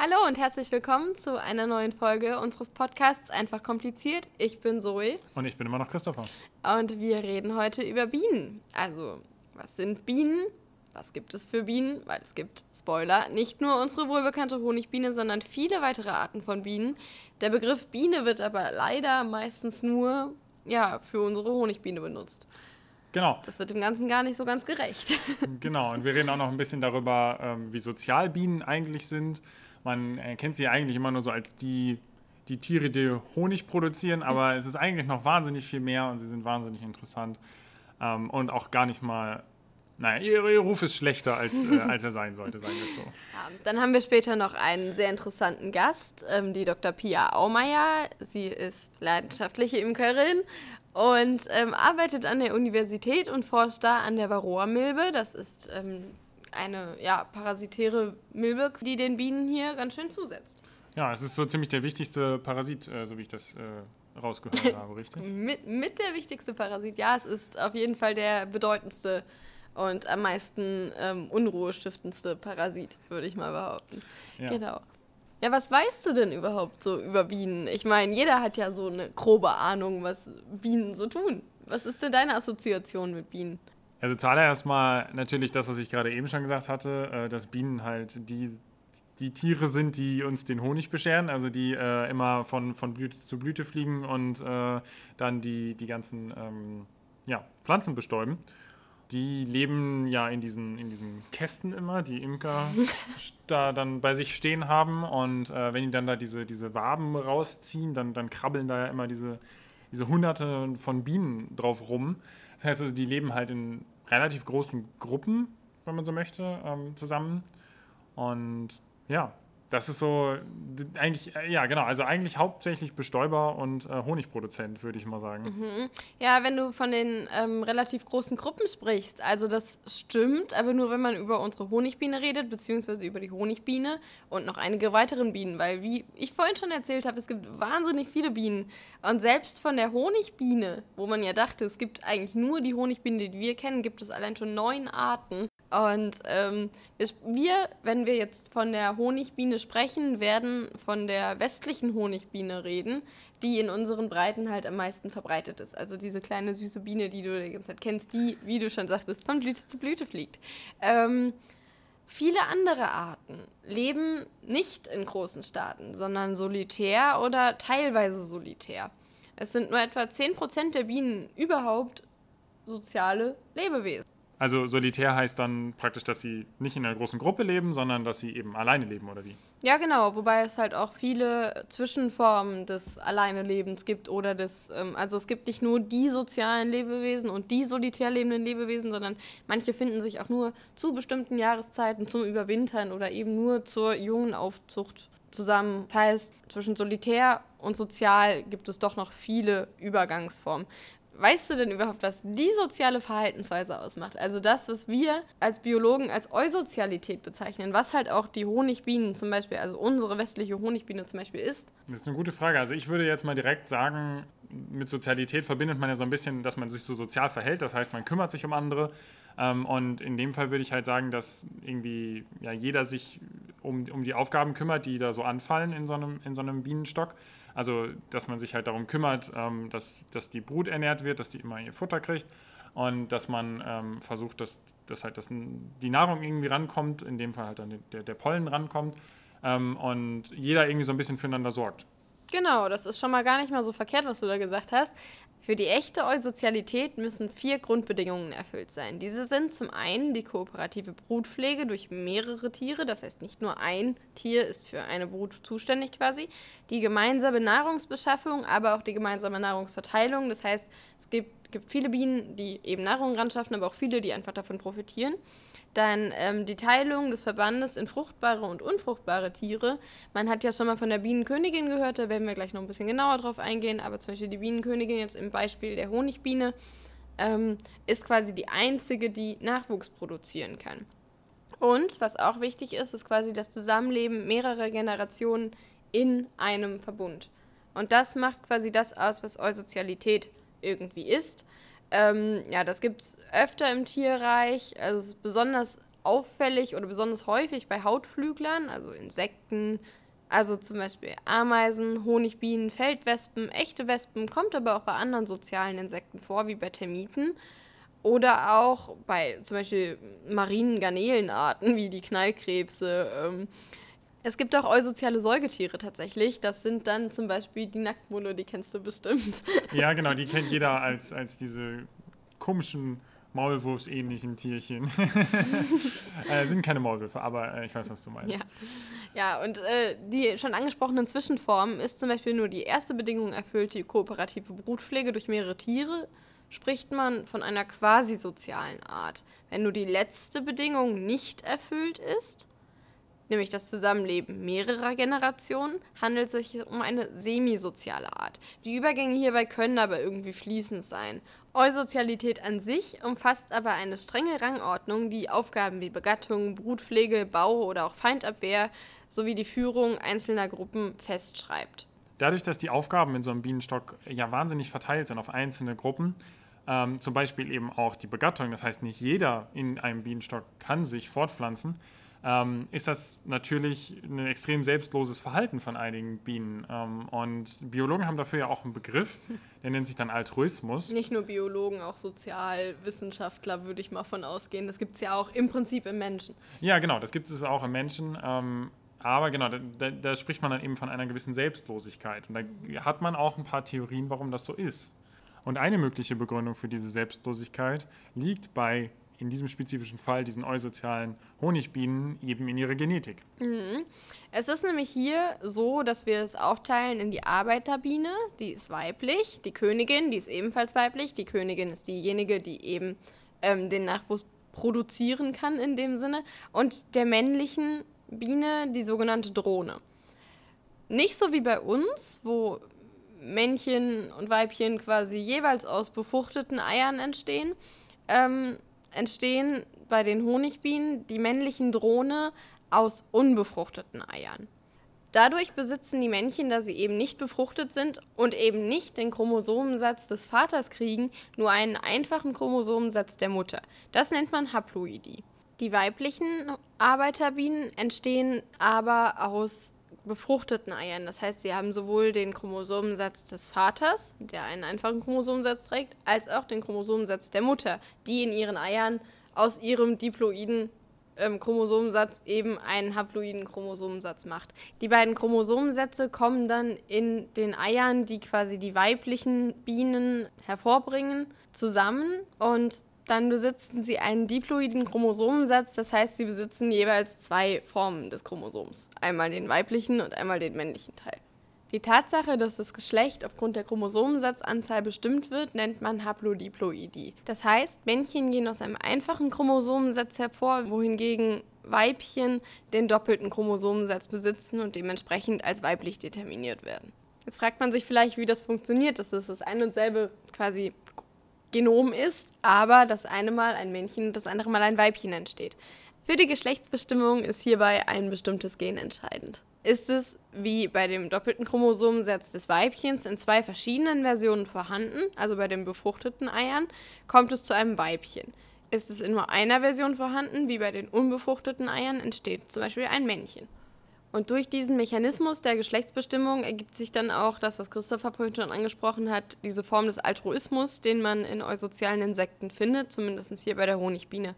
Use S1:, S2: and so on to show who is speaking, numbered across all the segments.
S1: Hallo und herzlich willkommen zu einer neuen Folge unseres Podcasts Einfach kompliziert. Ich bin Zoe.
S2: Und ich bin immer noch Christopher.
S1: Und wir reden heute über Bienen. Also, was sind Bienen? Was gibt es für Bienen? Weil es gibt, Spoiler, nicht nur unsere wohlbekannte Honigbiene, sondern viele weitere Arten von Bienen. Der Begriff Biene wird aber leider meistens nur ja, für unsere Honigbiene benutzt.
S2: Genau.
S1: Das wird dem Ganzen gar nicht so ganz gerecht.
S2: Genau, und wir reden auch noch ein bisschen darüber, ähm, wie sozial Bienen eigentlich sind. Man kennt sie eigentlich immer nur so als die, die Tiere, die Honig produzieren, aber es ist eigentlich noch wahnsinnig viel mehr und sie sind wahnsinnig interessant. Ähm, und auch gar nicht mal naja, ihr, ihr, Ruf ist schlechter, als, äh, als er sein sollte, sagen wir es so.
S1: Ja, dann haben wir später noch einen sehr interessanten Gast, ähm, die Dr. Pia Aumeier. Sie ist leidenschaftliche Imkerin und ähm, arbeitet an der Universität und forscht da an der Varroa-Milbe. Das ist ähm, eine ja, parasitäre Milbe, die den Bienen hier ganz schön zusetzt.
S2: Ja, es ist so ziemlich der wichtigste Parasit, äh, so wie ich das äh, rausgehört habe, richtig?
S1: mit, mit der wichtigste Parasit, ja, es ist auf jeden Fall der bedeutendste und am meisten ähm, Unruhe stiftendste Parasit, würde ich mal behaupten. Ja. Genau. Ja, was weißt du denn überhaupt so über Bienen? Ich meine, jeder hat ja so eine grobe Ahnung, was Bienen so tun. Was ist denn deine Assoziation mit Bienen?
S2: Also zuallererst mal natürlich das, was ich gerade eben schon gesagt hatte, äh, dass Bienen halt die, die Tiere sind, die uns den Honig bescheren, also die äh, immer von, von Blüte zu Blüte fliegen und äh, dann die, die ganzen ähm, ja, Pflanzen bestäuben die leben ja in diesen, in diesen Kästen immer, die Imker da dann bei sich stehen haben. Und äh, wenn die dann da diese, diese Waben rausziehen, dann, dann krabbeln da ja immer diese, diese Hunderte von Bienen drauf rum. Das heißt also, die leben halt in relativ großen Gruppen, wenn man so möchte, ähm, zusammen. Und ja, das ist so, eigentlich, äh, ja, genau, also eigentlich hauptsächlich Bestäuber und äh, Honigproduzent, würde ich mal sagen.
S1: Mhm. Ja, wenn du von den ähm, relativ großen Gruppen sprichst, also das stimmt, aber nur wenn man über unsere Honigbiene redet, beziehungsweise über die Honigbiene und noch einige weiteren Bienen, weil wie ich vorhin schon erzählt habe, es gibt wahnsinnig viele Bienen. Und selbst von der Honigbiene, wo man ja dachte, es gibt eigentlich nur die Honigbiene, die wir kennen, gibt es allein schon neun Arten. Und ähm, wir, wenn wir jetzt von der Honigbiene sprechen, werden von der westlichen Honigbiene reden, die in unseren Breiten halt am meisten verbreitet ist. Also diese kleine süße Biene, die du die ganze Zeit kennst, die, wie du schon sagtest, von Blüte zu Blüte fliegt. Ähm, viele andere Arten leben nicht in großen Staaten, sondern solitär oder teilweise solitär. Es sind nur etwa 10% der Bienen überhaupt soziale Lebewesen.
S2: Also solitär heißt dann praktisch, dass sie nicht in einer großen Gruppe leben, sondern dass sie eben alleine leben, oder wie?
S1: Ja, genau, wobei es halt auch viele Zwischenformen des Alleinelebens gibt oder des, ähm, also es gibt nicht nur die sozialen Lebewesen und die solitär lebenden Lebewesen, sondern manche finden sich auch nur zu bestimmten Jahreszeiten zum Überwintern oder eben nur zur jungen Aufzucht zusammen. Das heißt, zwischen solitär und sozial gibt es doch noch viele Übergangsformen weißt du denn überhaupt, was die soziale Verhaltensweise ausmacht? Also das, was wir als Biologen als Eusozialität bezeichnen, was halt auch die Honigbienen zum Beispiel, also unsere westliche Honigbiene zum Beispiel ist?
S2: Das ist eine gute Frage. Also ich würde jetzt mal direkt sagen, mit Sozialität verbindet man ja so ein bisschen, dass man sich so sozial verhält. Das heißt, man kümmert sich um andere. Ähm, und in dem Fall würde ich halt sagen, dass irgendwie ja, jeder sich um, um die Aufgaben kümmert, die da so anfallen in so einem, in so einem Bienenstock. Also, dass man sich halt darum kümmert, ähm, dass, dass die Brut ernährt wird, dass die immer ihr Futter kriegt und dass man ähm, versucht, dass, dass halt das, die Nahrung irgendwie rankommt, in dem Fall halt dann der, der Pollen rankommt ähm, und jeder irgendwie so ein bisschen füreinander sorgt.
S1: Genau, das ist schon mal gar nicht mal so verkehrt, was du da gesagt hast. Für die echte Eusozialität müssen vier Grundbedingungen erfüllt sein. Diese sind zum einen die kooperative Brutpflege durch mehrere Tiere, das heißt nicht nur ein Tier ist für eine Brut zuständig quasi, die gemeinsame Nahrungsbeschaffung, aber auch die gemeinsame Nahrungsverteilung. Das heißt, es gibt, gibt viele Bienen, die eben Nahrung ran schaffen, aber auch viele, die einfach davon profitieren. Dann ähm, die Teilung des Verbandes in fruchtbare und unfruchtbare Tiere. Man hat ja schon mal von der Bienenkönigin gehört, da werden wir gleich noch ein bisschen genauer drauf eingehen, aber zum Beispiel die Bienenkönigin jetzt im Beispiel der Honigbiene ähm, ist quasi die einzige, die Nachwuchs produzieren kann. Und was auch wichtig ist, ist quasi das Zusammenleben mehrerer Generationen in einem Verbund. Und das macht quasi das aus, was Eusozialität irgendwie ist. Ähm, ja, das gibt es öfter im Tierreich. Also besonders auffällig oder besonders häufig bei Hautflüglern, also Insekten, also zum Beispiel Ameisen, Honigbienen, Feldwespen, echte Wespen, kommt aber auch bei anderen sozialen Insekten vor, wie bei Termiten. Oder auch bei zum Beispiel marinen Garnelenarten wie die Knallkrebse. Ähm. Es gibt auch eusoziale Säugetiere tatsächlich. Das sind dann zum Beispiel die Nacktmulle, die kennst du bestimmt.
S2: Ja, genau, die kennt jeder als, als diese komischen Maulwurfsähnlichen Tierchen. äh, sind keine Maulwürfe, aber äh, ich weiß, was du meinst.
S1: Ja, ja und äh, die schon angesprochenen Zwischenformen ist zum Beispiel nur die erste Bedingung erfüllt, die kooperative Brutpflege durch mehrere Tiere, spricht man von einer quasi sozialen Art. Wenn nur die letzte Bedingung nicht erfüllt ist, nämlich das Zusammenleben mehrerer Generationen, handelt sich um eine semisoziale Art. Die Übergänge hierbei können aber irgendwie fließend sein. Eusozialität an sich umfasst aber eine strenge Rangordnung, die Aufgaben wie Begattung, Brutpflege, Bau oder auch Feindabwehr sowie die Führung einzelner Gruppen festschreibt.
S2: Dadurch, dass die Aufgaben in so einem Bienenstock ja wahnsinnig verteilt sind auf einzelne Gruppen, ähm, zum Beispiel eben auch die Begattung, das heißt nicht jeder in einem Bienenstock kann sich fortpflanzen, ähm, ist das natürlich ein extrem selbstloses Verhalten von einigen Bienen. Ähm, und Biologen haben dafür ja auch einen Begriff, der nennt sich dann Altruismus.
S1: Nicht nur Biologen, auch Sozialwissenschaftler würde ich mal von ausgehen. Das gibt es ja auch im Prinzip im Menschen.
S2: Ja, genau, das gibt es auch im Menschen. Ähm, aber genau, da, da, da, spricht man dann eben von einer gewissen Selbstlosigkeit. Und da hat man auch ein paar Theorien, warum das so ist. Und eine mögliche Begründung für diese Selbstlosigkeit liegt bei in diesem spezifischen Fall diesen eusozialen Honigbienen eben in ihrer Genetik.
S1: Mhm. Es ist nämlich hier so, dass wir es aufteilen in die Arbeiterbiene, die ist weiblich, die Königin, die ist ebenfalls weiblich. Die Königin ist diejenige, die eben ähm, den Nachwuchs produzieren kann in dem Sinne. Und der männlichen Biene die sogenannte Drohne. Nicht so wie bei uns, wo Männchen und Weibchen quasi jeweils aus befruchteten Eiern entstehen, ähm, entstehen bei den Honigbienen die männlichen Drohne aus unbefruchteten Eiern. Dadurch besitzen die Männchen, da sie eben nicht befruchtet sind und eben nicht den Chromosomensatz des Vaters kriegen, nur einen einfachen Chromosomensatz der Mutter. Das nennt man Haploidie. Die weiblichen Arbeiterbienen entstehen aber aus befruchteten Eiern. Das heißt, sie haben sowohl den Chromosomensatz des Vaters, der einen einfachen Chromosomensatz trägt, als auch den Chromosomensatz der Mutter, die in ihren Eiern aus ihrem diploiden ähm, Chromosomensatz eben einen haploiden Chromosomensatz macht. Die beiden Chromosomensätze kommen dann in den Eiern, die quasi die weiblichen Bienen hervorbringen, zusammen und dann besitzen sie einen diploiden Chromosomensatz, das heißt, sie besitzen jeweils zwei Formen des Chromosoms. Einmal den weiblichen und einmal den männlichen Teil. Die Tatsache, dass das Geschlecht aufgrund der Chromosomensatzanzahl bestimmt wird, nennt man Haplodiploidie. Das heißt, Männchen gehen aus einem einfachen Chromosomensatz hervor, wohingegen Weibchen den doppelten Chromosomensatz besitzen und dementsprechend als weiblich determiniert werden. Jetzt fragt man sich vielleicht, wie das funktioniert, dass das das ein und selbe quasi Genom ist, aber das eine Mal ein Männchen und das andere Mal ein Weibchen entsteht. Für die Geschlechtsbestimmung ist hierbei ein bestimmtes Gen entscheidend. Ist es wie bei dem doppelten Chromosomensatz des Weibchens in zwei verschiedenen Versionen vorhanden, also bei den befruchteten Eiern, kommt es zu einem Weibchen. Ist es in nur einer Version vorhanden, wie bei den unbefruchteten Eiern, entsteht zum Beispiel ein Männchen. Und durch diesen Mechanismus der Geschlechtsbestimmung ergibt sich dann auch das, was Christopher vorhin schon angesprochen hat, diese Form des Altruismus, den man in eusozialen Insekten findet, zumindest hier bei der Honigbiene.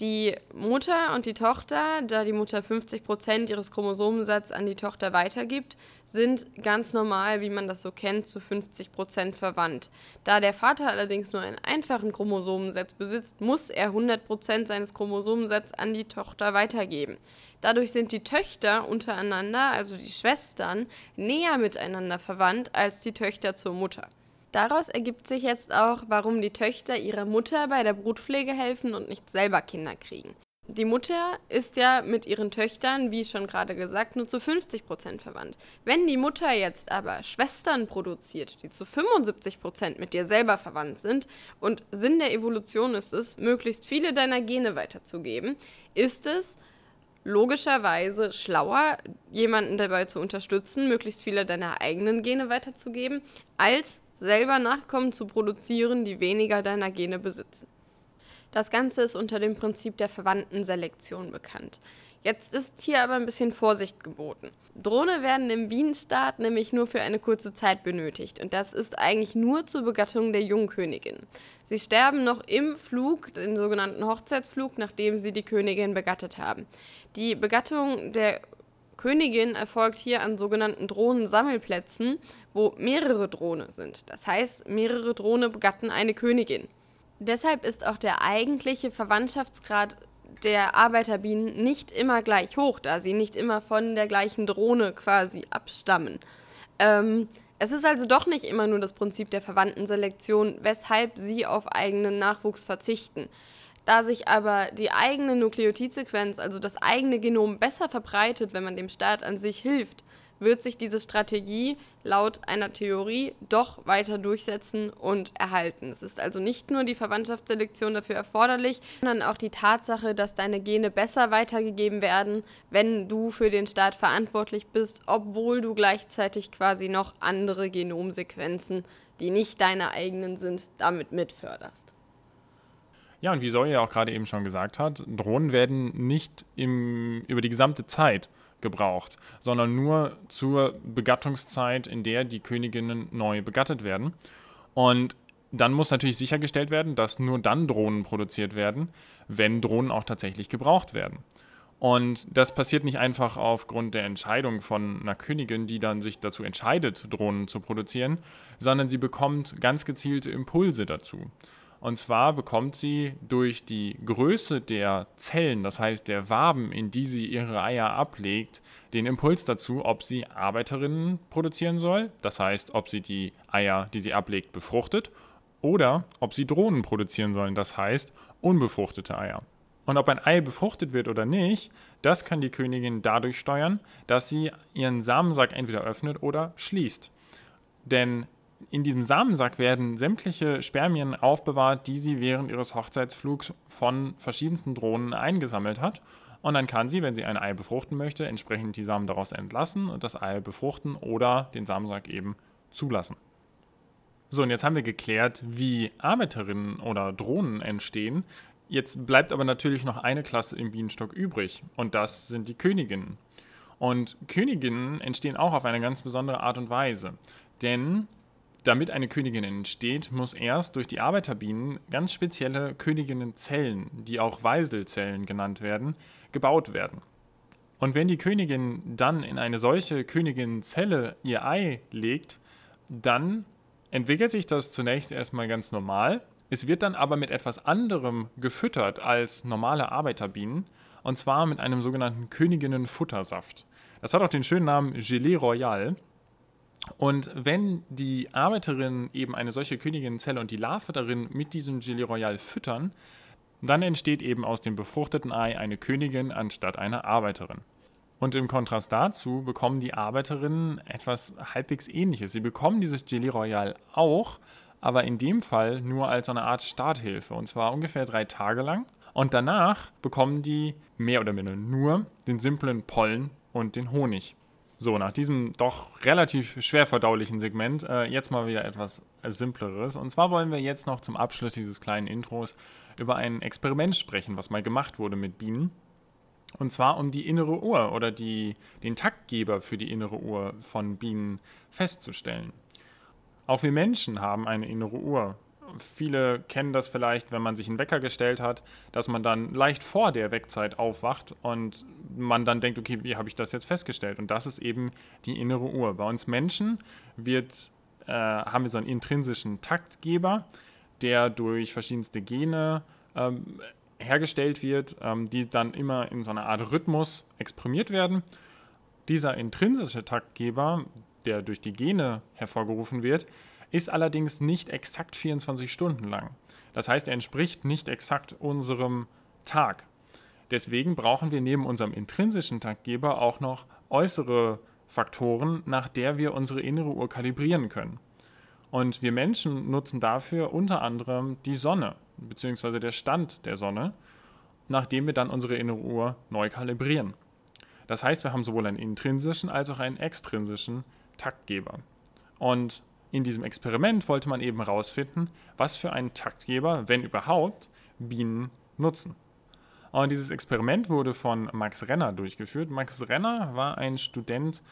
S1: Die Mutter und die Tochter, da die Mutter 50 Prozent ihres Chromosomensatzes an die Tochter weitergibt, sind ganz normal, wie man das so kennt, zu 50 Prozent verwandt. Da der Vater allerdings nur einen einfachen Chromosomensatz besitzt, muss er 100 Prozent seines Chromosomensatzes an die Tochter weitergeben. Dadurch sind die Töchter untereinander, also die Schwestern, näher miteinander verwandt als die Töchter zur Mutter. Daraus ergibt sich jetzt auch, warum die Töchter ihrer Mutter bei der Brutpflege helfen und nicht selber Kinder kriegen. Die Mutter ist ja mit ihren Töchtern, wie schon gerade gesagt, nur zu 50 Prozent verwandt. Wenn die Mutter jetzt aber Schwestern produziert, die zu 75 Prozent mit dir selber verwandt sind, und Sinn der Evolution ist es, möglichst viele deiner Gene weiterzugeben, ist es, logischerweise schlauer, jemanden dabei zu unterstützen, möglichst viele deiner eigenen Gene weiterzugeben, als selber Nachkommen zu produzieren, die weniger deiner Gene besitzen. Das Ganze ist unter dem Prinzip der verwandten Selektion bekannt. Jetzt ist hier aber ein bisschen Vorsicht geboten. Drohne werden im Bienenstaat nämlich nur für eine kurze Zeit benötigt und das ist eigentlich nur zur Begattung der Jungkönigin. Sie sterben noch im Flug, den sogenannten Hochzeitsflug, nachdem sie die Königin begattet haben. Die Begattung der Königin erfolgt hier an sogenannten Drohnensammelplätzen, wo mehrere Drohne sind. Das heißt, mehrere Drohne begatten eine Königin. Deshalb ist auch der eigentliche Verwandtschaftsgrad der Arbeiterbienen nicht immer gleich hoch, da sie nicht immer von der gleichen Drohne quasi abstammen. Ähm, es ist also doch nicht immer nur das Prinzip der Verwandtenselektion, weshalb sie auf eigenen Nachwuchs verzichten. Da sich aber die eigene Nukleotidsequenz, also das eigene Genom, besser verbreitet, wenn man dem Staat an sich hilft, wird sich diese Strategie laut einer Theorie doch weiter durchsetzen und erhalten. Es ist also nicht nur die Verwandtschaftsselektion dafür erforderlich, sondern auch die Tatsache, dass deine Gene besser weitergegeben werden, wenn du für den Staat verantwortlich bist, obwohl du gleichzeitig quasi noch andere Genomsequenzen, die nicht deine eigenen sind, damit mitförderst.
S2: Ja, und wie Zoe ja auch gerade eben schon gesagt hat, Drohnen werden nicht im, über die gesamte Zeit gebraucht, sondern nur zur Begattungszeit, in der die Königinnen neu begattet werden. Und dann muss natürlich sichergestellt werden, dass nur dann Drohnen produziert werden, wenn Drohnen auch tatsächlich gebraucht werden. Und das passiert nicht einfach aufgrund der Entscheidung von einer Königin, die dann sich dazu entscheidet, Drohnen zu produzieren, sondern sie bekommt ganz gezielte Impulse dazu. Und zwar bekommt sie durch die Größe der Zellen, das heißt der Waben, in die sie ihre Eier ablegt, den Impuls dazu, ob sie Arbeiterinnen produzieren soll, das heißt, ob sie die Eier, die sie ablegt, befruchtet, oder ob sie Drohnen produzieren sollen, das heißt unbefruchtete Eier. Und ob ein Ei befruchtet wird oder nicht, das kann die Königin dadurch steuern, dass sie ihren Samensack entweder öffnet oder schließt. Denn in diesem Samensack werden sämtliche Spermien aufbewahrt, die sie während ihres Hochzeitsflugs von verschiedensten Drohnen eingesammelt hat. Und dann kann sie, wenn sie ein Ei befruchten möchte, entsprechend die Samen daraus entlassen und das Ei befruchten oder den Samensack eben zulassen. So, und jetzt haben wir geklärt, wie Arbeiterinnen oder Drohnen entstehen. Jetzt bleibt aber natürlich noch eine Klasse im Bienenstock übrig und das sind die Königinnen. Und Königinnen entstehen auch auf eine ganz besondere Art und Weise. Denn damit eine Königin entsteht, muss erst durch die Arbeiterbienen ganz spezielle Königinnenzellen, die auch Weiselzellen genannt werden, gebaut werden. Und wenn die Königin dann in eine solche Königinnenzelle ihr Ei legt, dann entwickelt sich das zunächst erstmal ganz normal. Es wird dann aber mit etwas anderem gefüttert als normale Arbeiterbienen, und zwar mit einem sogenannten Königinnenfuttersaft. Das hat auch den schönen Namen Gelee Royal und wenn die Arbeiterinnen eben eine solche Königinnenzelle und die Larve darin mit diesem Gelee Royal füttern, dann entsteht eben aus dem befruchteten Ei eine Königin anstatt einer Arbeiterin. Und im Kontrast dazu bekommen die Arbeiterinnen etwas halbwegs ähnliches. Sie bekommen dieses Gelee Royal auch, aber in dem Fall nur als eine Art Starthilfe. Und zwar ungefähr drei Tage lang. Und danach bekommen die mehr oder minder nur den simplen Pollen und den Honig. So, nach diesem doch relativ schwer verdaulichen Segment äh, jetzt mal wieder etwas Simpleres. Und zwar wollen wir jetzt noch zum Abschluss dieses kleinen Intros über ein Experiment sprechen, was mal gemacht wurde mit Bienen. Und zwar um die innere Uhr oder die, den Taktgeber für die innere Uhr von Bienen festzustellen. Auch wir Menschen haben eine innere Uhr viele kennen das vielleicht, wenn man sich einen Wecker gestellt hat, dass man dann leicht vor der Weckzeit aufwacht und man dann denkt, okay, wie habe ich das jetzt festgestellt? Und das ist eben die innere Uhr. Bei uns Menschen wird, äh, haben wir so einen intrinsischen Taktgeber, der durch verschiedenste Gene ähm, hergestellt wird, ähm, die dann immer in so einer Art Rhythmus exprimiert werden. Dieser intrinsische Taktgeber, der durch die Gene hervorgerufen wird, ist allerdings nicht exakt 24 Stunden lang. Das heißt, er entspricht nicht exakt unserem Tag. Deswegen brauchen wir neben unserem intrinsischen Taktgeber auch noch äußere Faktoren, nach der wir unsere innere Uhr kalibrieren können. Und wir Menschen nutzen dafür unter anderem die Sonne bzw. der Stand der Sonne, nachdem wir dann unsere innere Uhr neu kalibrieren. Das heißt, wir haben sowohl einen intrinsischen als auch einen extrinsischen Taktgeber. Und in diesem Experiment wollte man eben herausfinden, was für ein Taktgeber, wenn überhaupt, Bienen nutzen. Und dieses Experiment wurde von Max Renner durchgeführt. Max Renner war ein Student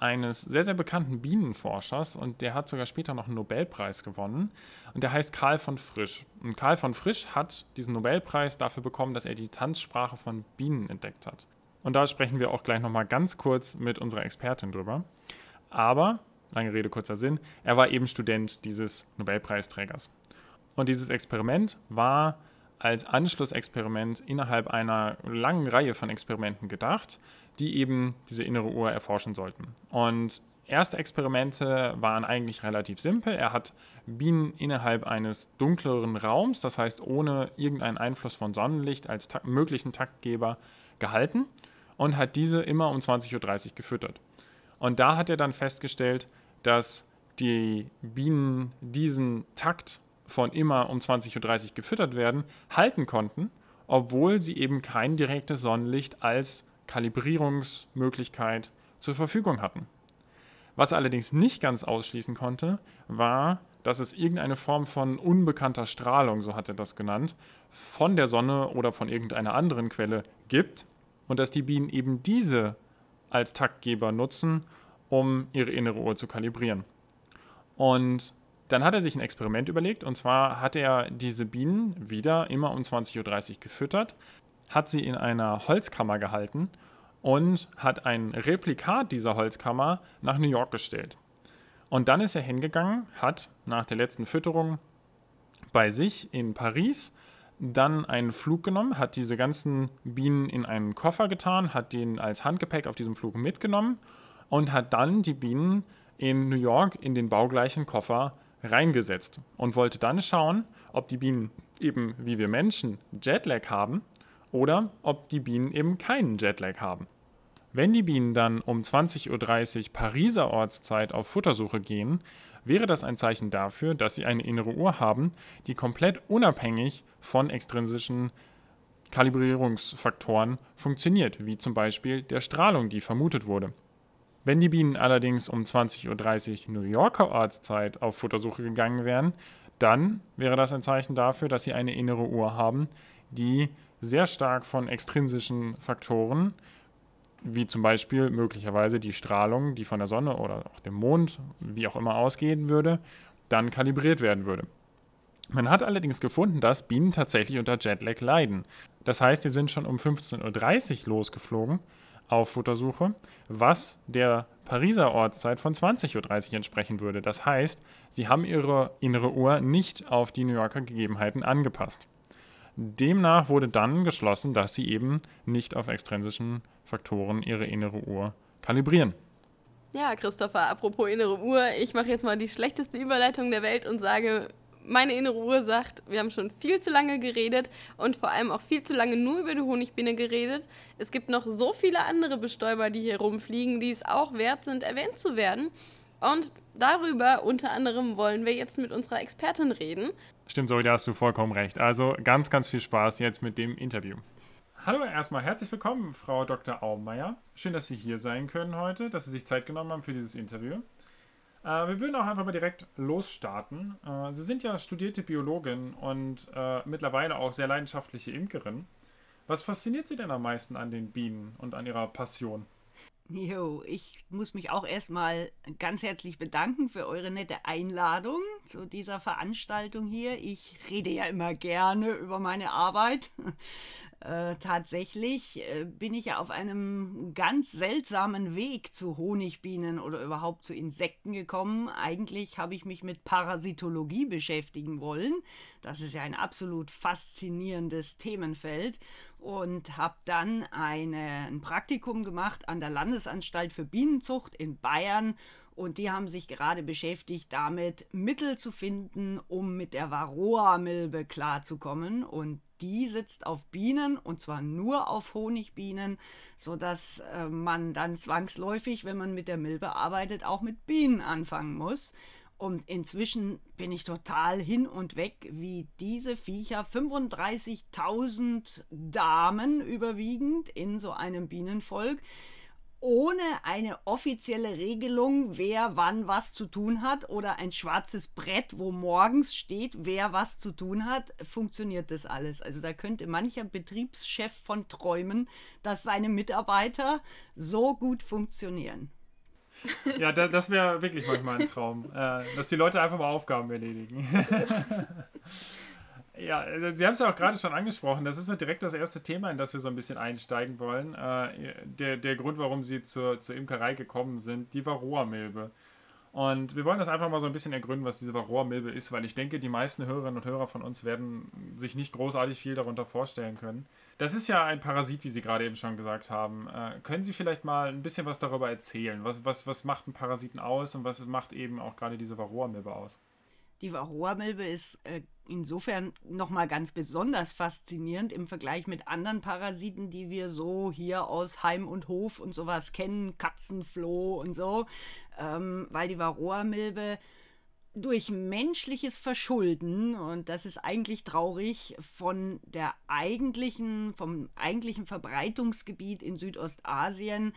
S2: eines sehr, sehr bekannten Bienenforschers und der hat sogar später noch einen Nobelpreis gewonnen. Und der heißt Karl von Frisch. Und Karl von Frisch hat diesen Nobelpreis dafür bekommen, dass er die Tanzsprache von Bienen entdeckt hat. Und da sprechen wir auch gleich nochmal ganz kurz mit unserer Expertin drüber. Aber, lange Rede, kurzer Sinn, er war eben Student dieses Nobelpreisträgers. Und dieses Experiment war als Anschlussexperiment innerhalb einer langen Reihe von Experimenten gedacht, die eben diese innere Uhr erforschen sollten. Und erste Experimente waren eigentlich relativ simpel. Er hat Bienen innerhalb eines dunkleren Raums, das heißt ohne irgendeinen Einfluss von Sonnenlicht als ta möglichen Taktgeber gehalten und hat diese immer um 20.30 Uhr gefüttert. Und da hat er dann festgestellt, dass die Bienen diesen Takt von immer um 20.30 Uhr gefüttert werden, halten konnten, obwohl sie eben kein direktes Sonnenlicht als Kalibrierungsmöglichkeit zur Verfügung hatten. Was er allerdings nicht ganz ausschließen konnte, war, dass es irgendeine Form von unbekannter Strahlung, so hat er das genannt, von der Sonne oder von irgendeiner anderen Quelle gibt und dass die Bienen eben diese als Taktgeber nutzen, um ihre innere Uhr zu kalibrieren. Und dann hat er sich ein Experiment überlegt und zwar hat er diese Bienen wieder immer um 20.30 Uhr gefüttert, hat sie in einer Holzkammer gehalten und hat ein Replikat dieser Holzkammer nach New York gestellt. Und dann ist er hingegangen, hat nach der letzten Fütterung bei sich in Paris dann einen Flug genommen, hat diese ganzen Bienen in einen Koffer getan, hat den als Handgepäck auf diesem Flug mitgenommen und hat dann die Bienen in New York in den baugleichen Koffer reingesetzt und wollte dann schauen, ob die Bienen eben wie wir Menschen Jetlag haben oder ob die Bienen eben keinen Jetlag haben. Wenn die Bienen dann um 20.30 Uhr Pariser Ortszeit auf Futtersuche gehen, wäre das ein Zeichen dafür, dass sie eine innere Uhr haben, die komplett unabhängig von extrinsischen Kalibrierungsfaktoren funktioniert, wie zum Beispiel der Strahlung, die vermutet wurde. Wenn die Bienen allerdings um 20.30 Uhr New Yorker Ortszeit auf Futtersuche gegangen wären, dann wäre das ein Zeichen dafür, dass sie eine innere Uhr haben, die sehr stark von extrinsischen Faktoren wie zum Beispiel möglicherweise die Strahlung, die von der Sonne oder auch dem Mond, wie auch immer ausgehen würde, dann kalibriert werden würde. Man hat allerdings gefunden, dass Bienen tatsächlich unter Jetlag leiden. Das heißt, sie sind schon um 15.30 Uhr losgeflogen auf Futtersuche, was der Pariser Ortszeit von 20.30 Uhr entsprechen würde. Das heißt, sie haben ihre innere Uhr nicht auf die New Yorker Gegebenheiten angepasst. Demnach wurde dann geschlossen, dass sie eben nicht auf extrinsischen Faktoren ihre innere Uhr kalibrieren.
S1: Ja, Christopher, apropos innere Uhr, ich mache jetzt mal die schlechteste Überleitung der Welt und sage, meine innere Uhr sagt, wir haben schon viel zu lange geredet und vor allem auch viel zu lange nur über die Honigbiene geredet. Es gibt noch so viele andere Bestäuber, die hier rumfliegen, die es auch wert sind, erwähnt zu werden. Und darüber unter anderem wollen wir jetzt mit unserer Expertin reden.
S2: Stimmt, so, da hast du vollkommen recht. Also ganz, ganz viel Spaß jetzt mit dem Interview. Hallo erstmal, herzlich willkommen, Frau Dr. Aumeier. Schön, dass Sie hier sein können heute, dass Sie sich Zeit genommen haben für dieses Interview. Äh, wir würden auch einfach mal direkt losstarten. Äh, Sie sind ja studierte Biologin und äh, mittlerweile auch sehr leidenschaftliche Imkerin. Was fasziniert Sie denn am meisten an den Bienen und an Ihrer Passion?
S3: Jo, ich muss mich auch erstmal ganz herzlich bedanken für eure nette Einladung zu dieser Veranstaltung hier. Ich rede ja immer gerne über meine Arbeit. Äh, tatsächlich äh, bin ich ja auf einem ganz seltsamen Weg zu Honigbienen oder überhaupt zu Insekten gekommen. Eigentlich habe ich mich mit Parasitologie beschäftigen wollen. Das ist ja ein absolut faszinierendes Themenfeld und habe dann eine, ein Praktikum gemacht an der Landesanstalt für Bienenzucht in Bayern und die haben sich gerade beschäftigt damit, Mittel zu finden, um mit der Varroa-Milbe klarzukommen. Und die sitzt auf Bienen und zwar nur auf Honigbienen, sodass äh, man dann zwangsläufig, wenn man mit der Milbe arbeitet, auch mit Bienen anfangen muss. Und inzwischen bin ich total hin und weg, wie diese Viecher 35.000 Damen überwiegend in so einem Bienenvolk ohne eine offizielle Regelung, wer wann was zu tun hat oder ein schwarzes Brett, wo morgens steht, wer was zu tun hat, funktioniert das alles. Also da könnte mancher Betriebschef von träumen, dass seine Mitarbeiter so gut funktionieren.
S2: Ja, da, das wäre wirklich manchmal ein Traum, äh, dass die Leute einfach mal Aufgaben erledigen. Ja, also Sie haben es ja auch gerade schon angesprochen. Das ist so direkt das erste Thema, in das wir so ein bisschen einsteigen wollen. Äh, der, der Grund, warum Sie zur, zur Imkerei gekommen sind, die Varroa-Milbe. Und wir wollen das einfach mal so ein bisschen ergründen, was diese Varroa-Milbe ist, weil ich denke, die meisten Hörerinnen und Hörer von uns werden sich nicht großartig viel darunter vorstellen können. Das ist ja ein Parasit, wie Sie gerade eben schon gesagt haben. Äh, können Sie vielleicht mal ein bisschen was darüber erzählen? Was, was, was macht einen Parasiten aus und was macht eben auch gerade diese Varroa-Milbe aus?
S3: Die Varroa-Milbe ist äh, insofern nochmal ganz besonders faszinierend im Vergleich mit anderen Parasiten, die wir so hier aus Heim und Hof und sowas kennen, Katzenfloh und so, ähm, weil die Varroa-Milbe durch menschliches Verschulden, und das ist eigentlich traurig, von der eigentlichen, vom eigentlichen Verbreitungsgebiet in Südostasien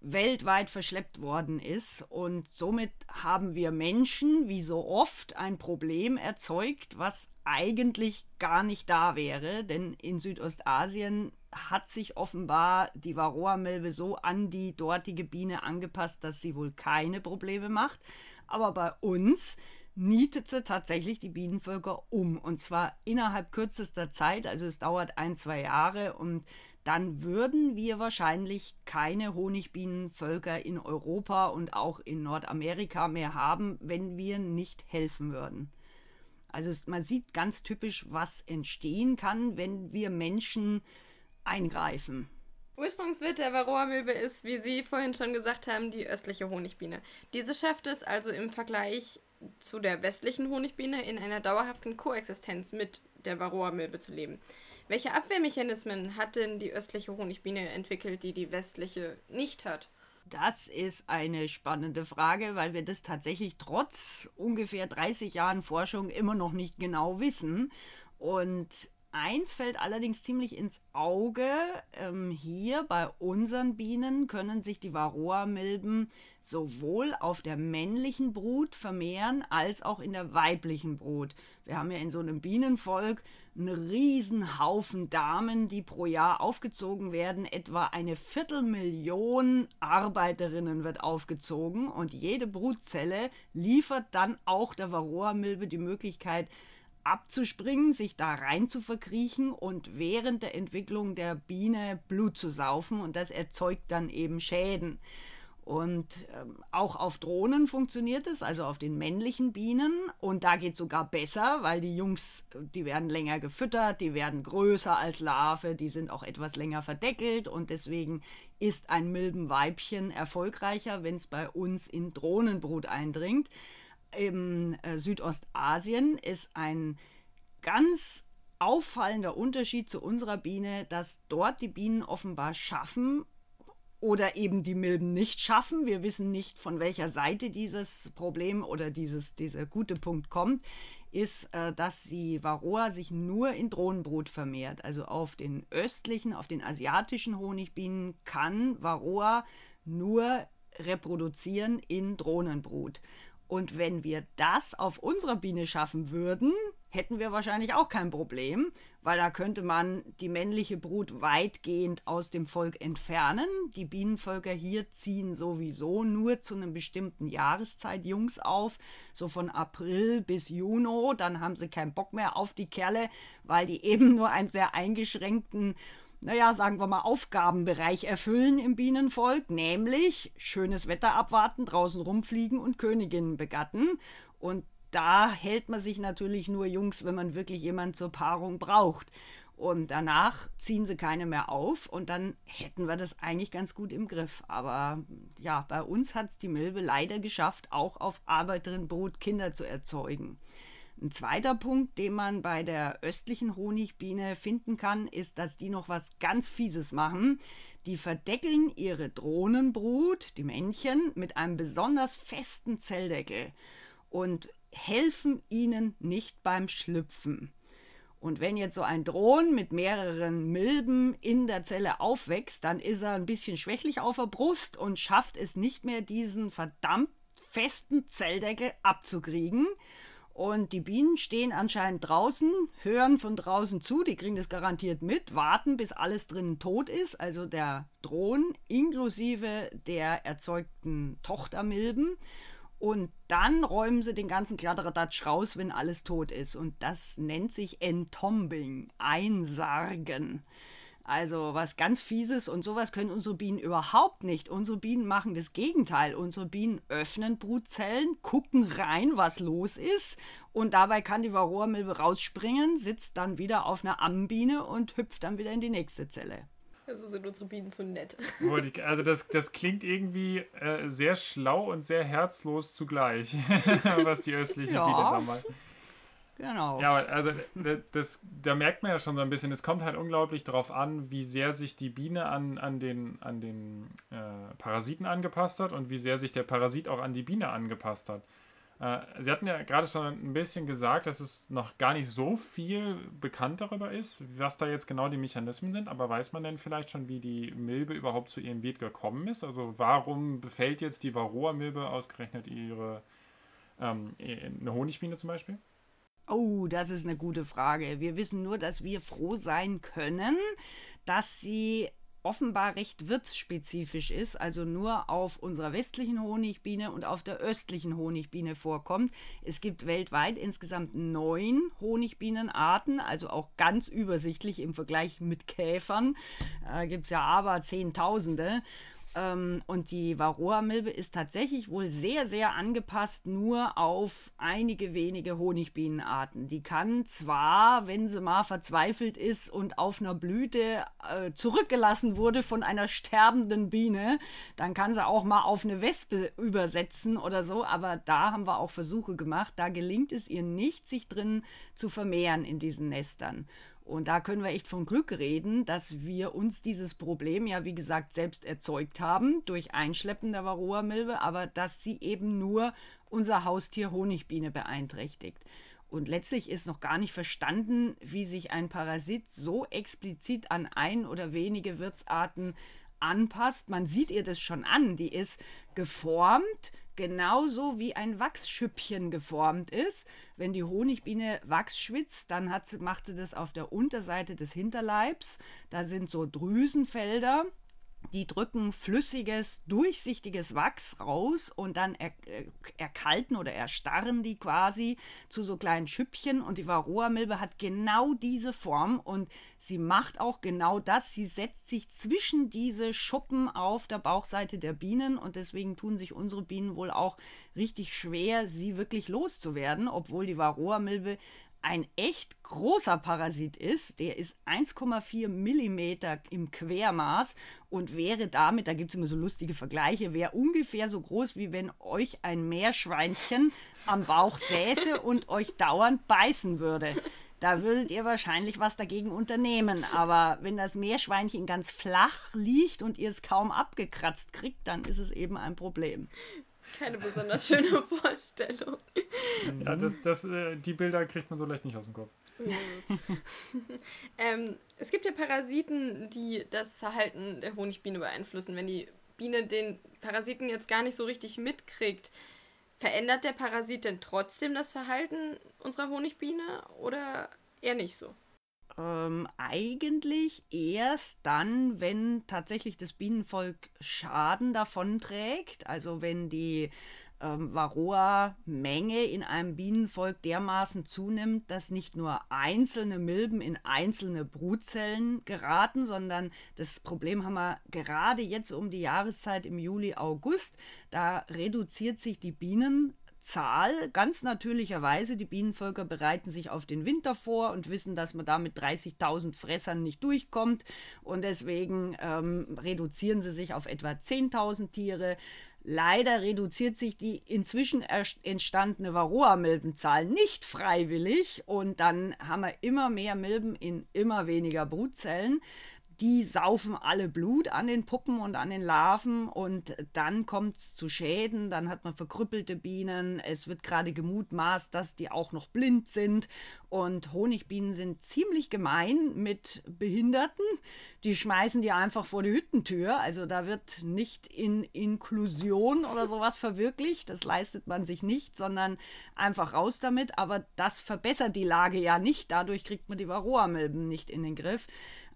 S3: weltweit verschleppt worden ist. Und somit haben wir Menschen, wie so oft, ein Problem erzeugt, was eigentlich gar nicht da wäre. Denn in Südostasien hat sich offenbar die Varroa-Milbe so an die dortige Biene angepasst, dass sie wohl keine Probleme macht. Aber bei uns nietet sie tatsächlich die Bienenvölker um. Und zwar innerhalb kürzester Zeit. Also es dauert ein, zwei Jahre und dann würden wir wahrscheinlich keine Honigbienenvölker in Europa und auch in Nordamerika mehr haben, wenn wir nicht helfen würden. Also man sieht ganz typisch, was entstehen kann, wenn wir Menschen eingreifen.
S1: Ursprungswirt der Varroa-Milbe ist, wie Sie vorhin schon gesagt haben, die östliche Honigbiene. Diese schafft es also im Vergleich zu der westlichen Honigbiene in einer dauerhaften Koexistenz mit der Varroa-Milbe zu leben. Welche Abwehrmechanismen hat denn die östliche Honigbiene entwickelt, die die westliche nicht hat?
S3: Das ist eine spannende Frage, weil wir das tatsächlich trotz ungefähr 30 Jahren Forschung immer noch nicht genau wissen. Und Eins fällt allerdings ziemlich ins Auge. Ähm, hier bei unseren Bienen können sich die Varroa-Milben sowohl auf der männlichen Brut vermehren als auch in der weiblichen Brut. Wir haben ja in so einem Bienenvolk einen riesen Haufen Damen, die pro Jahr aufgezogen werden. Etwa eine Viertelmillion Arbeiterinnen wird aufgezogen und jede Brutzelle liefert dann auch der Varroa-Milbe die Möglichkeit, abzuspringen, sich da rein zu verkriechen und während der Entwicklung der Biene Blut zu saufen und das erzeugt dann eben Schäden. Und ähm, auch auf Drohnen funktioniert es, also auf den männlichen Bienen. Und da geht es sogar besser, weil die Jungs, die werden länger gefüttert, die werden größer als Larve, die sind auch etwas länger verdeckelt und deswegen ist ein Milbenweibchen erfolgreicher, wenn es bei uns in Drohnenbrut eindringt im äh, Südostasien ist ein ganz auffallender Unterschied zu unserer Biene, dass dort die Bienen offenbar schaffen oder eben die Milben nicht schaffen. Wir wissen nicht, von welcher Seite dieses Problem oder dieses, dieser gute Punkt kommt, ist, äh, dass die Varroa sich nur in Drohnenbrut vermehrt. Also auf den östlichen, auf den asiatischen Honigbienen kann Varroa nur reproduzieren in Drohnenbrut. Und wenn wir das auf unserer Biene schaffen würden, hätten wir wahrscheinlich auch kein Problem, weil da könnte man die männliche Brut weitgehend aus dem Volk entfernen. Die Bienenvölker hier ziehen sowieso nur zu einer bestimmten Jahreszeit Jungs auf, so von April bis Juni. Dann haben sie keinen Bock mehr auf die Kerle, weil die eben nur einen sehr eingeschränkten naja, sagen wir mal, Aufgabenbereich erfüllen im Bienenvolk, nämlich schönes Wetter abwarten, draußen rumfliegen und Königinnen begatten. Und da hält man sich natürlich nur Jungs, wenn man wirklich jemanden zur Paarung braucht. Und danach ziehen sie keine mehr auf und dann hätten wir das eigentlich ganz gut im Griff. Aber ja, bei uns hat es die Milbe leider geschafft, auch auf Arbeiterinnenbrut Kinder zu erzeugen. Ein zweiter Punkt, den man bei der östlichen Honigbiene finden kann, ist, dass die noch was ganz Fieses machen. Die verdeckeln ihre Drohnenbrut, die Männchen, mit einem besonders festen Zelldeckel und helfen ihnen nicht beim Schlüpfen. Und wenn jetzt so ein Drohnen mit mehreren Milben in der Zelle aufwächst, dann ist er ein bisschen schwächlich auf der Brust und schafft es nicht mehr, diesen verdammt festen Zelldeckel abzukriegen. Und die Bienen stehen anscheinend draußen, hören von draußen zu, die kriegen das garantiert mit, warten, bis alles drinnen tot ist, also der Drohnen inklusive der erzeugten Tochtermilben. Und dann räumen sie den ganzen Kladderadatsch raus, wenn alles tot ist. Und das nennt sich Entombing, Einsargen. Also was ganz Fieses und sowas können unsere Bienen überhaupt nicht. Unsere Bienen machen das Gegenteil. Unsere Bienen öffnen Brutzellen, gucken rein, was los ist und dabei kann die Varroa-Milbe rausspringen, sitzt dann wieder auf einer Ammenbiene und hüpft dann wieder in die nächste Zelle.
S1: Also sind unsere Bienen so nett.
S2: Also das, das klingt irgendwie äh, sehr schlau und sehr herzlos zugleich, was die östliche ja. Biene da macht.
S3: Genau.
S2: Ja, also das, da merkt man ja schon so ein bisschen, es kommt halt unglaublich darauf an, wie sehr sich die Biene an, an den, an den äh, Parasiten angepasst hat und wie sehr sich der Parasit auch an die Biene angepasst hat. Äh, Sie hatten ja gerade schon ein bisschen gesagt, dass es noch gar nicht so viel bekannt darüber ist, was da jetzt genau die Mechanismen sind, aber weiß man denn vielleicht schon, wie die Milbe überhaupt zu ihrem Wirt gekommen ist? Also warum befällt jetzt die Varroa-Milbe ausgerechnet ihre ähm, eine Honigbiene zum Beispiel?
S3: Oh, das ist eine gute Frage. Wir wissen nur, dass wir froh sein können, dass sie offenbar recht wirtsspezifisch ist, also nur auf unserer westlichen Honigbiene und auf der östlichen Honigbiene vorkommt. Es gibt weltweit insgesamt neun Honigbienenarten, also auch ganz übersichtlich im Vergleich mit Käfern. Äh, gibt es ja aber Zehntausende. Ähm, und die Varroa-Milbe ist tatsächlich wohl sehr, sehr angepasst nur auf einige wenige Honigbienenarten. Die kann zwar, wenn sie mal verzweifelt ist und auf einer Blüte äh, zurückgelassen wurde von einer sterbenden Biene, dann kann sie auch mal auf eine Wespe übersetzen oder so, aber da haben wir auch Versuche gemacht. Da gelingt es ihr nicht, sich drin zu vermehren in diesen Nestern. Und da können wir echt von Glück reden, dass wir uns dieses Problem ja, wie gesagt, selbst erzeugt haben durch Einschleppen der Varroa-Milbe, aber dass sie eben nur unser Haustier Honigbiene beeinträchtigt. Und letztlich ist noch gar nicht verstanden, wie sich ein Parasit so explizit an ein oder wenige Wirtsarten anpasst. Man sieht ihr das schon an. Die ist geformt, genauso wie ein Wachsschüppchen geformt ist. Wenn die Honigbiene Wachs schwitzt, dann sie, macht sie das auf der Unterseite des Hinterleibs. Da sind so Drüsenfelder die drücken flüssiges, durchsichtiges Wachs raus und dann er, äh, erkalten oder erstarren die quasi zu so kleinen Schüppchen. Und die Varroa-Milbe hat genau diese Form und sie macht auch genau das. Sie setzt sich zwischen diese Schuppen auf der Bauchseite der Bienen und deswegen tun sich unsere Bienen wohl auch richtig schwer, sie wirklich loszuwerden, obwohl die Varroa-Milbe ein echt großer Parasit ist. Der ist 1,4 Millimeter im Quermaß und wäre damit, da gibt es immer so lustige Vergleiche, wäre ungefähr so groß, wie wenn euch ein Meerschweinchen am Bauch säße und euch dauernd beißen würde. Da würdet ihr wahrscheinlich was dagegen unternehmen. Aber wenn das Meerschweinchen ganz flach liegt und ihr es kaum abgekratzt kriegt, dann ist es eben ein Problem
S1: keine besonders schöne Vorstellung.
S2: Ja, das, das, äh, die Bilder kriegt man so leicht nicht aus dem Kopf.
S1: ähm, es gibt ja Parasiten, die das Verhalten der Honigbiene beeinflussen. Wenn die Biene den Parasiten jetzt gar nicht so richtig mitkriegt, verändert der Parasit denn trotzdem das Verhalten unserer Honigbiene oder eher nicht so?
S3: Ähm, eigentlich erst dann, wenn tatsächlich das Bienenvolk Schaden davonträgt, also wenn die ähm, Varroa-Menge in einem Bienenvolk dermaßen zunimmt, dass nicht nur einzelne Milben in einzelne Brutzellen geraten, sondern das Problem haben wir gerade jetzt um die Jahreszeit im Juli, August. Da reduziert sich die Bienen Zahl ganz natürlicherweise. Die Bienenvölker bereiten sich auf den Winter vor und wissen, dass man da mit 30.000 Fressern nicht durchkommt. Und deswegen ähm, reduzieren sie sich auf etwa 10.000 Tiere. Leider reduziert sich die inzwischen entstandene Varroa-Milbenzahl nicht freiwillig und dann haben wir immer mehr Milben in immer weniger Brutzellen die saufen alle Blut an den Puppen und an den Larven und dann kommt es zu Schäden, dann hat man verkrüppelte Bienen, es wird gerade gemutmaßt, dass die auch noch blind sind Und Honigbienen sind ziemlich gemein mit Behinderten. Die schmeißen die einfach vor die Hüttentür. Also da wird nicht in Inklusion oder sowas verwirklicht. Das leistet man sich nicht, sondern einfach raus damit. Aber das verbessert die Lage ja nicht. Dadurch kriegt man die Varroa-Milben nicht in den Griff.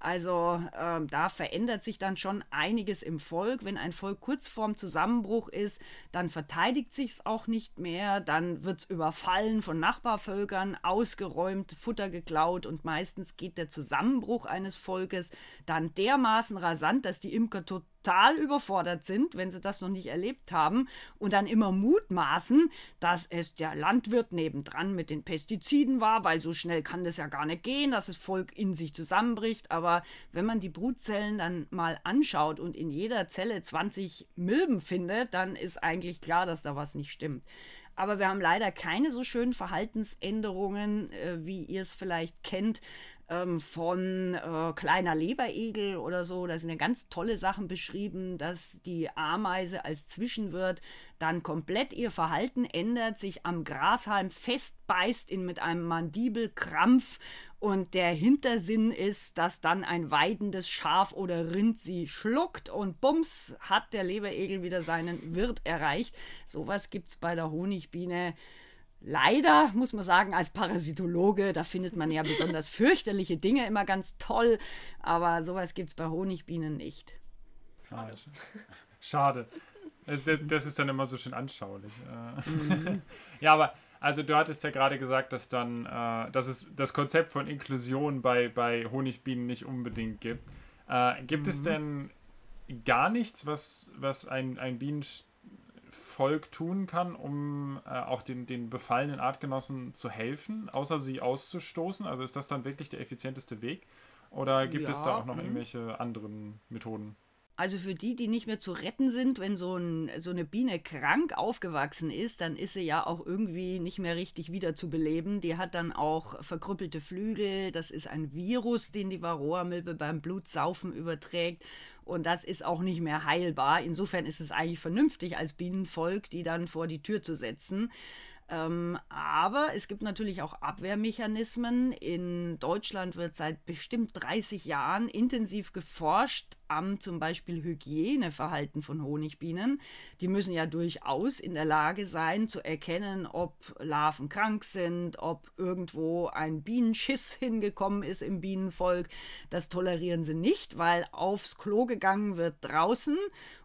S3: Also äh, da verändert sich dann schon einiges im Volk. Wenn ein Volk kurz vorm Zusammenbruch ist, dann verteidigt sich es auch nicht mehr, dann wird es überfallen von Nachbarvölkern, ausgeräumt, Futter geklaut und meistens geht der Zusammenbruch eines Volkes dann dermaßen rasant, dass die Imker total total überfordert sind, wenn sie das noch nicht erlebt haben und dann immer mutmaßen, dass es der Landwirt nebendran mit den Pestiziden war, weil so schnell kann das ja gar nicht gehen, dass das Volk in sich zusammenbricht. Aber wenn man die Brutzellen dann mal anschaut und in jeder Zelle 20 Milben findet, dann ist eigentlich klar, dass da was nicht stimmt. Aber wir haben leider keine so schönen Verhaltensänderungen, äh, wie ihr es vielleicht kennt ähm, von äh, kleiner Leberegel oder so. Da sind ja ganz tolle Sachen beschrieben, dass die Ameise als Zwischenwirt dann komplett ihr Verhalten ändert, sich am Grashalm festbeißt in, mit einem Mandibelkrampf und der Hintersinn ist, dass dann ein weidendes Schaf oder Rind sie schluckt und bums hat der Leberegel wieder seinen Wirt erreicht. Sowas gibt es bei der Honigbiene leider, muss man sagen, als Parasitologe, da findet man ja besonders fürchterliche Dinge immer ganz toll, aber sowas gibt es bei Honigbienen nicht.
S2: Schade. Schade. Das, ist dann immer so schön anschaulich. Mhm. ja, aber also du hattest ja gerade gesagt, dass dann, äh, dass es das Konzept von Inklusion bei, bei Honigbienen nicht unbedingt gibt. Äh, gibt mhm. es denn gar nichts, was, was ein, ein Bienen Volk tun kann, um äh, auch den, den befallenen Artgenossen zu helfen, außer sie auszustoßen? Also ist das dann wirklich der effizienteste Weg? Oder gibt ja, es da auch noch mh. irgendwelche anderen Methoden?
S3: Also für die, die nicht mehr zu retten sind, wenn so, ein, so eine Biene krank aufgewachsen ist, dann ist sie ja auch irgendwie nicht mehr richtig wieder zu beleben. Die hat dann auch verkrüppelte Flügel. Das ist ein Virus, den die Varroa-Milbe beim Blutsaufen überträgt. Und das ist auch nicht mehr heilbar. Insofern ist es eigentlich vernünftig, als Bienenvolk die dann vor die Tür zu setzen. Ähm, aber es gibt natürlich auch Abwehrmechanismen. In Deutschland wird seit bestimmt 30 Jahren intensiv geforscht am zum Beispiel Hygieneverhalten von Honigbienen. Die müssen ja durchaus in der Lage sein zu erkennen, ob Larven krank sind, ob irgendwo ein Bienenschiss hingekommen ist im Bienenvolk. Das tolerieren sie nicht, weil aufs Klo gegangen wird draußen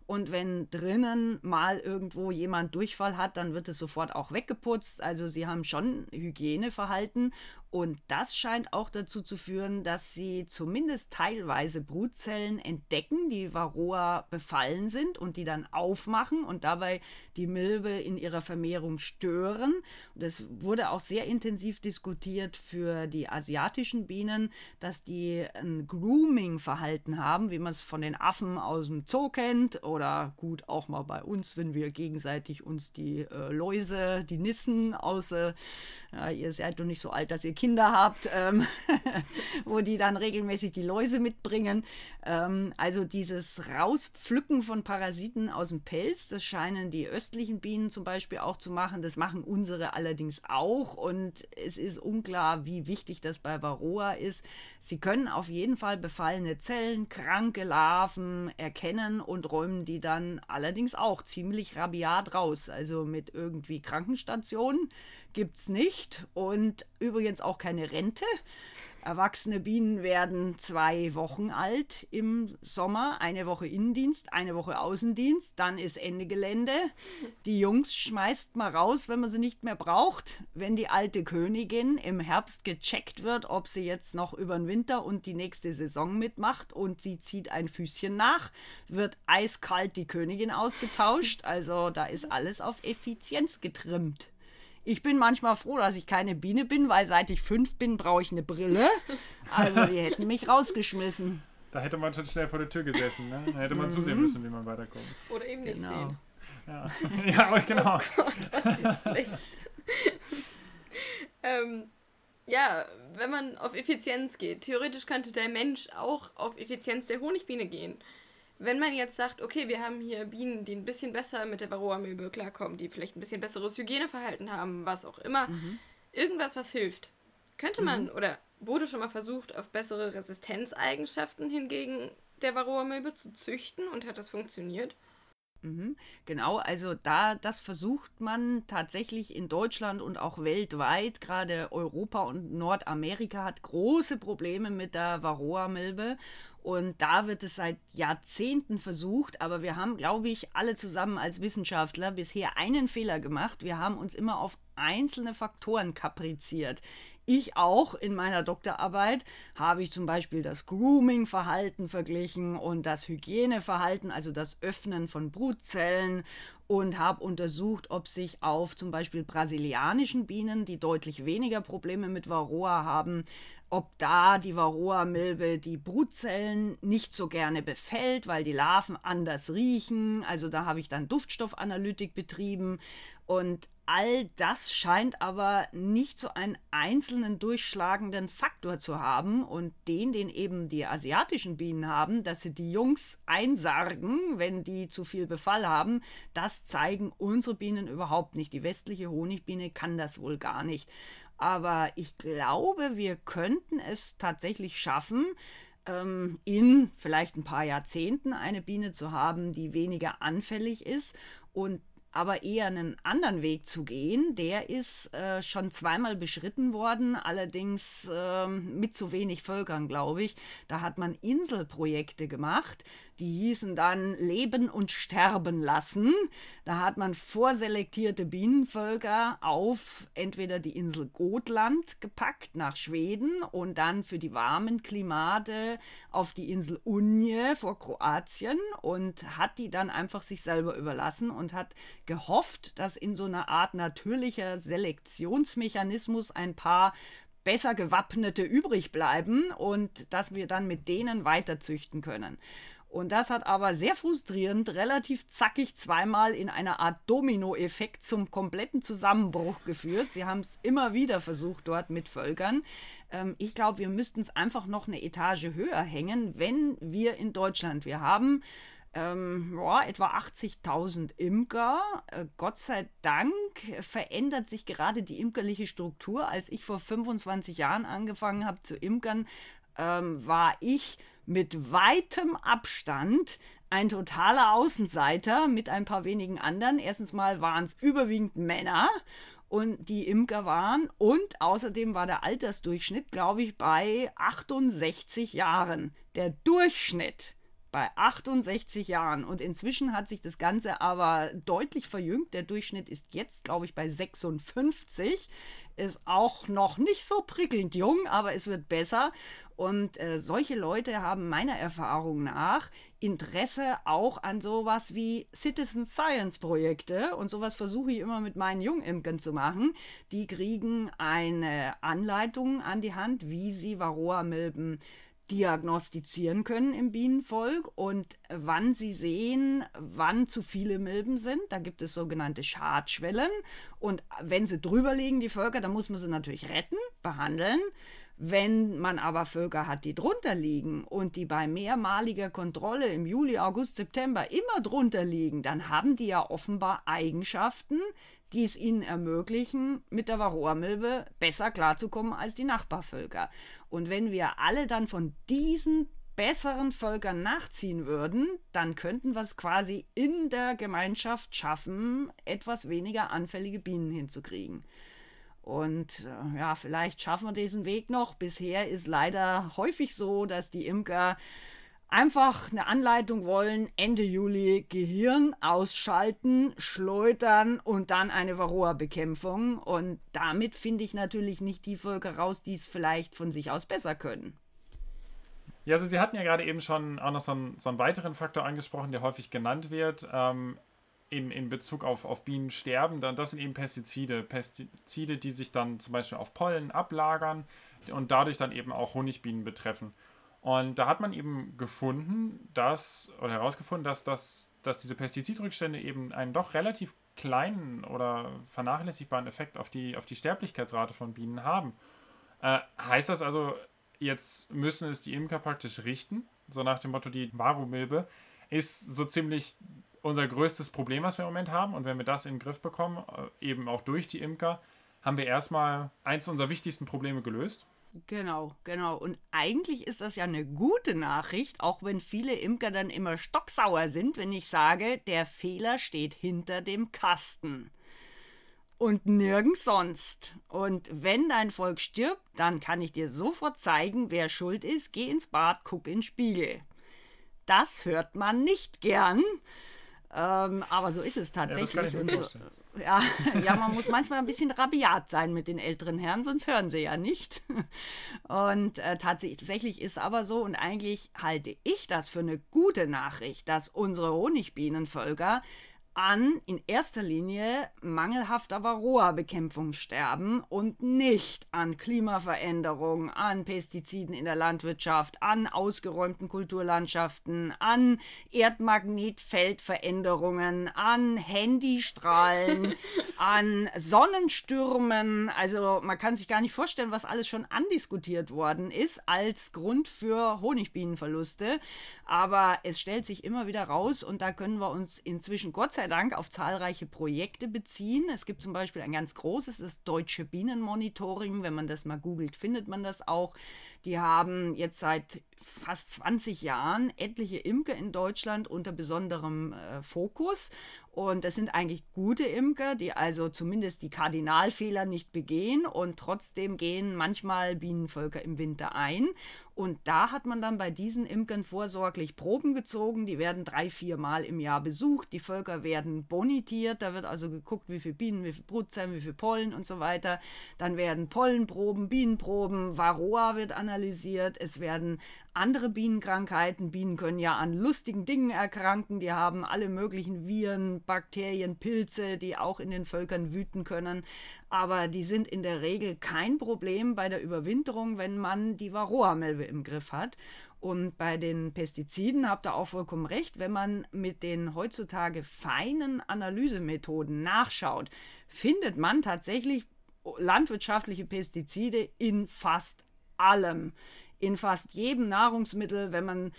S3: und wenn drinnen mal irgendwo jemand Durchfall hat, dann wird es sofort auch weggeputzt. Also sie haben schon Hygieneverhalten und das scheint auch dazu zu führen, dass sie zumindest teilweise Brutzellen entdecken, die Varroa befallen sind und die dann aufmachen und dabei die Milbe in ihrer Vermehrung stören. Und es wurde auch sehr intensiv diskutiert für die asiatischen Bienen, dass die ein Grooming-Verhalten haben, wie man es von den Affen aus dem Zoo kennt oder gut auch mal bei uns, wenn wir gegenseitig uns die äh, Läuse, die Nissen aus, äh, ihr seid doch nicht so alt, dass ihr Kinder habt, ähm, wo die dann regelmäßig die Läuse mitbringen. Ähm, also dieses Rauspflücken von Parasiten aus dem Pelz, das scheinen die östlichen Bienen zum Beispiel auch zu machen. Das machen unsere allerdings auch und es ist unklar, wie wichtig das bei Varroa ist. Sie können auf jeden Fall befallene Zellen, kranke Larven erkennen und räumen die dann allerdings auch ziemlich rabiat raus. Also mit irgendwie Krankenstationen gibt es nicht und übrigens auch keine Rente. Erwachsene Bienen werden zwei Wochen alt im Sommer, eine Woche Innendienst, eine Woche Außendienst, dann ist Ende Gelände. Die Jungs schmeißt man raus, wenn man sie nicht mehr braucht. Wenn die alte Königin im Herbst gecheckt wird, ob sie jetzt noch über den Winter und die nächste Saison mitmacht und sie zieht ein Füßchen nach, wird eiskalt die Königin ausgetauscht. Also da ist alles auf Effizienz getrimmt. Ich bin manchmal froh, dass ich keine Biene bin, weil seit ich fünf bin, brauche ich eine Brille. Also die hätten mich rausgeschmissen.
S2: Da hätte man schon schnell vor der Tür gesessen, ne? Da hätte man mhm. zusehen müssen, wie man weiterkommt.
S1: Oder eben nicht genau. sehen.
S2: Ja, ja genau. Oh Gott,
S1: ähm, ja, wenn man auf Effizienz geht, theoretisch könnte der Mensch auch auf Effizienz der Honigbiene gehen wenn man jetzt sagt, okay, wir haben hier Bienen, die ein bisschen besser mit der Varroa-Milbe klarkommen, die vielleicht ein bisschen besseres Hygieneverhalten haben, was auch immer, mhm. irgendwas, was hilft. Könnte man mhm. oder wurde schon mal versucht, auf bessere Resistenzeigenschaften hingegen der Varroa-Milbe zu züchten und hat das funktioniert?
S3: Mhm, genau, also da das versucht man tatsächlich in Deutschland und auch weltweit, gerade Europa und Nordamerika hat große Probleme mit der Varroa-Milbe und da wird es seit Jahrzehnten versucht, aber wir haben, glaube ich, alle zusammen als Wissenschaftler bisher einen Fehler gemacht. Wir haben uns immer auf einzelne Faktoren kapriziert. Ich auch in meiner Doktorarbeit habe ich zum Beispiel das Grooming-Verhalten verglichen und das Hygieneverhalten, also das Öffnen von Brutzellen und habe untersucht, ob sich auf zum Beispiel brasilianischen Bienen, die deutlich weniger Probleme mit Varroa haben, ob da die Varroa-Milbe die Brutzellen nicht so gerne befällt, weil die Larven anders riechen. Also da habe ich dann Duftstoffanalytik betrieben und all das scheint aber nicht so einen einzelnen durchschlagenden Faktor zu haben und den, den eben die asiatischen Bienen haben, dass sie die Jungs einsargen, wenn die zu viel Befall haben, das zeigen unsere Bienen überhaupt nicht. Die westliche Honigbiene kann das wohl gar nicht. Aber ich glaube, wir könnten es tatsächlich schaffen, ähm, in vielleicht ein paar Jahrzehnten eine Biene zu haben, die weniger anfällig ist und aber eher einen anderen Weg zu gehen. Der ist äh, schon zweimal beschritten worden, allerdings äh, mit zu wenig Völkern, glaube ich. Da hat man Inselprojekte gemacht, die hießen dann Leben und Sterben lassen. Da hat man vorselektierte Bienenvölker auf entweder die Insel Gotland gepackt nach Schweden und dann für die warmen Klimate auf die Insel Unje vor Kroatien und hat die dann einfach sich selber überlassen und hat gehofft, dass in so einer Art natürlicher Selektionsmechanismus ein paar besser gewappnete übrig bleiben und dass wir dann mit denen weiterzüchten können. Und das hat aber sehr frustrierend, relativ zackig zweimal in einer Art Dominoeffekt zum kompletten Zusammenbruch geführt. Sie haben es immer wieder versucht dort mit Völkern. Ähm, ich glaube, wir müssten es einfach noch eine Etage höher hängen, wenn wir in Deutschland, wir haben ähm, ja, etwa 80.000 Imker. Äh, Gott sei Dank verändert sich gerade die imkerliche Struktur. Als ich vor 25 Jahren angefangen habe zu imkern, ähm, war ich mit weitem Abstand ein totaler Außenseiter mit ein paar wenigen anderen. Erstens mal waren es überwiegend Männer und die Imker waren und außerdem war der Altersdurchschnitt, glaube ich, bei 68 Jahren. Der Durchschnitt bei 68 Jahren. Und inzwischen hat sich das Ganze aber deutlich verjüngt. Der Durchschnitt ist jetzt, glaube ich, bei 56 ist auch noch nicht so prickelnd jung, aber es wird besser. Und äh, solche Leute haben meiner Erfahrung nach Interesse auch an sowas wie Citizen Science Projekte. Und sowas versuche ich immer mit meinen Jungimkern zu machen. Die kriegen eine Anleitung an die Hand, wie sie Varroa-Milben diagnostizieren können im Bienenvolk und wann sie sehen, wann zu viele Milben sind. Da gibt es sogenannte Schadschwellen. Und wenn sie drüber liegen, die Völker, dann muss man sie natürlich retten, behandeln. Wenn man aber Völker hat, die drunter liegen und die bei mehrmaliger Kontrolle im Juli, August, September immer drunter liegen, dann haben die ja offenbar Eigenschaften, die es ihnen ermöglichen, mit der Varroa-Milbe besser klarzukommen als die Nachbarvölker. Und wenn wir alle dann von diesen besseren Völkern nachziehen würden, dann könnten wir es quasi in der Gemeinschaft schaffen, etwas weniger anfällige Bienen hinzukriegen. Und äh, ja, vielleicht schaffen wir diesen Weg noch. Bisher ist leider häufig so, dass die Imker einfach eine Anleitung wollen, Ende Juli Gehirn ausschalten, schleudern und dann eine Varroa-Bekämpfung. Und damit finde ich natürlich nicht die Völker raus, die es vielleicht von sich aus besser können.
S2: Ja, also Sie hatten ja gerade eben schon auch noch so einen, so einen weiteren Faktor angesprochen, der häufig genannt wird. Ähm, in, in Bezug auf, auf Bienensterben, das sind eben Pestizide. Pestizide, die sich dann zum Beispiel auf Pollen ablagern und dadurch dann eben auch Honigbienen betreffen. Und da hat man eben gefunden, dass, oder herausgefunden, dass, das, dass diese Pestizidrückstände eben einen doch relativ kleinen oder vernachlässigbaren Effekt auf die, auf die Sterblichkeitsrate von Bienen haben. Äh, heißt das also, jetzt müssen es die Imker praktisch richten? So nach dem Motto, die Varomilbe ist so ziemlich unser größtes Problem, was wir im Moment haben. Und wenn wir das in den Griff bekommen, äh, eben auch durch die Imker, haben wir erstmal eins unserer wichtigsten Probleme gelöst.
S3: Genau, genau. Und eigentlich ist das ja eine gute Nachricht, auch wenn viele Imker dann immer stocksauer sind, wenn ich sage, der Fehler steht hinter dem Kasten. Und nirgends sonst. Und wenn dein Volk stirbt, dann kann ich dir sofort zeigen, wer schuld ist. Geh ins Bad, guck in den Spiegel. Das hört man nicht gern. Ähm, aber so ist es tatsächlich. Ja, ja, ja, man muss manchmal ein bisschen rabiat sein mit den älteren Herren, sonst hören sie ja nicht. Und äh, tatsächlich ist aber so, und eigentlich halte ich das für eine gute Nachricht, dass unsere Honigbienenvölker an in erster Linie mangelhafter Varroa-Bekämpfung sterben und nicht an Klimaveränderungen, an Pestiziden in der Landwirtschaft, an ausgeräumten Kulturlandschaften, an Erdmagnetfeldveränderungen, an Handystrahlen, an Sonnenstürmen. Also man kann sich gar nicht vorstellen, was alles schon andiskutiert worden ist als Grund für Honigbienenverluste. Aber es stellt sich immer wieder raus und da können wir uns inzwischen Gott sei Dank auf zahlreiche Projekte beziehen. Es gibt zum Beispiel ein ganz großes, das Deutsche Bienenmonitoring. Wenn man das mal googelt, findet man das auch. Die haben jetzt seit fast 20 Jahren etliche Imker in Deutschland unter besonderem äh, Fokus. Und das sind eigentlich gute Imker, die also zumindest die Kardinalfehler nicht begehen und trotzdem gehen manchmal Bienenvölker im Winter ein. Und da hat man dann bei diesen Imkern vorsorglich Proben gezogen. Die werden drei, vier Mal im Jahr besucht. Die Völker werden bonitiert. Da wird also geguckt, wie viele Bienen, wie viele Brutzellen, wie viel Pollen und so weiter. Dann werden Pollenproben, Bienenproben, Varroa wird analysiert. Es werden andere Bienenkrankheiten. Bienen können ja an lustigen Dingen erkranken. Die haben alle möglichen Viren, Bakterien, Pilze, die auch in den Völkern wüten können. Aber die sind in der Regel kein Problem bei der Überwinterung, wenn man die Varroa-Milbe im Griff hat. Und bei den Pestiziden habt ihr auch vollkommen recht, wenn man mit den heutzutage feinen Analysemethoden nachschaut, findet man tatsächlich landwirtschaftliche Pestizide in fast allem in fast jedem Nahrungsmittel, wenn man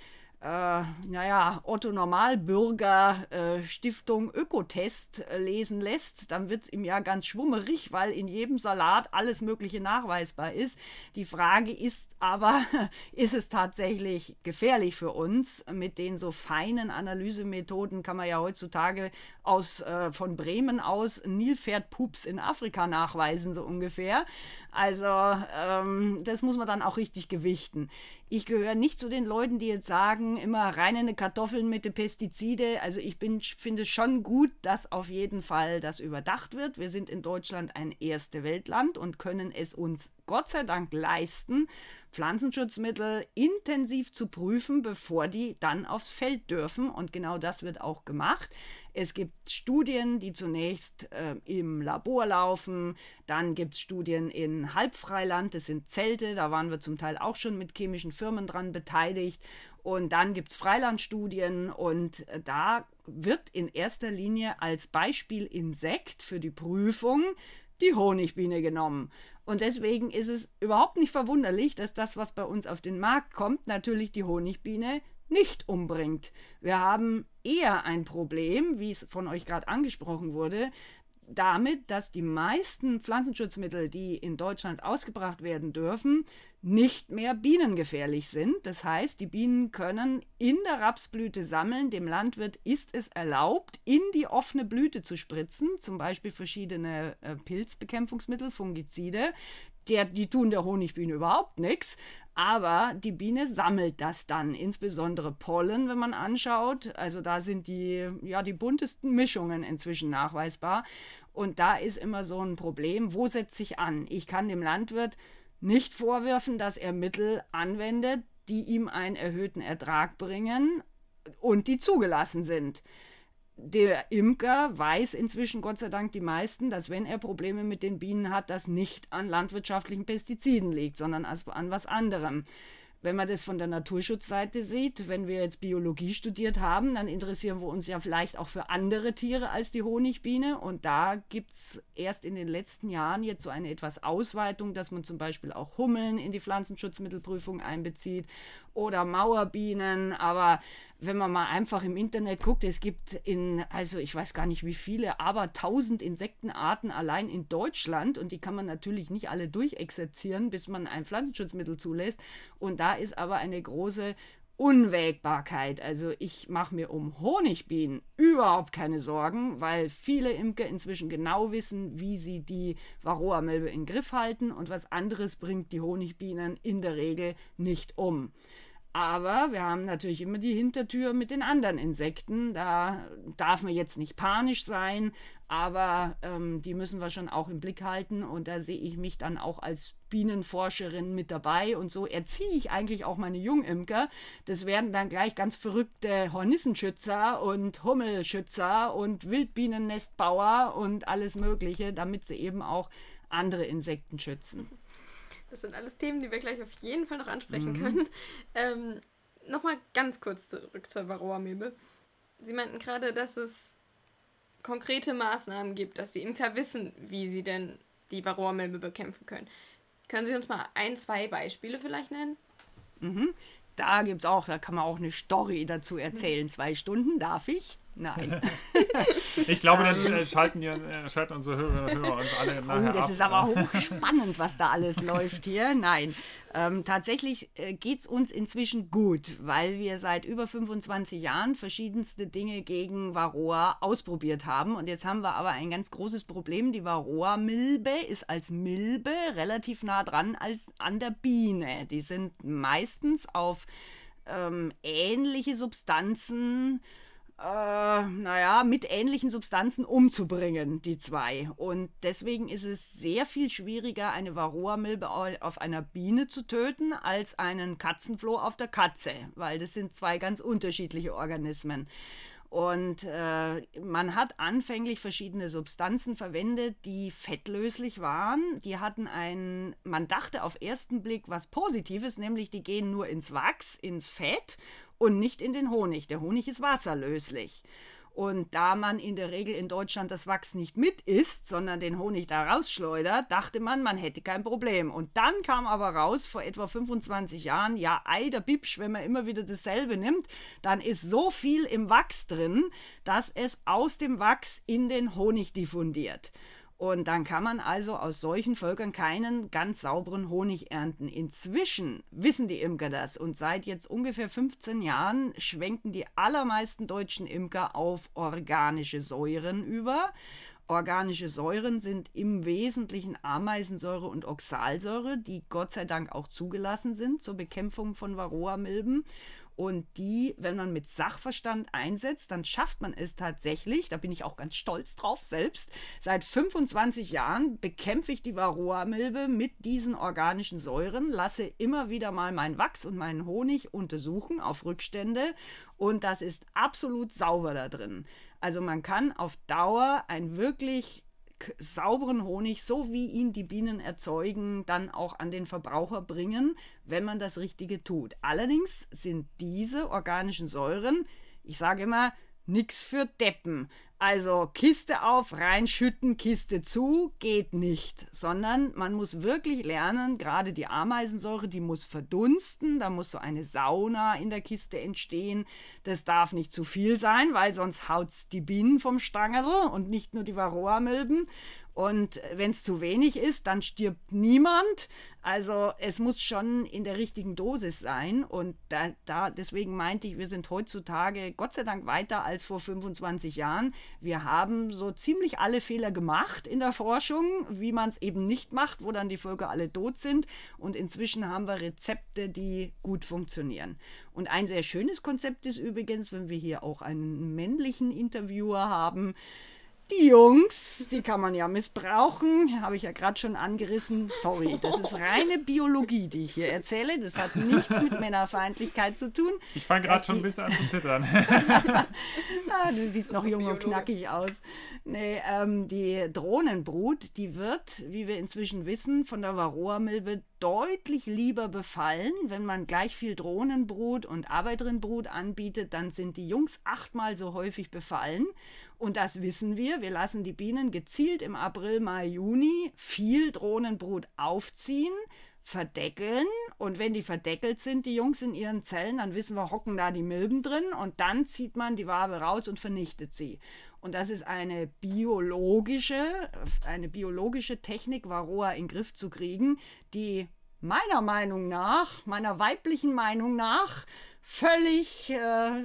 S3: äh, naja, Otto Normalbürger äh, Stiftung Ökotest äh, lesen lässt, dann wird es ihm ja ganz schwummerig, weil in jedem Salat alles Mögliche nachweisbar ist. Die Frage ist aber, ist es tatsächlich gefährlich für uns? Mit den so feinen Analysemethoden kann man ja heutzutage aus, äh, von Bremen aus Nilpferdpups in Afrika nachweisen, so ungefähr. Also ähm, das muss man dann auch richtig gewichten. Ich gehöre nicht zu den Leuten, die jetzt sagen, immer reine Kartoffeln mit den Pestizide. Also ich bin, finde schon gut, dass auf jeden Fall das überdacht wird. Wir sind in Deutschland ein erste Weltland und können es uns Gott sei Dank leisten, Pflanzenschutzmittel intensiv zu prüfen, bevor die dann aufs Feld dürfen. Und genau das wird auch gemacht. Es gibt Studien, die zunächst äh, im Labor laufen, dann gibt es Studien in Halbfreiland, das sind Zelte, da waren wir zum Teil auch schon mit chemischen Firmen dran beteiligt. Und dann gibt es Freilandstudien und äh, da wird in erster Linie als Beispiel Insekt für die Prüfung die Honigbiene genommen. Und deswegen ist es überhaupt nicht verwunderlich, dass das, was bei uns auf den Markt kommt, natürlich die Honigbiene nicht umbringt. Wir haben eher ein Problem, wie es von euch gerade angesprochen wurde, damit, dass die meisten Pflanzenschutzmittel, die in Deutschland ausgebracht werden dürfen, nicht mehr bienengefährlich sind. Das heißt, die Bienen können in der Rapsblüte sammeln. Dem Landwirt ist es erlaubt, in die offene Blüte zu spritzen, zum Beispiel verschiedene äh, Pilzbekämpfungsmittel, Fungizide. Der, die tun der Honigbiene überhaupt nichts. Aber die Biene sammelt das dann, insbesondere Pollen, wenn man anschaut. Also da sind die, ja, die buntesten Mischungen inzwischen nachweisbar. Und da ist immer so ein Problem, wo setze ich an? Ich kann dem Landwirt nicht vorwerfen, dass er Mittel anwendet, die ihm einen erhöhten Ertrag bringen und die zugelassen sind der Imker weiß inzwischen Gott sei Dank die meisten, dass wenn er Probleme mit den Bienen hat, das nicht an landwirtschaftlichen Pestiziden liegt, sondern an was anderem. Wenn man das von der Naturschutzseite sieht, wenn wir jetzt Biologie studiert haben, dann interessieren wir uns ja vielleicht auch für andere Tiere als die Honigbiene. Und da gibt es erst in den letzten Jahren jetzt so eine etwas Ausweitung, dass man zum Beispiel auch Hummeln in die Pflanzenschutzmittelprüfung einbezieht oder Mauerbienen. Aber wenn man mal einfach im Internet guckt, es gibt in, also ich weiß gar nicht wie viele, aber tausend Insektenarten allein in Deutschland und die kann man natürlich nicht alle durchexerzieren, bis man ein Pflanzenschutzmittel zulässt. Und da ist aber eine große Unwägbarkeit. Also ich mache mir um Honigbienen überhaupt keine Sorgen, weil viele Imker inzwischen genau wissen, wie sie die Varroa-Milbe in Griff halten und was anderes bringt die Honigbienen in der Regel nicht um. Aber wir haben natürlich immer die Hintertür mit den anderen Insekten. Da darf man jetzt nicht panisch sein, aber ähm, die müssen wir schon auch im Blick halten. Und da sehe ich mich dann auch als Bienenforscherin mit dabei. Und so erziehe ich eigentlich auch meine Jungimker. Das werden dann gleich ganz verrückte Hornissenschützer und Hummelschützer und Wildbienennestbauer und alles Mögliche, damit sie eben auch andere Insekten schützen.
S1: Das sind alles Themen, die wir gleich auf jeden Fall noch ansprechen mhm. können. Ähm, Nochmal ganz kurz zurück zur Varroa-Milbe. Sie meinten gerade, dass es konkrete Maßnahmen gibt, dass die Imker wissen, wie sie denn die Varroa-Milbe bekämpfen können. Können Sie uns mal ein, zwei Beispiele vielleicht nennen?
S3: Mhm. Da gibt es auch, da kann man auch eine Story dazu erzählen. Zwei Stunden, darf ich? Nein.
S2: ich glaube, dann ähm. schalten, die, äh, schalten unsere Hörer, Hörer uns alle nachher
S3: oh, Das ab. ist aber hochspannend, was da alles läuft hier. Nein, ähm, tatsächlich äh, geht es uns inzwischen gut, weil wir seit über 25 Jahren verschiedenste Dinge gegen Varroa ausprobiert haben. Und jetzt haben wir aber ein ganz großes Problem. Die Varroa-Milbe ist als Milbe relativ nah dran als an der Biene. Die sind meistens auf ähm, ähnliche Substanzen äh, naja, mit ähnlichen Substanzen umzubringen, die zwei. Und deswegen ist es sehr viel schwieriger, eine Varroa-Milbe auf einer Biene zu töten, als einen Katzenfloh auf der Katze, weil das sind zwei ganz unterschiedliche Organismen. Und äh, man hat anfänglich verschiedene Substanzen verwendet, die fettlöslich waren. Die hatten ein, man dachte auf ersten Blick was Positives, nämlich die gehen nur ins Wachs, ins Fett und nicht in den Honig. Der Honig ist wasserlöslich. Und da man in der Regel in Deutschland das Wachs nicht mit isst, sondern den Honig da rausschleudert, dachte man, man hätte kein Problem. Und dann kam aber raus, vor etwa 25 Jahren, ja, ei, der Bibsch, wenn man immer wieder dasselbe nimmt, dann ist so viel im Wachs drin, dass es aus dem Wachs in den Honig diffundiert. Und dann kann man also aus solchen Völkern keinen ganz sauberen Honig ernten. Inzwischen wissen die Imker das und seit jetzt ungefähr 15 Jahren schwenken die allermeisten deutschen Imker auf organische Säuren über. Organische Säuren sind im Wesentlichen Ameisensäure und Oxalsäure, die Gott sei Dank auch zugelassen sind zur Bekämpfung von Varroa-Milben. Und die, wenn man mit Sachverstand einsetzt, dann schafft man es tatsächlich, da bin ich auch ganz stolz drauf selbst, seit 25 Jahren bekämpfe ich die Varroa-Milbe mit diesen organischen Säuren, lasse immer wieder mal mein Wachs und meinen Honig untersuchen auf Rückstände und das ist absolut sauber da drin. Also man kann auf Dauer ein wirklich sauberen Honig, so wie ihn die Bienen erzeugen, dann auch an den Verbraucher bringen, wenn man das Richtige tut. Allerdings sind diese organischen Säuren, ich sage immer, nichts für Deppen. Also Kiste auf, reinschütten, Kiste zu, geht nicht, sondern man muss wirklich lernen, gerade die Ameisensäure, die muss verdunsten, da muss so eine Sauna in der Kiste entstehen. Das darf nicht zu viel sein, weil sonst haut die Bienen vom Stangel und nicht nur die Varroa-Milben. Und wenn es zu wenig ist, dann stirbt niemand. Also es muss schon in der richtigen Dosis sein. Und da, da, deswegen meinte ich, wir sind heutzutage Gott sei Dank weiter als vor 25 Jahren. Wir haben so ziemlich alle Fehler gemacht in der Forschung, wie man es eben nicht macht, wo dann die Völker alle tot sind. Und inzwischen haben wir Rezepte, die gut funktionieren. Und ein sehr schönes Konzept ist übrigens, wenn wir hier auch einen männlichen Interviewer haben, die Jungs, die kann man ja missbrauchen, habe ich ja gerade schon angerissen. Sorry, das ist reine Biologie, die ich hier erzähle. Das hat nichts mit Männerfeindlichkeit zu tun.
S2: Ich fange gerade schon ein bisschen an zu zittern.
S3: ah, du siehst noch jung und knackig aus. Nee, ähm, die Drohnenbrut, die wird, wie wir inzwischen wissen, von der Varroa-Milbe deutlich lieber befallen. Wenn man gleich viel Drohnenbrut und Arbeiterinnenbrut anbietet, dann sind die Jungs achtmal so häufig befallen. Und das wissen wir. Wir lassen die Bienen gezielt im April, Mai, Juni viel Drohnenbrut aufziehen, verdeckeln und wenn die verdeckelt sind, die Jungs in ihren Zellen, dann wissen wir, hocken da die Milben drin und dann zieht man die Wabe raus und vernichtet sie. Und das ist eine biologische, eine biologische Technik, Varroa in den Griff zu kriegen, die meiner Meinung nach, meiner weiblichen Meinung nach, völlig äh,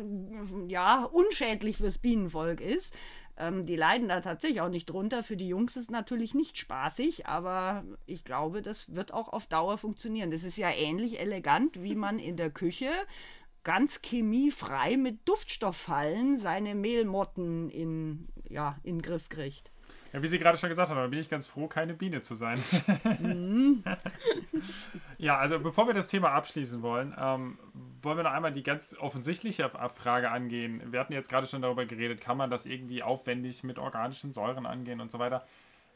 S3: ja, unschädlich fürs Bienenvolk ist. Ähm, die leiden da tatsächlich auch nicht drunter. Für die Jungs ist es natürlich nicht spaßig, aber ich glaube, das wird auch auf Dauer funktionieren. Das ist ja ähnlich elegant, wie man in der Küche ganz chemiefrei mit Duftstofffallen seine Mehlmotten in, ja, in den Griff kriegt.
S2: Ja, wie Sie gerade schon gesagt haben, da bin ich ganz froh, keine Biene zu sein. ja, also bevor wir das Thema abschließen wollen, ähm, wollen wir noch einmal die ganz offensichtliche Frage angehen. Wir hatten jetzt gerade schon darüber geredet, kann man das irgendwie aufwendig mit organischen Säuren angehen und so weiter.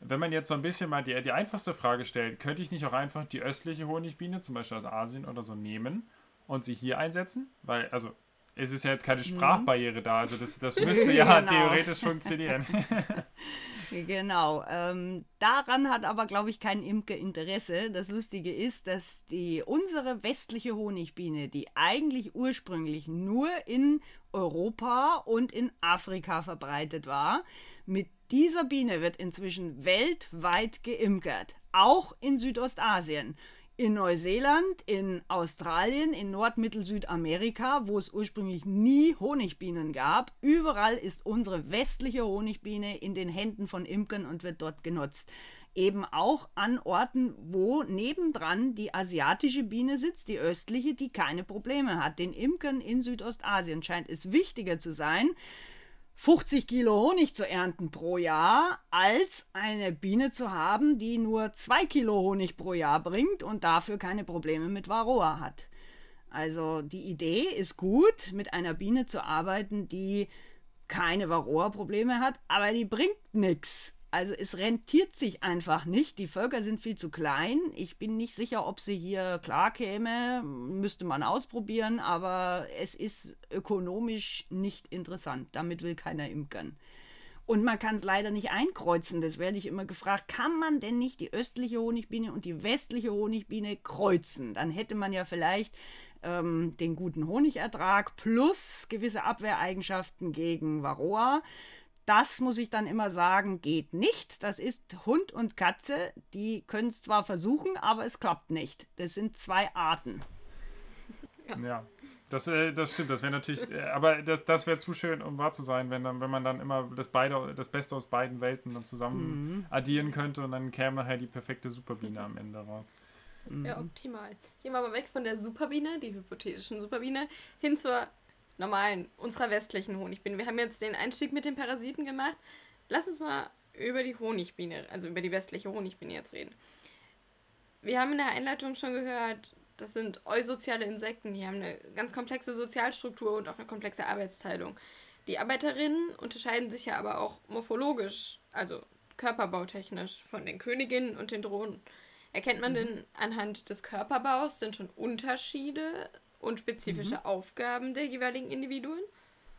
S2: Wenn man jetzt so ein bisschen mal die, die einfachste Frage stellt, könnte ich nicht auch einfach die östliche Honigbiene, zum Beispiel aus Asien oder so, nehmen und sie hier einsetzen? Weil, also, es ist ja jetzt keine mhm. Sprachbarriere da, also das, das müsste ja genau. theoretisch funktionieren.
S3: genau. Ähm, daran hat aber, glaube ich, kein Imker Interesse. Das Lustige ist, dass die unsere westliche Honigbiene, die eigentlich ursprünglich nur in Europa und in Afrika verbreitet war, mit dieser Biene wird inzwischen weltweit geimkert, auch in Südostasien in Neuseeland, in Australien, in Nord-Mittel-Südamerika, wo es ursprünglich nie Honigbienen gab. Überall ist unsere westliche Honigbiene in den Händen von Imkern und wird dort genutzt. Eben auch an Orten, wo nebendran die asiatische Biene sitzt, die östliche, die keine Probleme hat. Den Imkern in Südostasien scheint es wichtiger zu sein, 50 Kilo Honig zu ernten pro Jahr, als eine Biene zu haben, die nur 2 Kilo Honig pro Jahr bringt und dafür keine Probleme mit Varroa hat. Also die Idee ist gut, mit einer Biene zu arbeiten, die keine Varroa-Probleme hat, aber die bringt nichts. Also es rentiert sich einfach nicht. Die Völker sind viel zu klein. Ich bin nicht sicher, ob sie hier klar käme. Müsste man ausprobieren, aber es ist ökonomisch nicht interessant. Damit will keiner imkern. Und man kann es leider nicht einkreuzen. Das werde ich immer gefragt. Kann man denn nicht die östliche Honigbiene und die westliche Honigbiene kreuzen? Dann hätte man ja vielleicht ähm, den guten Honigertrag plus gewisse Abwehreigenschaften gegen Varroa. Das muss ich dann immer sagen, geht nicht. Das ist Hund und Katze. Die können es zwar versuchen, aber es klappt nicht. Das sind zwei Arten.
S2: Ja. ja. Das, äh, das stimmt, das wäre natürlich, äh, aber das, das wäre zu schön, um wahr zu sein, wenn, dann, wenn man dann immer das, beide, das Beste aus beiden Welten dann zusammen mhm. addieren könnte und dann käme nachher die perfekte Superbiene am Ende raus.
S1: Ja, optimal. Gehen wir mal weg von der Superbiene, die hypothetischen Superbiene, hin zur normalen, unserer westlichen Honigbiene. Wir haben jetzt den Einstieg mit den Parasiten gemacht. Lass uns mal über die Honigbiene, also über die westliche Honigbiene jetzt reden. Wir haben in der Einleitung schon gehört, das sind eusoziale Insekten, die haben eine ganz komplexe Sozialstruktur und auch eine komplexe Arbeitsteilung. Die Arbeiterinnen unterscheiden sich ja aber auch morphologisch, also körperbautechnisch von den Königinnen und den Drohnen. Erkennt man mhm. denn anhand des Körperbaus denn schon Unterschiede und spezifische mhm. Aufgaben der jeweiligen Individuen?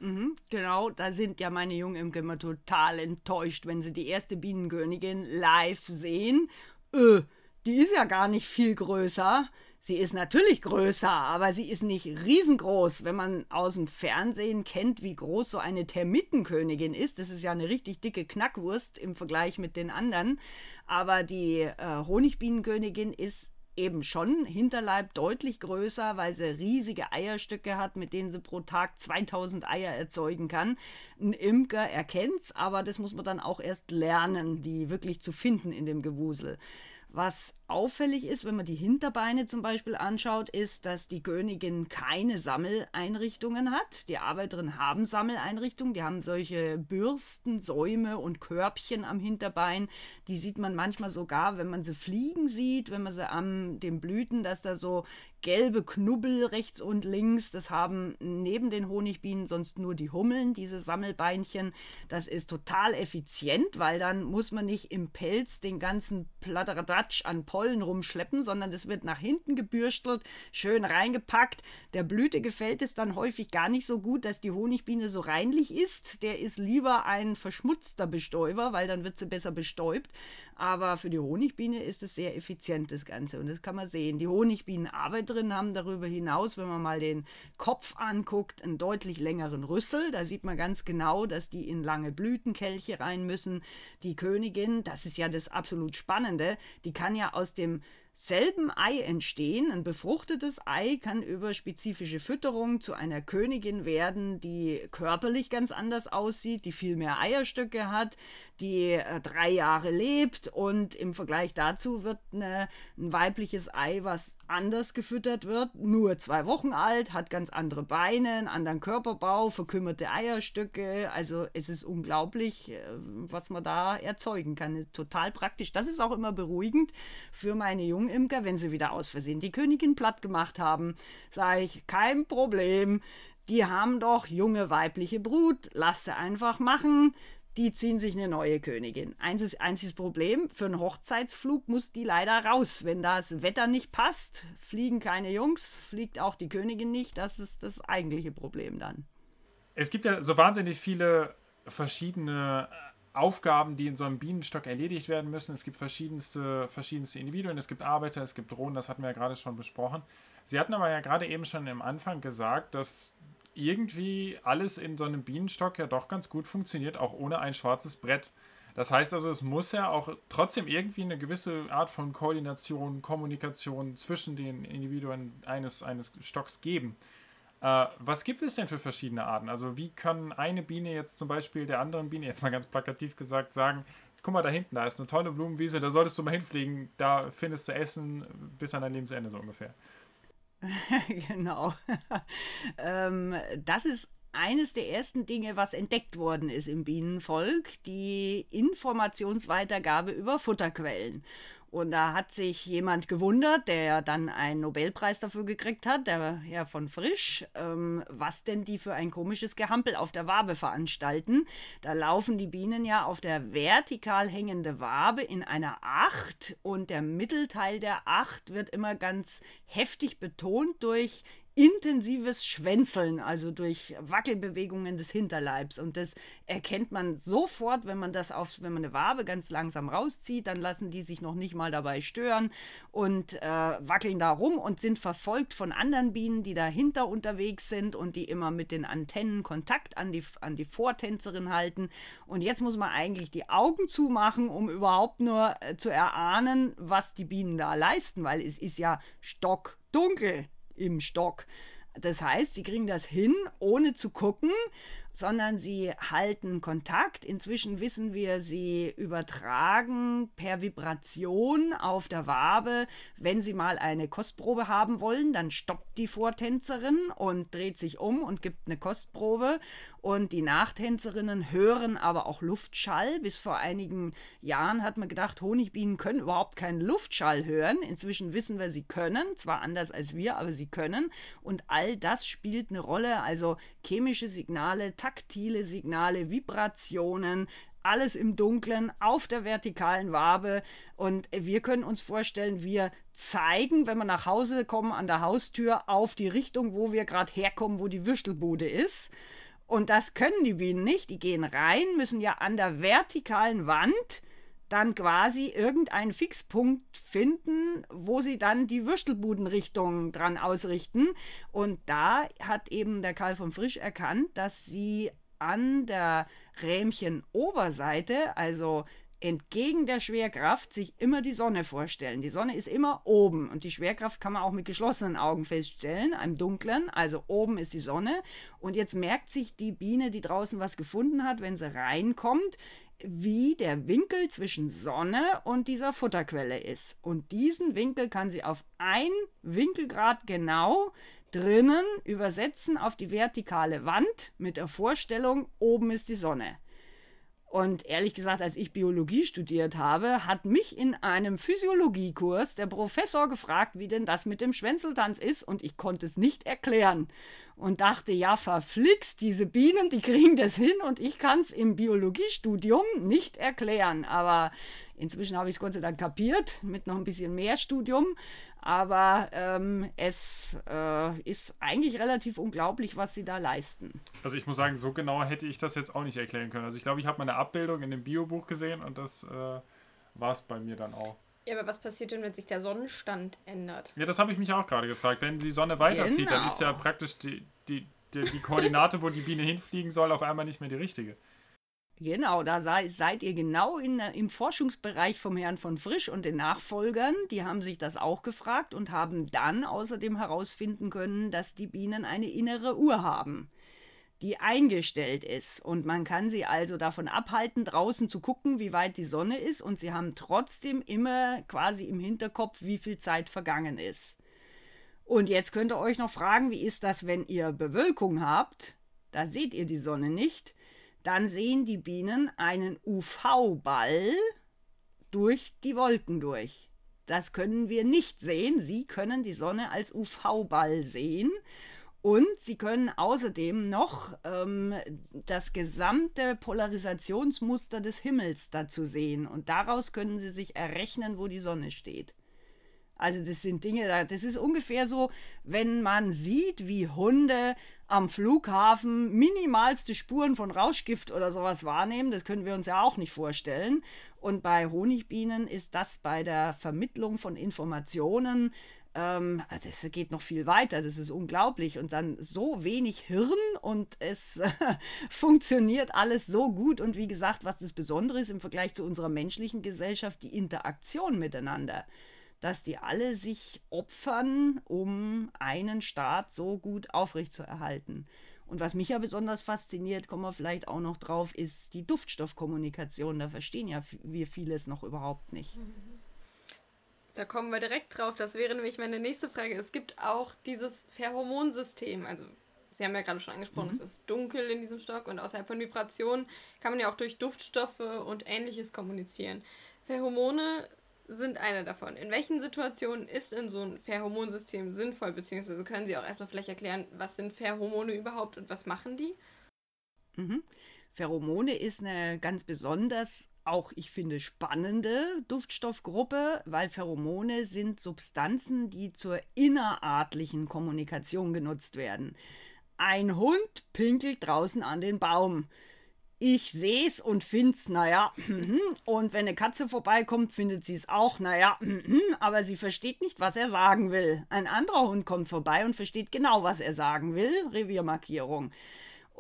S3: Mhm, genau, da sind ja meine Jungen immer total enttäuscht, wenn sie die erste Bienenkönigin live sehen. Äh, die ist ja gar nicht viel größer. Sie ist natürlich größer, aber sie ist nicht riesengroß. Wenn man aus dem Fernsehen kennt, wie groß so eine Termitenkönigin ist, das ist ja eine richtig dicke Knackwurst im Vergleich mit den anderen. Aber die äh, Honigbienenkönigin ist eben schon Hinterleib deutlich größer, weil sie riesige Eierstöcke hat, mit denen sie pro Tag 2000 Eier erzeugen kann. Ein Imker erkennt's, aber das muss man dann auch erst lernen, die wirklich zu finden in dem Gewusel. Was auffällig ist, wenn man die Hinterbeine zum Beispiel anschaut, ist, dass die Königin keine Sammeleinrichtungen hat. Die Arbeiterinnen haben Sammeleinrichtungen, die haben solche Bürsten, Säume und Körbchen am Hinterbein. Die sieht man manchmal sogar, wenn man sie fliegen sieht, wenn man sie an den Blüten, dass da so gelbe Knubbel rechts und links. Das haben neben den Honigbienen sonst nur die Hummeln, diese Sammelbeinchen. Das ist total effizient, weil dann muss man nicht im Pelz den ganzen Platteradatsch an Pollen rumschleppen, sondern das wird nach hinten gebürstelt, schön reingepackt. Der Blüte gefällt es dann häufig gar nicht so gut, dass die Honigbiene so reinlich ist. Der ist lieber ein verschmutzter Bestäuber, weil dann wird sie besser bestäubt. Aber für die Honigbiene ist es sehr effizient, das Ganze. Und das kann man sehen. Die Honigbienenarbeit drin, haben darüber hinaus, wenn man mal den Kopf anguckt, einen deutlich längeren Rüssel. Da sieht man ganz genau, dass die in lange Blütenkelche rein müssen. Die Königin, das ist ja das absolut Spannende, die kann ja aus dem selben Ei entstehen. Ein befruchtetes Ei kann über spezifische Fütterung zu einer Königin werden, die körperlich ganz anders aussieht, die viel mehr Eierstöcke hat, die äh, drei Jahre lebt und im Vergleich dazu wird eine, ein weibliches Ei, was anders gefüttert wird, nur zwei Wochen alt, hat ganz andere Beine, einen anderen Körperbau, verkümmerte Eierstöcke. Also es ist unglaublich, äh, was man da erzeugen kann. Total praktisch. Das ist auch immer beruhigend für meine Jungimker, wenn sie wieder aus Versehen die Königin platt gemacht haben. Sage ich, kein Problem. Die haben doch junge weibliche Brut, lass sie einfach machen die ziehen sich eine neue Königin. Einziges, einziges Problem, für einen Hochzeitsflug muss die leider raus. Wenn das Wetter nicht passt, fliegen keine Jungs, fliegt auch die Königin nicht. Das ist das eigentliche Problem dann.
S2: Es gibt ja so wahnsinnig viele verschiedene Aufgaben, die in so einem Bienenstock erledigt werden müssen. Es gibt verschiedenste, verschiedenste Individuen, es gibt Arbeiter, es gibt Drohnen, das hatten wir ja gerade schon besprochen. Sie hatten aber ja gerade eben schon am Anfang gesagt, dass irgendwie alles in so einem Bienenstock ja doch ganz gut funktioniert, auch ohne ein schwarzes Brett. Das heißt also, es muss ja auch trotzdem irgendwie eine gewisse Art von Koordination, Kommunikation zwischen den Individuen eines, eines Stocks geben. Äh, was gibt es denn für verschiedene Arten? Also wie kann eine Biene jetzt zum Beispiel der anderen Biene, jetzt mal ganz plakativ gesagt, sagen, guck mal da hinten, da ist eine tolle Blumenwiese, da solltest du mal hinfliegen, da findest du Essen bis an dein Lebensende so ungefähr.
S3: genau. ähm, das ist eines der ersten Dinge, was entdeckt worden ist im Bienenvolk, die Informationsweitergabe über Futterquellen. Und da hat sich jemand gewundert, der dann einen Nobelpreis dafür gekriegt hat, der Herr von Frisch, ähm, was denn die für ein komisches Gehampel auf der Wabe veranstalten. Da laufen die Bienen ja auf der vertikal hängende Wabe in einer Acht und der Mittelteil der Acht wird immer ganz heftig betont durch intensives Schwänzeln, also durch Wackelbewegungen des Hinterleibs. Und das erkennt man sofort, wenn man das auf, wenn man eine Wabe ganz langsam rauszieht, dann lassen die sich noch nicht mal dabei stören und äh, wackeln da rum und sind verfolgt von anderen Bienen, die dahinter unterwegs sind und die immer mit den Antennen Kontakt an die, an die Vortänzerin halten. Und jetzt muss man eigentlich die Augen zumachen, um überhaupt nur äh, zu erahnen, was die Bienen da leisten, weil es ist ja stockdunkel im Stock. Das heißt, sie kriegen das hin, ohne zu gucken sondern sie halten Kontakt. Inzwischen wissen wir, sie übertragen per Vibration auf der Wabe. Wenn sie mal eine Kostprobe haben wollen, dann stoppt die Vortänzerin und dreht sich um und gibt eine Kostprobe. Und die Nachtänzerinnen hören aber auch Luftschall. Bis vor einigen Jahren hat man gedacht, Honigbienen können überhaupt keinen Luftschall hören. Inzwischen wissen wir, sie können, zwar anders als wir, aber sie können. Und all das spielt eine Rolle. Also chemische Signale, taktile Signale, Vibrationen, alles im Dunkeln auf der vertikalen Wabe. Und wir können uns vorstellen, wir zeigen, wenn wir nach Hause kommen, an der Haustür auf die Richtung, wo wir gerade herkommen, wo die Würstelbude ist. Und das können die Bienen nicht. Die gehen rein, müssen ja an der vertikalen Wand dann quasi irgendeinen Fixpunkt finden, wo sie dann die Würstelbudenrichtung dran ausrichten. Und da hat eben der Karl von Frisch erkannt, dass sie an der Rähmchenoberseite, also entgegen der Schwerkraft, sich immer die Sonne vorstellen. Die Sonne ist immer oben und die Schwerkraft kann man auch mit geschlossenen Augen feststellen, im Dunklen. Also oben ist die Sonne. Und jetzt merkt sich die Biene, die draußen was gefunden hat, wenn sie reinkommt, wie der Winkel zwischen Sonne und dieser Futterquelle ist. Und diesen Winkel kann sie auf ein Winkelgrad genau drinnen übersetzen auf die vertikale Wand mit der Vorstellung, oben ist die Sonne. Und ehrlich gesagt, als ich Biologie studiert habe, hat mich in einem Physiologiekurs der Professor gefragt, wie denn das mit dem Schwänzeltanz ist, und ich konnte es nicht erklären. Und dachte, ja, verflixt, diese Bienen, die kriegen das hin und ich kann es im Biologiestudium nicht erklären. Aber inzwischen habe ich es Gott sei Dank kapiert, mit noch ein bisschen mehr Studium. Aber ähm, es äh, ist eigentlich relativ unglaublich, was sie da leisten.
S2: Also ich muss sagen, so genau hätte ich das jetzt auch nicht erklären können. Also ich glaube, ich habe meine Abbildung in dem Biobuch gesehen und das äh, war es bei mir dann auch.
S1: Ja, aber was passiert denn, wenn sich der Sonnenstand ändert?
S2: Ja, das habe ich mich auch gerade gefragt. Wenn die Sonne weiterzieht, genau. dann ist ja praktisch die, die, die, die Koordinate, wo die Biene hinfliegen soll, auf einmal nicht mehr die richtige.
S3: Genau, da sei, seid ihr genau in, im Forschungsbereich vom Herrn von Frisch und den Nachfolgern. Die haben sich das auch gefragt und haben dann außerdem herausfinden können, dass die Bienen eine innere Uhr haben, die eingestellt ist. Und man kann sie also davon abhalten, draußen zu gucken, wie weit die Sonne ist. Und sie haben trotzdem immer quasi im Hinterkopf, wie viel Zeit vergangen ist. Und jetzt könnt ihr euch noch fragen, wie ist das, wenn ihr Bewölkung habt? Da seht ihr die Sonne nicht dann sehen die Bienen einen UV-Ball durch die Wolken durch. Das können wir nicht sehen. Sie können die Sonne als UV-Ball sehen. Und sie können außerdem noch ähm, das gesamte Polarisationsmuster des Himmels dazu sehen. Und daraus können sie sich errechnen, wo die Sonne steht. Also das sind Dinge, das ist ungefähr so, wenn man sieht, wie Hunde am Flughafen minimalste Spuren von Rauschgift oder sowas wahrnehmen. Das können wir uns ja auch nicht vorstellen. Und bei Honigbienen ist das bei der Vermittlung von Informationen ähm, das geht noch viel weiter, das ist unglaublich. Und dann so wenig Hirn und es äh, funktioniert alles so gut. Und wie gesagt, was das Besondere ist im Vergleich zu unserer menschlichen Gesellschaft, die Interaktion miteinander dass die alle sich opfern, um einen Staat so gut aufrechtzuerhalten. Und was mich ja besonders fasziniert, kommen wir vielleicht auch noch drauf, ist die Duftstoffkommunikation. Da verstehen ja wir vieles noch überhaupt nicht.
S1: Da kommen wir direkt drauf. Das wäre nämlich meine nächste Frage. Es gibt auch dieses Pheromonsystem. Also, Sie haben ja gerade schon angesprochen, mhm. es ist dunkel in diesem Stock und außerhalb von Vibrationen kann man ja auch durch Duftstoffe und ähnliches kommunizieren. Pheromone sind eine davon. In welchen Situationen ist denn so ein Pheromonsystem sinnvoll, beziehungsweise können Sie auch erstmal vielleicht erklären, was sind Pheromone überhaupt und was machen die?
S3: Mhm. Pheromone ist eine ganz besonders, auch ich finde, spannende Duftstoffgruppe, weil Pheromone sind Substanzen, die zur innerartlichen Kommunikation genutzt werden. Ein Hund pinkelt draußen an den Baum ich sehe es und finde es, naja, und wenn eine Katze vorbeikommt, findet sie es auch, naja, aber sie versteht nicht, was er sagen will. Ein anderer Hund kommt vorbei und versteht genau, was er sagen will, Reviermarkierung.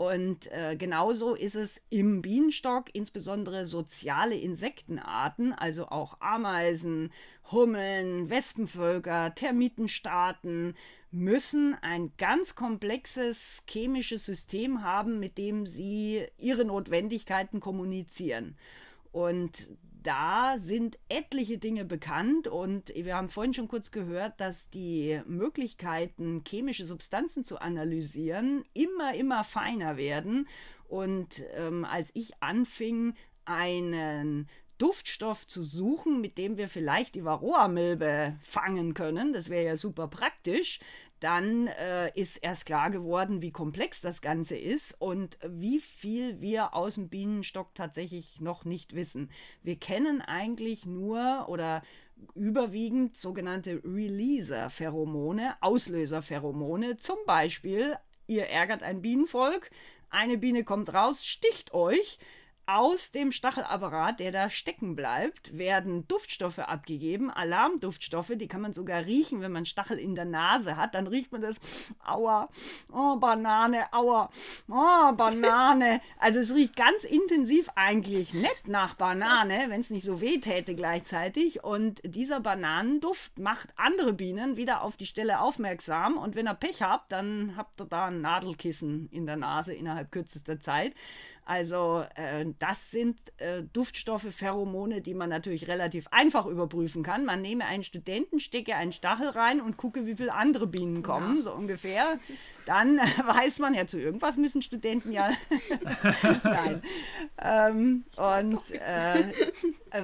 S3: Und äh, genauso ist es im Bienenstock, insbesondere soziale Insektenarten, also auch Ameisen, Hummeln, Wespenvölker, Termitenstaaten, müssen ein ganz komplexes chemisches System haben, mit dem sie ihre Notwendigkeiten kommunizieren. Und da sind etliche Dinge bekannt und wir haben vorhin schon kurz gehört, dass die Möglichkeiten, chemische Substanzen zu analysieren, immer, immer feiner werden. Und ähm, als ich anfing, einen Duftstoff zu suchen, mit dem wir vielleicht die Varroa-Milbe fangen können. Das wäre ja super praktisch. Dann äh, ist erst klar geworden, wie komplex das Ganze ist und wie viel wir aus dem Bienenstock tatsächlich noch nicht wissen. Wir kennen eigentlich nur oder überwiegend sogenannte Releaser-Pheromone, Auslöser-Pheromone. Zum Beispiel, ihr ärgert ein Bienenvolk, eine Biene kommt raus, sticht euch, aus dem Stachelapparat, der da stecken bleibt, werden Duftstoffe abgegeben, Alarmduftstoffe, die kann man sogar riechen, wenn man Stachel in der Nase hat. Dann riecht man das, aua, oh, Banane, aua, oh, Banane. Also es riecht ganz intensiv eigentlich nett nach Banane, wenn es nicht so weh täte gleichzeitig. Und dieser Bananenduft macht andere Bienen wieder auf die Stelle aufmerksam. Und wenn ihr Pech habt, dann habt ihr da ein Nadelkissen in der Nase innerhalb kürzester Zeit. Also äh, das sind äh, Duftstoffe, Pheromone, die man natürlich relativ einfach überprüfen kann. Man nehme einen Studenten, stecke einen Stachel rein und gucke, wie viele andere Bienen kommen, ja. so ungefähr. Dann äh, weiß man ja, zu irgendwas müssen Studenten ja. Nein. Ähm, und äh,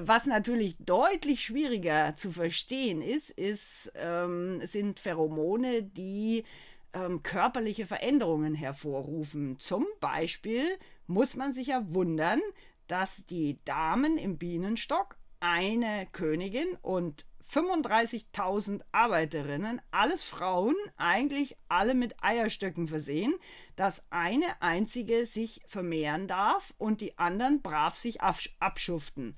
S3: was natürlich deutlich schwieriger zu verstehen ist, ist ähm, sind Pheromone, die ähm, körperliche Veränderungen hervorrufen. Zum Beispiel muss man sich ja wundern, dass die Damen im Bienenstock eine Königin und 35.000 Arbeiterinnen, alles Frauen, eigentlich alle mit Eierstöcken versehen, dass eine einzige sich vermehren darf und die anderen brav sich abschuften.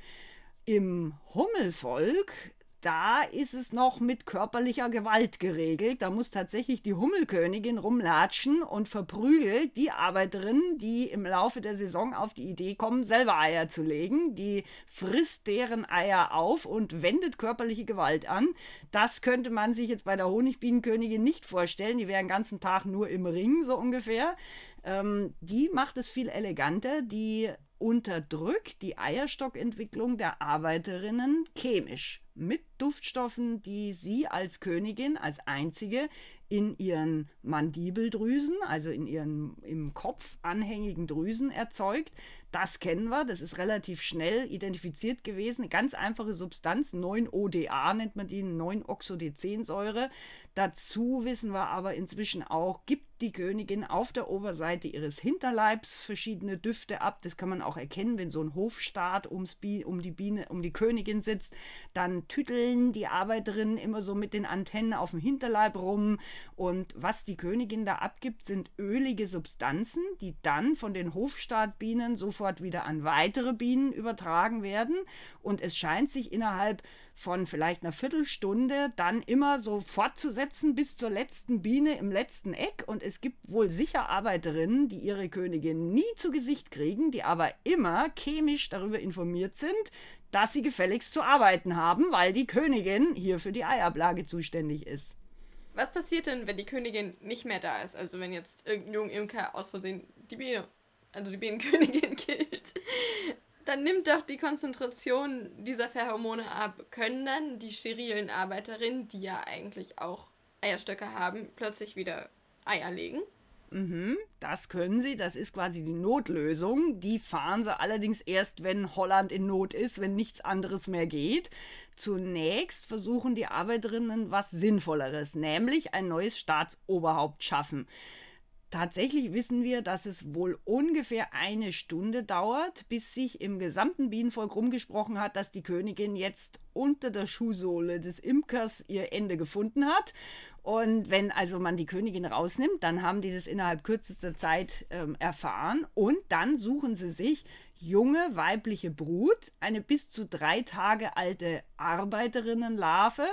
S3: Im Hummelvolk da ist es noch mit körperlicher Gewalt geregelt. Da muss tatsächlich die Hummelkönigin rumlatschen und verprügelt die Arbeiterinnen, die im Laufe der Saison auf die Idee kommen, selber Eier zu legen. Die frisst deren Eier auf und wendet körperliche Gewalt an. Das könnte man sich jetzt bei der Honigbienenkönigin nicht vorstellen. Die wäre den ganzen Tag nur im Ring, so ungefähr. Ähm, die macht es viel eleganter. Die unterdrückt die Eierstockentwicklung der Arbeiterinnen chemisch mit Duftstoffen, die sie als Königin, als einzige in ihren Mandibeldrüsen, also in ihren im Kopf anhängigen Drüsen erzeugt. Das kennen wir, das ist relativ schnell identifiziert gewesen. Eine ganz einfache Substanz, 9-ODA nennt man die, 9-Oxodecensäure. Dazu wissen wir aber inzwischen auch, gibt die Königin auf der Oberseite ihres Hinterleibs verschiedene Düfte ab. Das kann man auch erkennen, wenn so ein Hofstaat ums Bi um die Biene, um die Königin sitzt. Dann tütteln die Arbeiterinnen immer so mit den Antennen auf dem Hinterleib rum. Und was die Königin da abgibt, sind ölige Substanzen, die dann von den Hofstaatbienen sofort wieder an weitere Bienen übertragen werden. Und es scheint sich innerhalb von vielleicht einer Viertelstunde dann immer so fortzusetzen bis zur letzten Biene im letzten Eck. Und es gibt wohl sicher Arbeiterinnen, die ihre Königin nie zu Gesicht kriegen, die aber immer chemisch darüber informiert sind, dass sie gefälligst zu arbeiten haben, weil die Königin hier für die Eiablage zuständig ist.
S1: Was passiert denn, wenn die Königin nicht mehr da ist? Also wenn jetzt irgendein junger Imker aus Versehen die Biene, also die Bienenkönigin killt dann nimmt doch die Konzentration dieser Pheromone ab. Können dann die sterilen Arbeiterinnen, die ja eigentlich auch Eierstöcke haben, plötzlich wieder Eier legen?
S3: Mhm, das können sie, das ist quasi die Notlösung. Die fahren sie allerdings erst, wenn Holland in Not ist, wenn nichts anderes mehr geht. Zunächst versuchen die Arbeiterinnen was Sinnvolleres, nämlich ein neues Staatsoberhaupt schaffen. Tatsächlich wissen wir, dass es wohl ungefähr eine Stunde dauert, bis sich im gesamten Bienenvolk rumgesprochen hat, dass die Königin jetzt unter der Schuhsohle des Imkers ihr Ende gefunden hat. Und wenn also man die Königin rausnimmt, dann haben die das innerhalb kürzester Zeit ähm, erfahren und dann suchen sie sich junge weibliche Brut, eine bis zu drei Tage alte Arbeiterinnenlarve,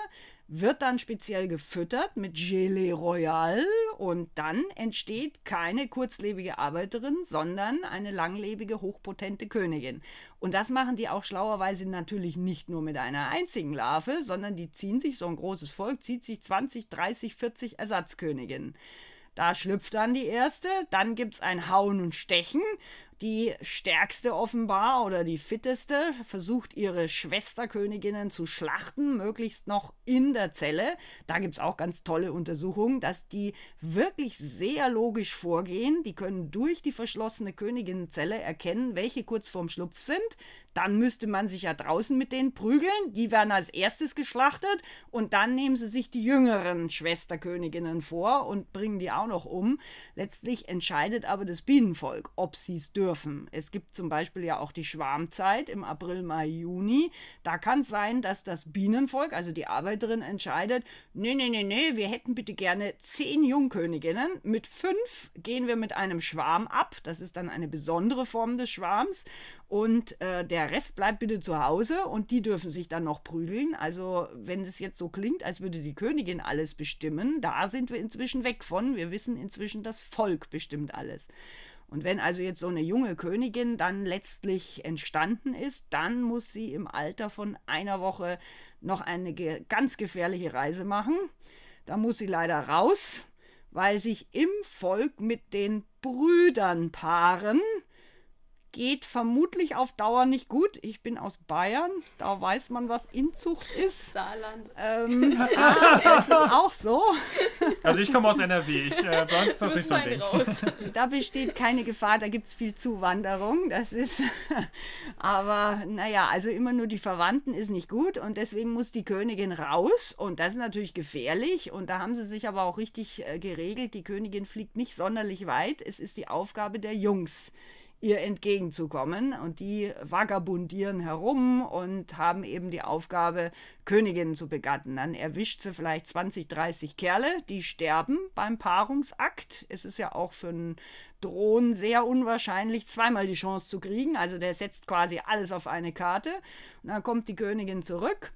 S3: wird dann speziell gefüttert mit Gelee Royal und dann entsteht keine kurzlebige Arbeiterin, sondern eine langlebige, hochpotente Königin. Und das machen die auch schlauerweise natürlich nicht nur mit einer einzigen Larve, sondern die ziehen sich, so ein großes Volk zieht sich 20, 30, 40 Ersatzköniginnen. Da schlüpft dann die erste, dann gibt es ein Hauen und Stechen die stärkste offenbar oder die fitteste versucht ihre Schwesterköniginnen zu schlachten, möglichst noch in der Zelle. Da gibt es auch ganz tolle Untersuchungen, dass die wirklich sehr logisch vorgehen. Die können durch die verschlossene Königinnenzelle erkennen, welche kurz vorm Schlupf sind. Dann müsste man sich ja draußen mit denen prügeln. Die werden als erstes geschlachtet und dann nehmen sie sich die jüngeren Schwesterköniginnen vor und bringen die auch noch um. Letztlich entscheidet aber das Bienenvolk, ob sie es dürfen. Es gibt zum Beispiel ja auch die Schwarmzeit im April, Mai, Juni. Da kann es sein, dass das Bienenvolk, also die Arbeiterin, entscheidet, nee, nee, nee, nee, wir hätten bitte gerne zehn Jungköniginnen. Mit fünf gehen wir mit einem Schwarm ab. Das ist dann eine besondere Form des Schwarms. Und äh, der Rest bleibt bitte zu Hause und die dürfen sich dann noch prügeln. Also, wenn es jetzt so klingt, als würde die Königin alles bestimmen, da sind wir inzwischen weg von. Wir wissen inzwischen, das Volk bestimmt alles. Und wenn also jetzt so eine junge Königin dann letztlich entstanden ist, dann muss sie im Alter von einer Woche noch eine ge ganz gefährliche Reise machen. Da muss sie leider raus, weil sich im Volk mit den Brüdern paaren geht vermutlich auf Dauer nicht gut. Ich bin aus Bayern, da weiß man, was Inzucht ist.
S1: Saarland.
S3: Ähm, ah, das ist auch so.
S2: Also ich komme aus NRW, ich, äh, bei uns ist das nicht so ein Ding.
S3: Da besteht keine Gefahr, da gibt es viel Zuwanderung. Das ist, aber naja, also immer nur die Verwandten ist nicht gut und deswegen muss die Königin raus und das ist natürlich gefährlich und da haben sie sich aber auch richtig äh, geregelt. Die Königin fliegt nicht sonderlich weit. Es ist die Aufgabe der Jungs ihr entgegenzukommen. Und die vagabundieren herum und haben eben die Aufgabe, Königinnen zu begatten. Dann erwischt sie vielleicht 20, 30 Kerle, die sterben beim Paarungsakt. Es ist ja auch für einen Drohnen sehr unwahrscheinlich, zweimal die Chance zu kriegen. Also der setzt quasi alles auf eine Karte. Und dann kommt die Königin zurück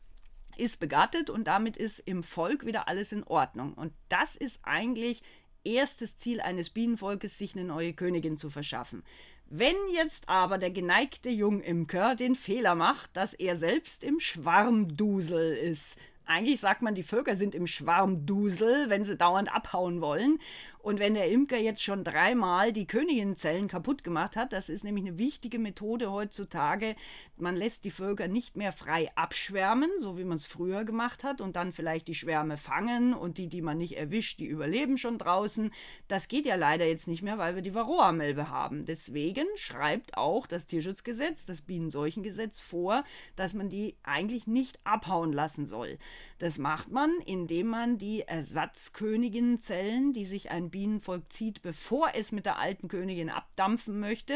S3: ist begattet und damit ist im Volk wieder alles in Ordnung. Und das ist eigentlich erstes Ziel eines Bienenvolkes, sich eine neue Königin zu verschaffen. Wenn jetzt aber der geneigte Jungimker den Fehler macht, dass er selbst im Schwarmdusel ist, eigentlich sagt man, die Völker sind im Schwarmdusel, wenn sie dauernd abhauen wollen. Und wenn der Imker jetzt schon dreimal die Königinnenzellen kaputt gemacht hat, das ist nämlich eine wichtige Methode heutzutage, man lässt die Völker nicht mehr frei abschwärmen, so wie man es früher gemacht hat, und dann vielleicht die Schwärme fangen und die, die man nicht erwischt, die überleben schon draußen. Das geht ja leider jetzt nicht mehr, weil wir die Varroa-Milbe haben. Deswegen schreibt auch das Tierschutzgesetz, das Bienenseuchengesetz vor, dass man die eigentlich nicht abhauen lassen soll. Das macht man, indem man die Ersatzköniginnenzellen, die sich ein Bienenvolk zieht, bevor es mit der alten Königin abdampfen möchte,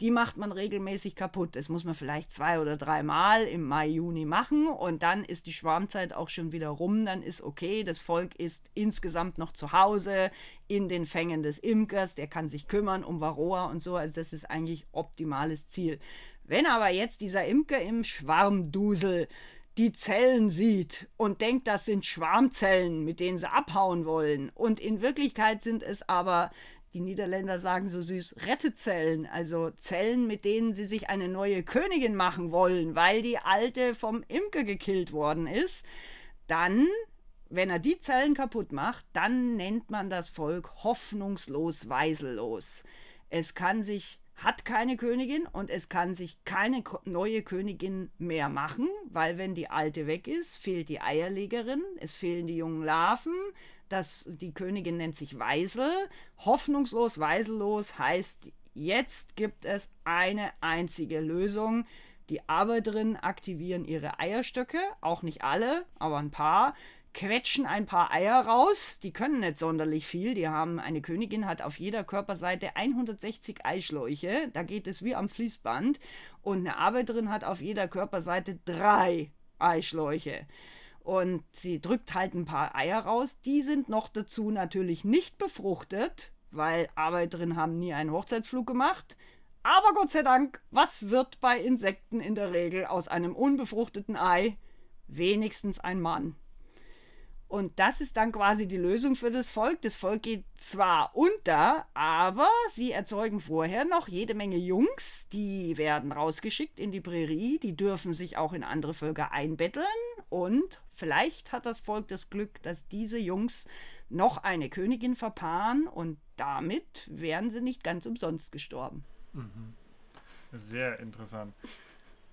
S3: die macht man regelmäßig kaputt. Das muss man vielleicht zwei oder dreimal im Mai, Juni machen und dann ist die Schwarmzeit auch schon wieder rum. Dann ist okay, das Volk ist insgesamt noch zu Hause in den Fängen des Imkers, der kann sich kümmern um Varroa und so. Also das ist eigentlich optimales Ziel. Wenn aber jetzt dieser Imker im Schwarmdusel die Zellen sieht und denkt, das sind Schwarmzellen, mit denen sie abhauen wollen. Und in Wirklichkeit sind es aber, die Niederländer sagen so süß, Rettezellen, also Zellen, mit denen sie sich eine neue Königin machen wollen, weil die alte vom Imker gekillt worden ist. Dann, wenn er die Zellen kaputt macht, dann nennt man das Volk hoffnungslos weisellos. Es kann sich hat keine Königin und es kann sich keine neue Königin mehr machen, weil wenn die alte weg ist, fehlt die Eierlegerin, es fehlen die jungen Larven, das, die Königin nennt sich Weisel. Hoffnungslos, weisellos heißt, jetzt gibt es eine einzige Lösung. Die Arbeiterinnen aktivieren ihre Eierstöcke, auch nicht alle, aber ein paar quetschen ein paar Eier raus. Die können nicht sonderlich viel. Die haben, eine Königin hat auf jeder Körperseite 160 Eischläuche. Da geht es wie am Fließband. Und eine Arbeiterin hat auf jeder Körperseite drei Eischläuche. Und sie drückt halt ein paar Eier raus. Die sind noch dazu natürlich nicht befruchtet, weil Arbeiterinnen haben nie einen Hochzeitsflug gemacht. Aber Gott sei Dank, was wird bei Insekten in der Regel aus einem unbefruchteten Ei? Wenigstens ein Mann. Und das ist dann quasi die Lösung für das Volk. Das Volk geht zwar unter, aber sie erzeugen vorher noch jede Menge Jungs, die werden rausgeschickt in die Prärie, die dürfen sich auch in andere Völker einbetteln und vielleicht hat das Volk das Glück, dass diese Jungs noch eine Königin verpaaren und damit wären sie nicht ganz umsonst gestorben. Mhm.
S2: Sehr interessant.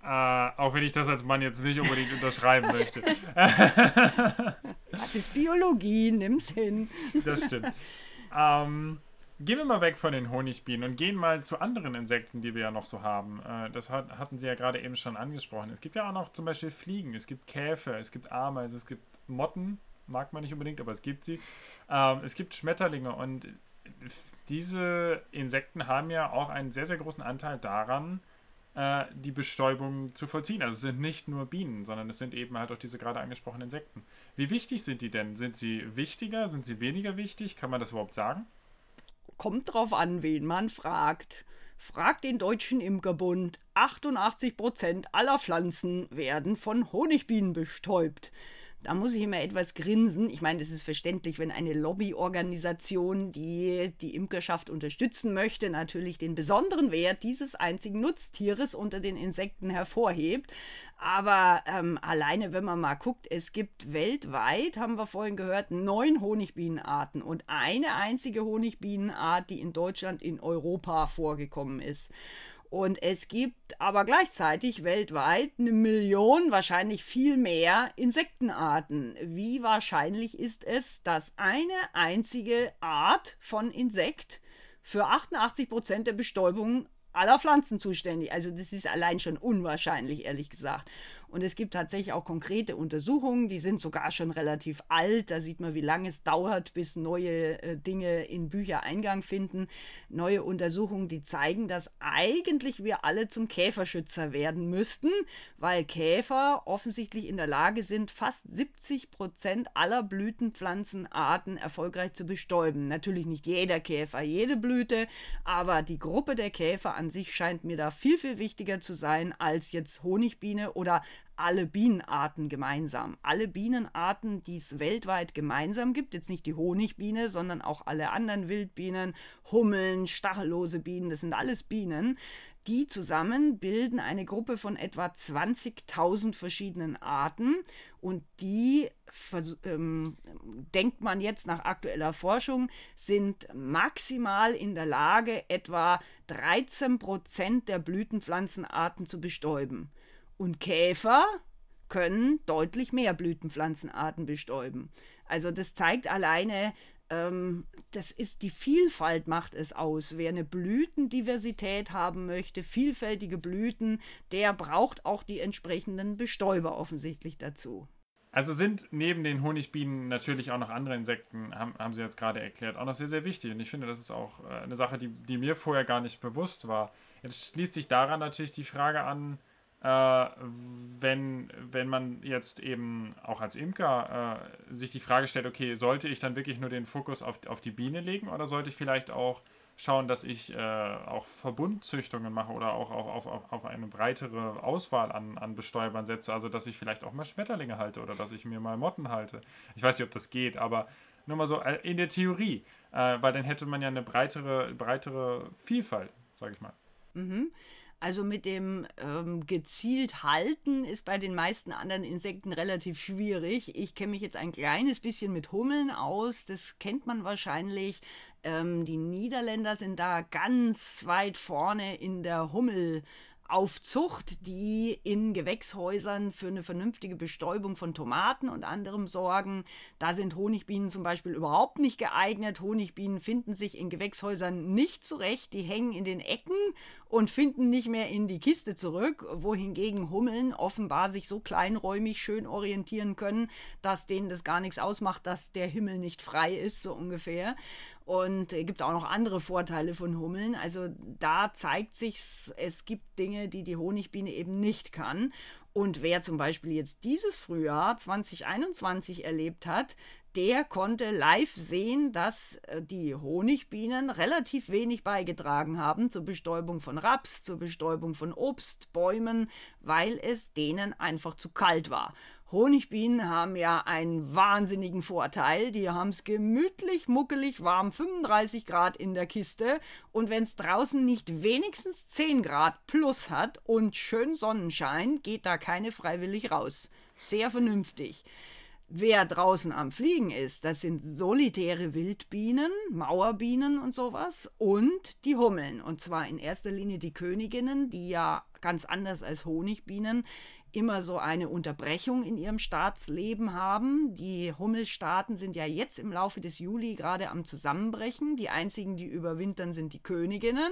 S2: Äh, auch wenn ich das als Mann jetzt nicht unbedingt unterschreiben möchte.
S3: das ist Biologie, nimm's hin.
S2: Das stimmt. Ähm, gehen wir mal weg von den Honigbienen und gehen mal zu anderen Insekten, die wir ja noch so haben. Äh, das hat, hatten Sie ja gerade eben schon angesprochen. Es gibt ja auch noch zum Beispiel Fliegen, es gibt Käfer, es gibt Ameisen, es gibt Motten, mag man nicht unbedingt, aber es gibt sie. Ähm, es gibt Schmetterlinge und diese Insekten haben ja auch einen sehr, sehr großen Anteil daran, äh, die Bestäubung zu vollziehen. Also es sind nicht nur Bienen, sondern es sind eben halt auch diese gerade angesprochenen Insekten. Wie wichtig sind die denn? Sind sie wichtiger? Sind sie weniger wichtig? Kann man das überhaupt sagen?
S3: Kommt drauf an, wen man fragt. Fragt den Deutschen Imkerbund. 88% aller Pflanzen werden von Honigbienen bestäubt. Da muss ich immer etwas grinsen. Ich meine, das ist verständlich, wenn eine Lobbyorganisation, die die Imkerschaft unterstützen möchte, natürlich den besonderen Wert dieses einzigen Nutztieres unter den Insekten hervorhebt. Aber ähm, alleine, wenn man mal guckt, es gibt weltweit, haben wir vorhin gehört, neun Honigbienenarten und eine einzige Honigbienenart, die in Deutschland, in Europa vorgekommen ist. Und es gibt aber gleichzeitig weltweit eine Million, wahrscheinlich viel mehr Insektenarten. Wie wahrscheinlich ist es, dass eine einzige Art von Insekt für 88 Prozent der Bestäubung aller Pflanzen zuständig. Also das ist allein schon unwahrscheinlich, ehrlich gesagt. Und es gibt tatsächlich auch konkrete Untersuchungen, die sind sogar schon relativ alt. Da sieht man, wie lange es dauert, bis neue äh, Dinge in Bücher Eingang finden. Neue Untersuchungen, die zeigen, dass eigentlich wir alle zum Käferschützer werden müssten, weil Käfer offensichtlich in der Lage sind, fast 70 Prozent aller Blütenpflanzenarten erfolgreich zu bestäuben. Natürlich nicht jeder Käfer, jede Blüte, aber die Gruppe der Käfer an sich scheint mir da viel, viel wichtiger zu sein als jetzt Honigbiene oder alle Bienenarten gemeinsam. Alle Bienenarten, die es weltweit gemeinsam gibt, jetzt nicht die Honigbiene, sondern auch alle anderen Wildbienen, Hummeln, stachellose Bienen, das sind alles Bienen. Die zusammen bilden eine Gruppe von etwa 20.000 verschiedenen Arten und die, ähm, denkt man jetzt nach aktueller Forschung, sind maximal in der Lage, etwa 13 Prozent der Blütenpflanzenarten zu bestäuben. Und Käfer können deutlich mehr Blütenpflanzenarten bestäuben. Also das zeigt alleine, ähm, das ist die Vielfalt macht es aus. Wer eine Blütendiversität haben möchte, vielfältige Blüten, der braucht auch die entsprechenden Bestäuber offensichtlich dazu.
S2: Also sind neben den Honigbienen natürlich auch noch andere Insekten, haben, haben Sie jetzt gerade erklärt, auch noch sehr, sehr wichtig. Und ich finde, das ist auch äh, eine Sache, die, die mir vorher gar nicht bewusst war. Jetzt schließt sich daran natürlich die Frage an, äh, wenn, wenn man jetzt eben auch als Imker äh, sich die Frage stellt, okay, sollte ich dann wirklich nur den Fokus auf, auf die Biene legen oder sollte ich vielleicht auch schauen, dass ich äh, auch Verbundzüchtungen mache oder auch, auch auf, auf, eine breitere Auswahl an, an Bestäubern setze, also dass ich vielleicht auch mal Schmetterlinge halte oder dass ich mir mal Motten halte. Ich weiß nicht, ob das geht, aber nur mal so äh, in der Theorie, äh, weil dann hätte man ja eine breitere, breitere Vielfalt, sage ich mal.
S3: Mhm. Also mit dem ähm, gezielt halten ist bei den meisten anderen Insekten relativ schwierig. Ich kenne mich jetzt ein kleines bisschen mit Hummeln aus. Das kennt man wahrscheinlich. Ähm, die Niederländer sind da ganz weit vorne in der Hummel. Aufzucht, die in Gewächshäusern für eine vernünftige Bestäubung von Tomaten und anderem sorgen. Da sind Honigbienen zum Beispiel überhaupt nicht geeignet. Honigbienen finden sich in Gewächshäusern nicht zurecht. Die hängen in den Ecken und finden nicht mehr in die Kiste zurück, wohingegen Hummeln offenbar sich so kleinräumig schön orientieren können, dass denen das gar nichts ausmacht, dass der Himmel nicht frei ist, so ungefähr. Und es gibt auch noch andere Vorteile von Hummeln. Also da zeigt sich, es gibt Dinge, die die Honigbiene eben nicht kann. Und wer zum Beispiel jetzt dieses Frühjahr 2021 erlebt hat, der konnte live sehen, dass äh, die Honigbienen relativ wenig beigetragen haben zur Bestäubung von Raps, zur Bestäubung von Obstbäumen, weil es denen einfach zu kalt war. Honigbienen haben ja einen wahnsinnigen Vorteil. Die haben es gemütlich, muckelig, warm, 35 Grad in der Kiste. Und wenn es draußen nicht wenigstens 10 Grad plus hat und schön Sonnenschein, geht da keine freiwillig raus. Sehr vernünftig. Wer draußen am Fliegen ist, das sind solitäre Wildbienen, Mauerbienen und sowas und die Hummeln. Und zwar in erster Linie die Königinnen, die ja ganz anders als Honigbienen immer so eine Unterbrechung in ihrem Staatsleben haben. Die Hummelstaaten sind ja jetzt im Laufe des Juli gerade am Zusammenbrechen. Die einzigen, die überwintern, sind die Königinnen.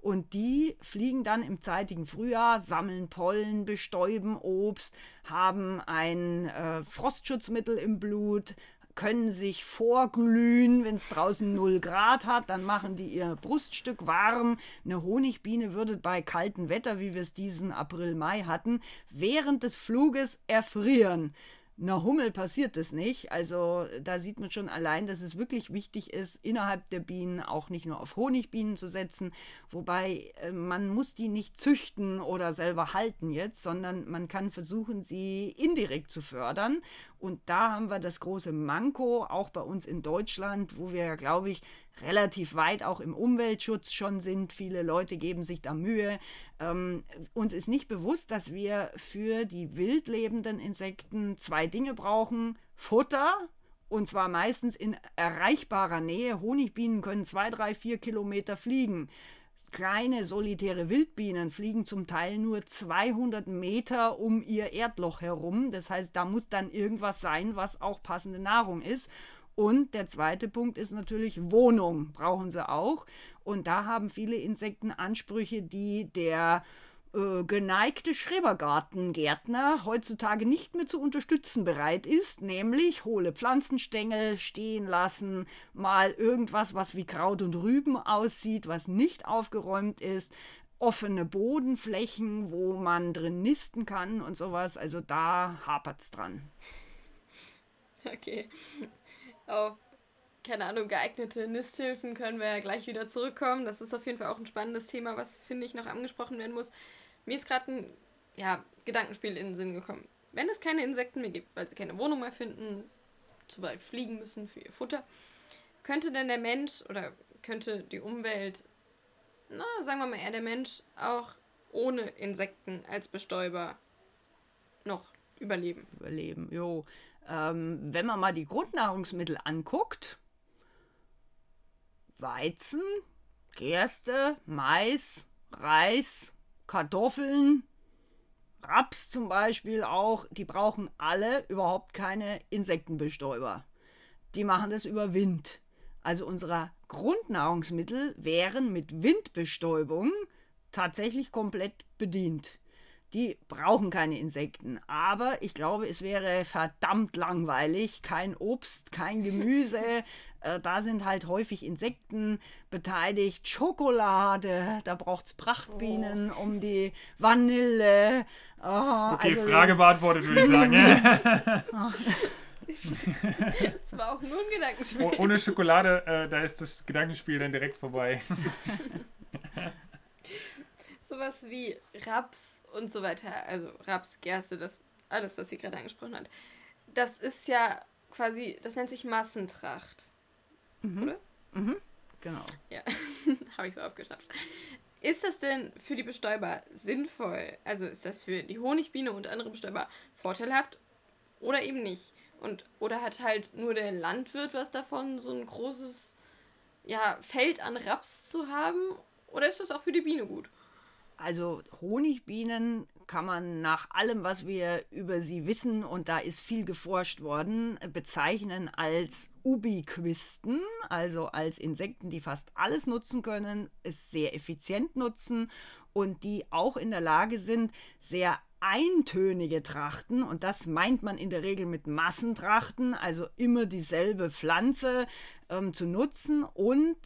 S3: Und die fliegen dann im zeitigen Frühjahr, sammeln Pollen, bestäuben Obst, haben ein äh, Frostschutzmittel im Blut, können sich vorglühen, wenn es draußen 0 Grad hat, dann machen die ihr Bruststück warm. Eine Honigbiene würde bei kaltem Wetter, wie wir es diesen April, Mai hatten, während des Fluges erfrieren. Einer Hummel passiert das nicht. Also da sieht man schon allein, dass es wirklich wichtig ist, innerhalb der Bienen auch nicht nur auf Honigbienen zu setzen. Wobei äh, man muss die nicht züchten oder selber halten jetzt, sondern man kann versuchen, sie indirekt zu fördern. Und da haben wir das große Manko, auch bei uns in Deutschland, wo wir ja, glaube ich, relativ weit auch im Umweltschutz schon sind. Viele Leute geben sich da Mühe. Ähm, uns ist nicht bewusst, dass wir für die wildlebenden Insekten zwei Dinge brauchen. Futter, und zwar meistens in erreichbarer Nähe. Honigbienen können zwei, drei, vier Kilometer fliegen. Kleine solitäre Wildbienen fliegen zum Teil nur 200 Meter um ihr Erdloch herum. Das heißt, da muss dann irgendwas sein, was auch passende Nahrung ist. Und der zweite Punkt ist natürlich Wohnung, brauchen sie auch. Und da haben viele Insekten Ansprüche, die der äh, geneigte Schrebergartengärtner heutzutage nicht mehr zu unterstützen bereit ist, nämlich hohle Pflanzenstängel stehen lassen, mal irgendwas, was wie Kraut und Rüben aussieht, was nicht aufgeräumt ist, offene Bodenflächen, wo man drin nisten kann und sowas. Also da hapert es dran.
S1: Okay. Auf keine Ahnung, geeignete Nisthilfen können wir ja gleich wieder zurückkommen. Das ist auf jeden Fall auch ein spannendes Thema, was, finde ich, noch angesprochen werden muss. Mir ist gerade ein ja, Gedankenspiel in den Sinn gekommen. Wenn es keine Insekten mehr gibt, weil sie keine Wohnung mehr finden, zu weit fliegen müssen für ihr Futter, könnte denn der Mensch oder könnte die Umwelt, na, sagen wir mal eher der Mensch, auch ohne Insekten als Bestäuber noch überleben?
S3: Überleben, jo. Ähm, wenn man mal die Grundnahrungsmittel anguckt, Weizen, Gerste, Mais, Reis, Kartoffeln, Raps zum Beispiel auch, die brauchen alle überhaupt keine Insektenbestäuber. Die machen das über Wind. Also unsere Grundnahrungsmittel wären mit Windbestäubung tatsächlich komplett bedient. Die brauchen keine Insekten. Aber ich glaube, es wäre verdammt langweilig. Kein Obst, kein Gemüse. äh, da sind halt häufig Insekten beteiligt. Schokolade, da braucht es Prachtbienen oh. um die Vanille.
S2: Oh, okay, also, Frage beantwortet, würde ich sagen.
S1: das war auch nur ein Gedankenspiel. Oh,
S2: ohne Schokolade, äh, da ist das Gedankenspiel dann direkt vorbei.
S1: Sowas wie Raps und so weiter, also Raps, Gerste, das alles, was sie gerade angesprochen hat. Das ist ja quasi, das nennt sich Massentracht. Mhm. Oder?
S3: Mhm. Genau.
S1: Ja, habe ich so aufgeschnappt. Ist das denn für die Bestäuber sinnvoll? Also ist das für die Honigbiene und andere Bestäuber vorteilhaft oder eben nicht? Und oder hat halt nur der Landwirt was davon, so ein großes ja, Feld an Raps zu haben? Oder ist das auch für die Biene gut?
S3: Also Honigbienen kann man nach allem, was wir über sie wissen, und da ist viel geforscht worden, bezeichnen als Ubiquisten, also als Insekten, die fast alles nutzen können, es sehr effizient nutzen und die auch in der Lage sind, sehr eintönige Trachten, und das meint man in der Regel mit Massentrachten, also immer dieselbe Pflanze ähm, zu nutzen und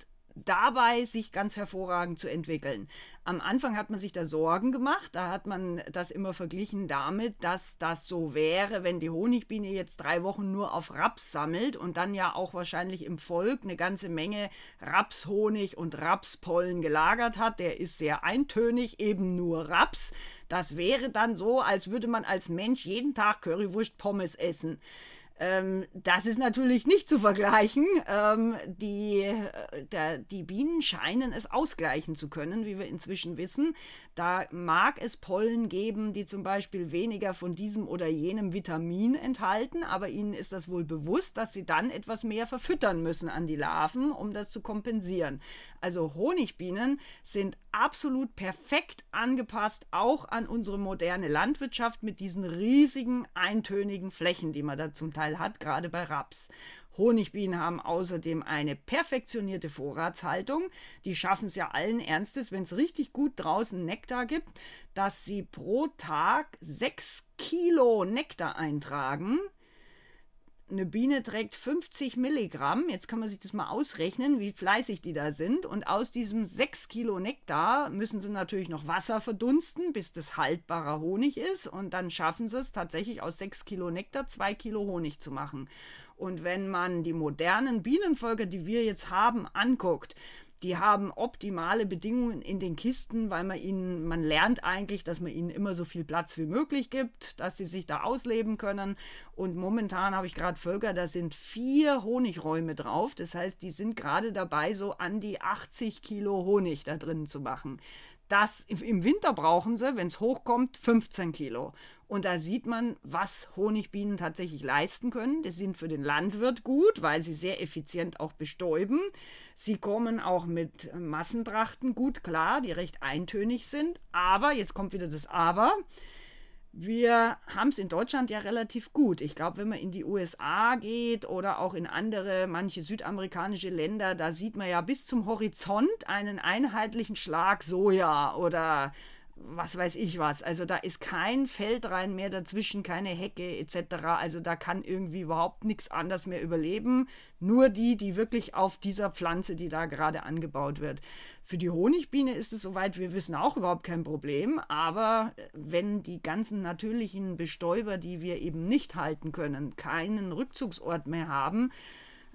S3: dabei sich ganz hervorragend zu entwickeln. Am Anfang hat man sich da Sorgen gemacht, da hat man das immer verglichen damit, dass das so wäre, wenn die Honigbiene jetzt drei Wochen nur auf Raps sammelt und dann ja auch wahrscheinlich im Volk eine ganze Menge Rapshonig und Rapspollen gelagert hat. Der ist sehr eintönig, eben nur Raps. Das wäre dann so, als würde man als Mensch jeden Tag Currywurst Pommes essen. Ähm, das ist natürlich nicht zu vergleichen. Ähm, die, äh, der, die Bienen scheinen es ausgleichen zu können, wie wir inzwischen wissen. Da mag es Pollen geben, die zum Beispiel weniger von diesem oder jenem Vitamin enthalten, aber ihnen ist das wohl bewusst, dass sie dann etwas mehr verfüttern müssen an die Larven, um das zu kompensieren. Also Honigbienen sind absolut perfekt angepasst, auch an unsere moderne Landwirtschaft mit diesen riesigen eintönigen Flächen, die man da zum Teil hat, gerade bei Raps. Honigbienen haben außerdem eine perfektionierte Vorratshaltung. Die schaffen es ja allen Ernstes, wenn es richtig gut draußen Nektar gibt, dass sie pro Tag sechs Kilo Nektar eintragen eine Biene trägt 50 Milligramm. Jetzt kann man sich das mal ausrechnen, wie fleißig die da sind. Und aus diesem 6 Kilo Nektar müssen sie natürlich noch Wasser verdunsten, bis das haltbarer Honig ist. Und dann schaffen sie es tatsächlich aus 6 Kilo Nektar 2 Kilo Honig zu machen. Und wenn man die modernen Bienenvölker, die wir jetzt haben, anguckt, die haben optimale Bedingungen in den Kisten, weil man ihnen, man lernt eigentlich, dass man ihnen immer so viel Platz wie möglich gibt, dass sie sich da ausleben können. Und momentan habe ich gerade Völker, da sind vier Honigräume drauf. Das heißt, die sind gerade dabei, so an die 80 Kilo Honig da drin zu machen. Das im Winter brauchen sie, wenn es hochkommt, 15 Kilo. Und da sieht man, was Honigbienen tatsächlich leisten können. Die sind für den Landwirt gut, weil sie sehr effizient auch bestäuben. Sie kommen auch mit Massentrachten gut klar, die recht eintönig sind. Aber, jetzt kommt wieder das Aber, wir haben es in Deutschland ja relativ gut. Ich glaube, wenn man in die USA geht oder auch in andere, manche südamerikanische Länder, da sieht man ja bis zum Horizont einen einheitlichen Schlag Soja oder was weiß ich was. Also da ist kein Feldrein mehr dazwischen, keine Hecke etc. Also da kann irgendwie überhaupt nichts anderes mehr überleben. Nur die, die wirklich auf dieser Pflanze, die da gerade angebaut wird. Für die Honigbiene ist es soweit, wir wissen auch überhaupt kein Problem. Aber wenn die ganzen natürlichen Bestäuber, die wir eben nicht halten können, keinen Rückzugsort mehr haben,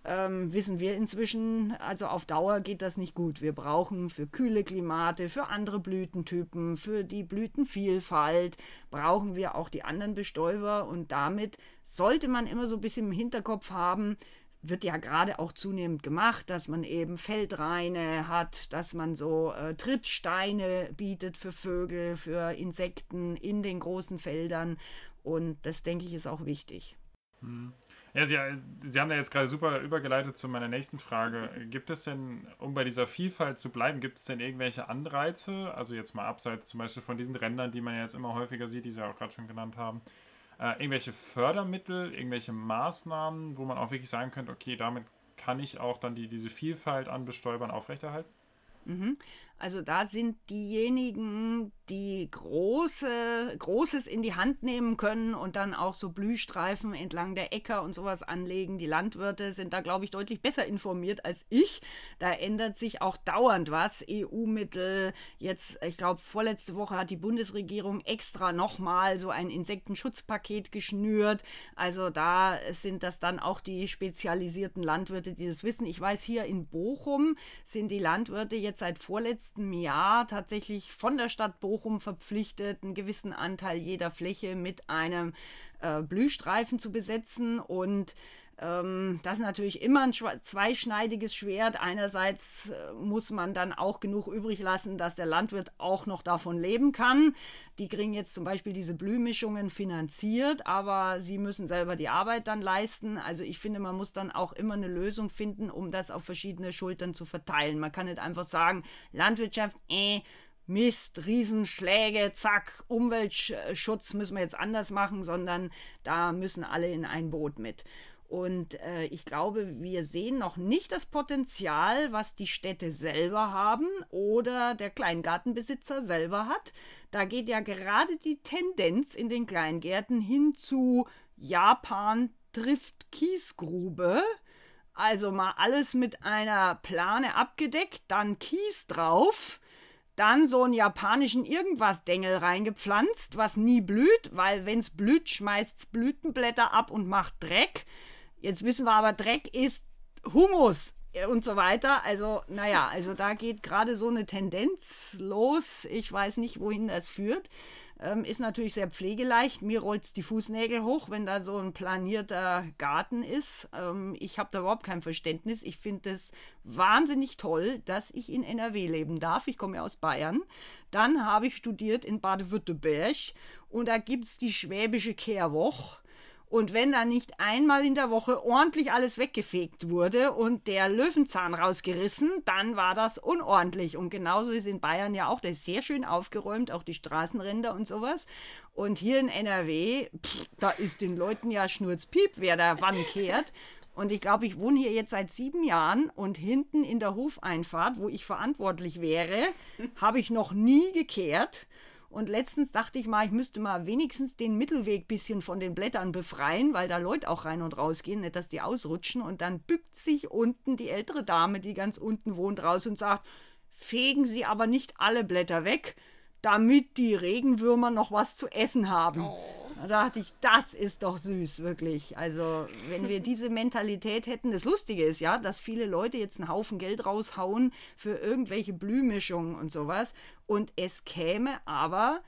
S3: ähm, wissen wir inzwischen, also auf Dauer geht das nicht gut. Wir brauchen für kühle Klimate, für andere Blütentypen, für die Blütenvielfalt, brauchen wir auch die anderen Bestäuber und damit sollte man immer so ein bisschen im Hinterkopf haben, wird ja gerade auch zunehmend gemacht, dass man eben Feldreine hat, dass man so äh, Trittsteine bietet für Vögel, für Insekten in den großen Feldern. Und das, denke ich, ist auch wichtig.
S2: Hm. Ja, Sie, Sie haben da jetzt gerade super übergeleitet zu meiner nächsten Frage. Gibt es denn, um bei dieser Vielfalt zu bleiben, gibt es denn irgendwelche Anreize, also jetzt mal abseits zum Beispiel von diesen Rändern, die man jetzt immer häufiger sieht, die Sie auch gerade schon genannt haben, äh, irgendwelche Fördermittel, irgendwelche Maßnahmen, wo man auch wirklich sagen könnte, okay, damit kann ich auch dann die, diese Vielfalt an Bestäubern aufrechterhalten?
S3: Mhm. Also da sind diejenigen, die große, Großes in die Hand nehmen können und dann auch so Blühstreifen entlang der Äcker und sowas anlegen. Die Landwirte sind da, glaube ich, deutlich besser informiert als ich. Da ändert sich auch dauernd was. EU-Mittel, jetzt, ich glaube, vorletzte Woche hat die Bundesregierung extra nochmal so ein Insektenschutzpaket geschnürt. Also da sind das dann auch die spezialisierten Landwirte, die das wissen. Ich weiß, hier in Bochum sind die Landwirte jetzt seit vorletztem Jahr tatsächlich von der Stadt Bochum verpflichtet, einen gewissen Anteil jeder Fläche mit einem äh, Blühstreifen zu besetzen und ähm, das ist natürlich immer ein zweischneidiges Schwert. Einerseits äh, muss man dann auch genug übrig lassen, dass der Landwirt auch noch davon leben kann. Die kriegen jetzt zum Beispiel diese Blühmischungen finanziert, aber sie müssen selber die Arbeit dann leisten. Also ich finde, man muss dann auch immer eine Lösung finden, um das auf verschiedene Schultern zu verteilen. Man kann nicht einfach sagen, Landwirtschaft, äh, Mist, Riesenschläge, zack, Umweltschutz müssen wir jetzt anders machen, sondern da müssen alle in ein Boot mit. Und äh, ich glaube, wir sehen noch nicht das Potenzial, was die Städte selber haben oder der Kleingartenbesitzer selber hat. Da geht ja gerade die Tendenz in den Kleingärten hin zu Japan trifft Kiesgrube. Also mal alles mit einer Plane abgedeckt, dann Kies drauf dann so einen japanischen Irgendwas-Dengel reingepflanzt, was nie blüht, weil wenn es blüht, schmeißt es Blütenblätter ab und macht Dreck. Jetzt wissen wir aber, Dreck ist Humus und so weiter. Also, naja, also da geht gerade so eine Tendenz los. Ich weiß nicht, wohin das führt. Ähm, ist natürlich sehr pflegeleicht. Mir rollt es die Fußnägel hoch, wenn da so ein planierter Garten ist. Ähm, ich habe da überhaupt kein Verständnis. Ich finde es wahnsinnig toll, dass ich in NRW leben darf. Ich komme ja aus Bayern. Dann habe ich studiert in Baden-Württemberg und da gibt es die Schwäbische Kehrwoche. Und wenn da nicht einmal in der Woche ordentlich alles weggefegt wurde und der Löwenzahn rausgerissen, dann war das unordentlich. Und genauso ist in Bayern ja auch, der ist sehr schön aufgeräumt, auch die Straßenränder und sowas. Und hier in NRW, pff, da ist den Leuten ja Schnurzpiep, wer da wann kehrt. Und ich glaube, ich wohne hier jetzt seit sieben Jahren und hinten in der Hofeinfahrt, wo ich verantwortlich wäre, habe ich noch nie gekehrt. Und letztens dachte ich mal, ich müsste mal wenigstens den Mittelweg bisschen von den Blättern befreien, weil da Leute auch rein und raus gehen, nicht dass die ausrutschen. Und dann bückt sich unten die ältere Dame, die ganz unten wohnt, raus und sagt, fegen Sie aber nicht alle Blätter weg, damit die Regenwürmer noch was zu essen haben. Oh. Da dachte ich, das ist doch süß, wirklich. Also, wenn wir diese Mentalität hätten, das Lustige ist ja, dass viele Leute jetzt einen Haufen Geld raushauen für irgendwelche Blühmischungen und sowas und es käme aber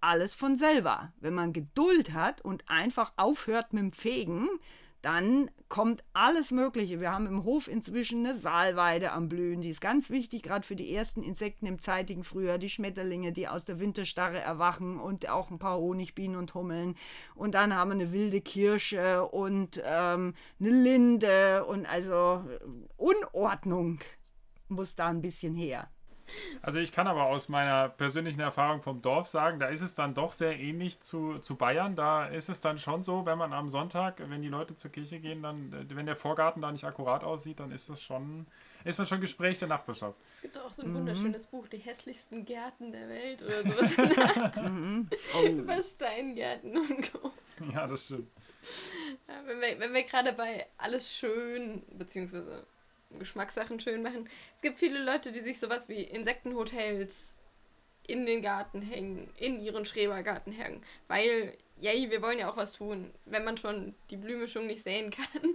S3: alles von selber. Wenn man Geduld hat und einfach aufhört mit dem Fegen, dann kommt alles Mögliche. Wir haben im Hof inzwischen eine Saalweide am Blühen. Die ist ganz wichtig, gerade für die ersten Insekten im zeitigen Frühjahr. Die Schmetterlinge, die aus der Winterstarre erwachen und auch ein paar Honigbienen und Hummeln. Und dann haben wir eine wilde Kirsche und ähm, eine Linde und also Unordnung muss da ein bisschen her.
S2: Also ich kann aber aus meiner persönlichen Erfahrung vom Dorf sagen, da ist es dann doch sehr ähnlich zu, zu Bayern. Da ist es dann schon so, wenn man am Sonntag, wenn die Leute zur Kirche gehen, dann, wenn der Vorgarten da nicht akkurat aussieht, dann ist das schon, ist man schon Gespräch der Nachbarschaft.
S1: Es gibt auch so ein mhm. wunderschönes Buch, die hässlichsten Gärten der Welt oder sowas. mhm. oh. Über Steingärten und Co.
S2: Ja, das stimmt.
S1: Ja, wenn wir, wenn wir gerade bei alles schön, beziehungsweise Geschmackssachen schön machen. Es gibt viele Leute, die sich sowas wie Insektenhotels in den Garten hängen, in ihren Schrebergarten hängen, weil, yay, wir wollen ja auch was tun. Wenn man schon die Blühmischung nicht sehen kann,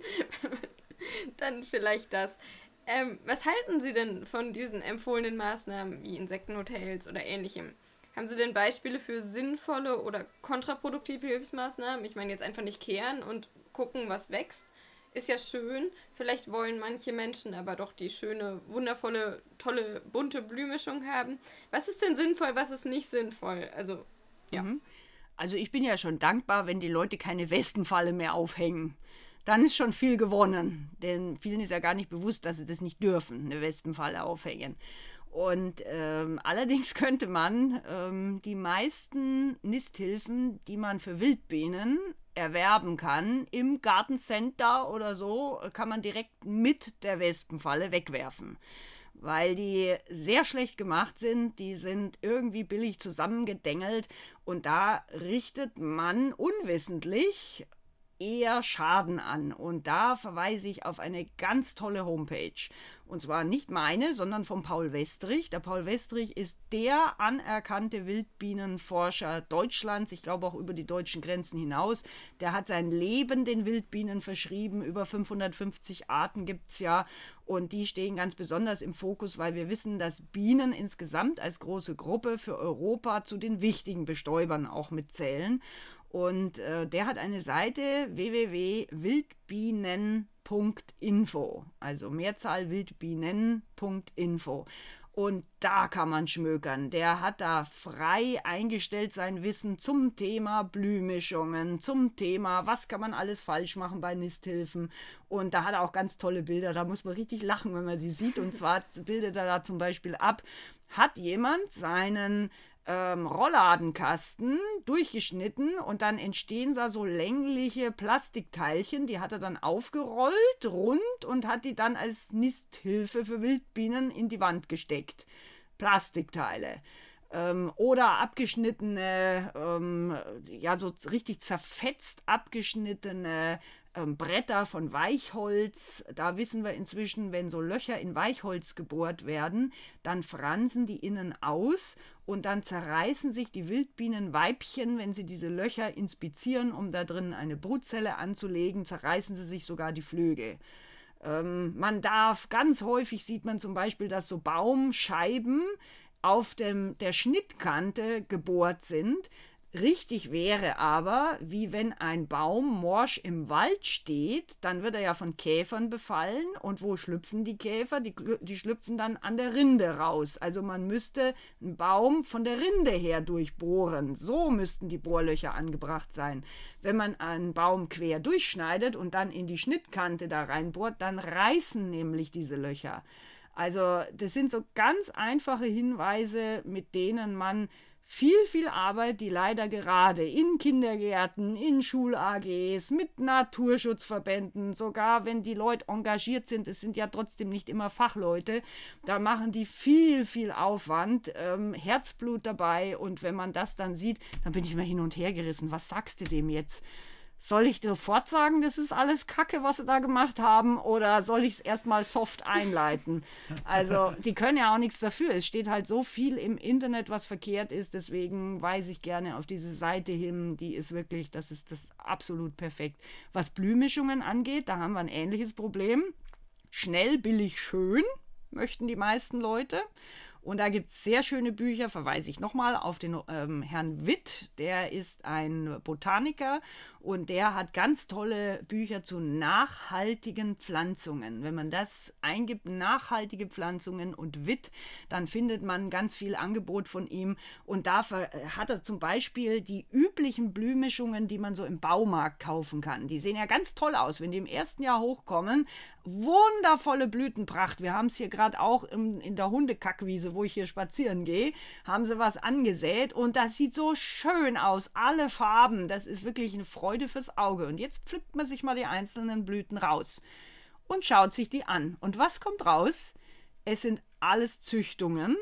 S1: Dann vielleicht das. Ähm, was halten Sie denn von diesen empfohlenen Maßnahmen wie Insektenhotels oder ähnlichem? Haben Sie denn Beispiele für sinnvolle oder kontraproduktive Hilfsmaßnahmen? Ich meine jetzt einfach nicht kehren und gucken, was wächst. Ist ja schön. Vielleicht wollen manche Menschen aber doch die schöne, wundervolle, tolle, bunte Blühmischung haben. Was ist denn sinnvoll, was ist nicht sinnvoll? Also, ja. Mhm.
S3: Also ich bin ja schon dankbar, wenn die Leute keine Wespenfalle mehr aufhängen. Dann ist schon viel gewonnen. Denn vielen ist ja gar nicht bewusst, dass sie das nicht dürfen, eine Wespenfalle aufhängen. Und ähm, allerdings könnte man ähm, die meisten Nisthilfen, die man für Wildbienen erwerben kann, im Gartencenter oder so, kann man direkt mit der Wespenfalle wegwerfen. Weil die sehr schlecht gemacht sind, die sind irgendwie billig zusammengedengelt und da richtet man unwissentlich eher Schaden an. Und da verweise ich auf eine ganz tolle Homepage. Und zwar nicht meine, sondern von Paul Westrich. Der Paul Westrich ist der anerkannte Wildbienenforscher Deutschlands, ich glaube auch über die deutschen Grenzen hinaus. Der hat sein Leben den Wildbienen verschrieben. Über 550 Arten gibt es ja. Und die stehen ganz besonders im Fokus, weil wir wissen, dass Bienen insgesamt als große Gruppe für Europa zu den wichtigen Bestäubern auch mitzählen. Und äh, der hat eine Seite www.wildbienen.info, also Mehrzahl wildbienen.info. Und da kann man schmökern. Der hat da frei eingestellt sein Wissen zum Thema Blühmischungen, zum Thema, was kann man alles falsch machen bei Nisthilfen. Und da hat er auch ganz tolle Bilder. Da muss man richtig lachen, wenn man die sieht. Und zwar bildet er da zum Beispiel ab, hat jemand seinen ähm, Rollladenkasten durchgeschnitten und dann entstehen da so längliche Plastikteilchen, die hat er dann aufgerollt, rund und hat die dann als Nisthilfe für Wildbienen in die Wand gesteckt. Plastikteile. Ähm, oder abgeschnittene, ähm, ja, so richtig zerfetzt abgeschnittene ähm, Bretter von Weichholz. Da wissen wir inzwischen, wenn so Löcher in Weichholz gebohrt werden, dann fransen die innen aus und dann zerreißen sich die Wildbienenweibchen, wenn sie diese Löcher inspizieren, um da drin eine Brutzelle anzulegen, zerreißen sie sich sogar die Flügel. Ähm, man darf, ganz häufig sieht man zum Beispiel, dass so Baumscheiben auf dem, der Schnittkante gebohrt sind. Richtig wäre aber, wie wenn ein Baum morsch im Wald steht, dann wird er ja von Käfern befallen. Und wo schlüpfen die Käfer? Die, die schlüpfen dann an der Rinde raus. Also man müsste einen Baum von der Rinde her durchbohren. So müssten die Bohrlöcher angebracht sein. Wenn man einen Baum quer durchschneidet und dann in die Schnittkante da reinbohrt, dann reißen nämlich diese Löcher. Also das sind so ganz einfache Hinweise, mit denen man viel, viel Arbeit, die leider gerade in Kindergärten, in Schul-AGs, mit Naturschutzverbänden, sogar wenn die Leute engagiert sind, es sind ja trotzdem nicht immer Fachleute, da machen die viel, viel Aufwand, ähm, Herzblut dabei und wenn man das dann sieht, dann bin ich immer hin und her gerissen. Was sagst du dem jetzt? Soll ich sofort sagen, das ist alles Kacke, was sie da gemacht haben, oder soll ich es erstmal soft einleiten? Also, die können ja auch nichts dafür. Es steht halt so viel im Internet, was verkehrt ist, deswegen weise ich gerne auf diese Seite hin. Die ist wirklich, das ist das absolut perfekt. Was Blühmischungen angeht, da haben wir ein ähnliches Problem. Schnell, billig, schön möchten die meisten Leute. Und da gibt es sehr schöne Bücher, verweise ich nochmal auf den ähm, Herrn Witt, der ist ein Botaniker und der hat ganz tolle Bücher zu nachhaltigen Pflanzungen. Wenn man das eingibt, nachhaltige Pflanzungen und Witt, dann findet man ganz viel Angebot von ihm. Und da hat er zum Beispiel die üblichen Blühmischungen, die man so im Baumarkt kaufen kann. Die sehen ja ganz toll aus. Wenn die im ersten Jahr hochkommen, wundervolle Blütenpracht. Wir haben es hier gerade auch im, in der Hundekackwiese, wo ich hier spazieren gehe, haben sie was angesät und das sieht so schön aus. Alle Farben, das ist wirklich eine Freude fürs Auge. Und jetzt pflückt man sich mal die einzelnen Blüten raus und schaut sich die an. Und was kommt raus? Es sind alles Züchtungen,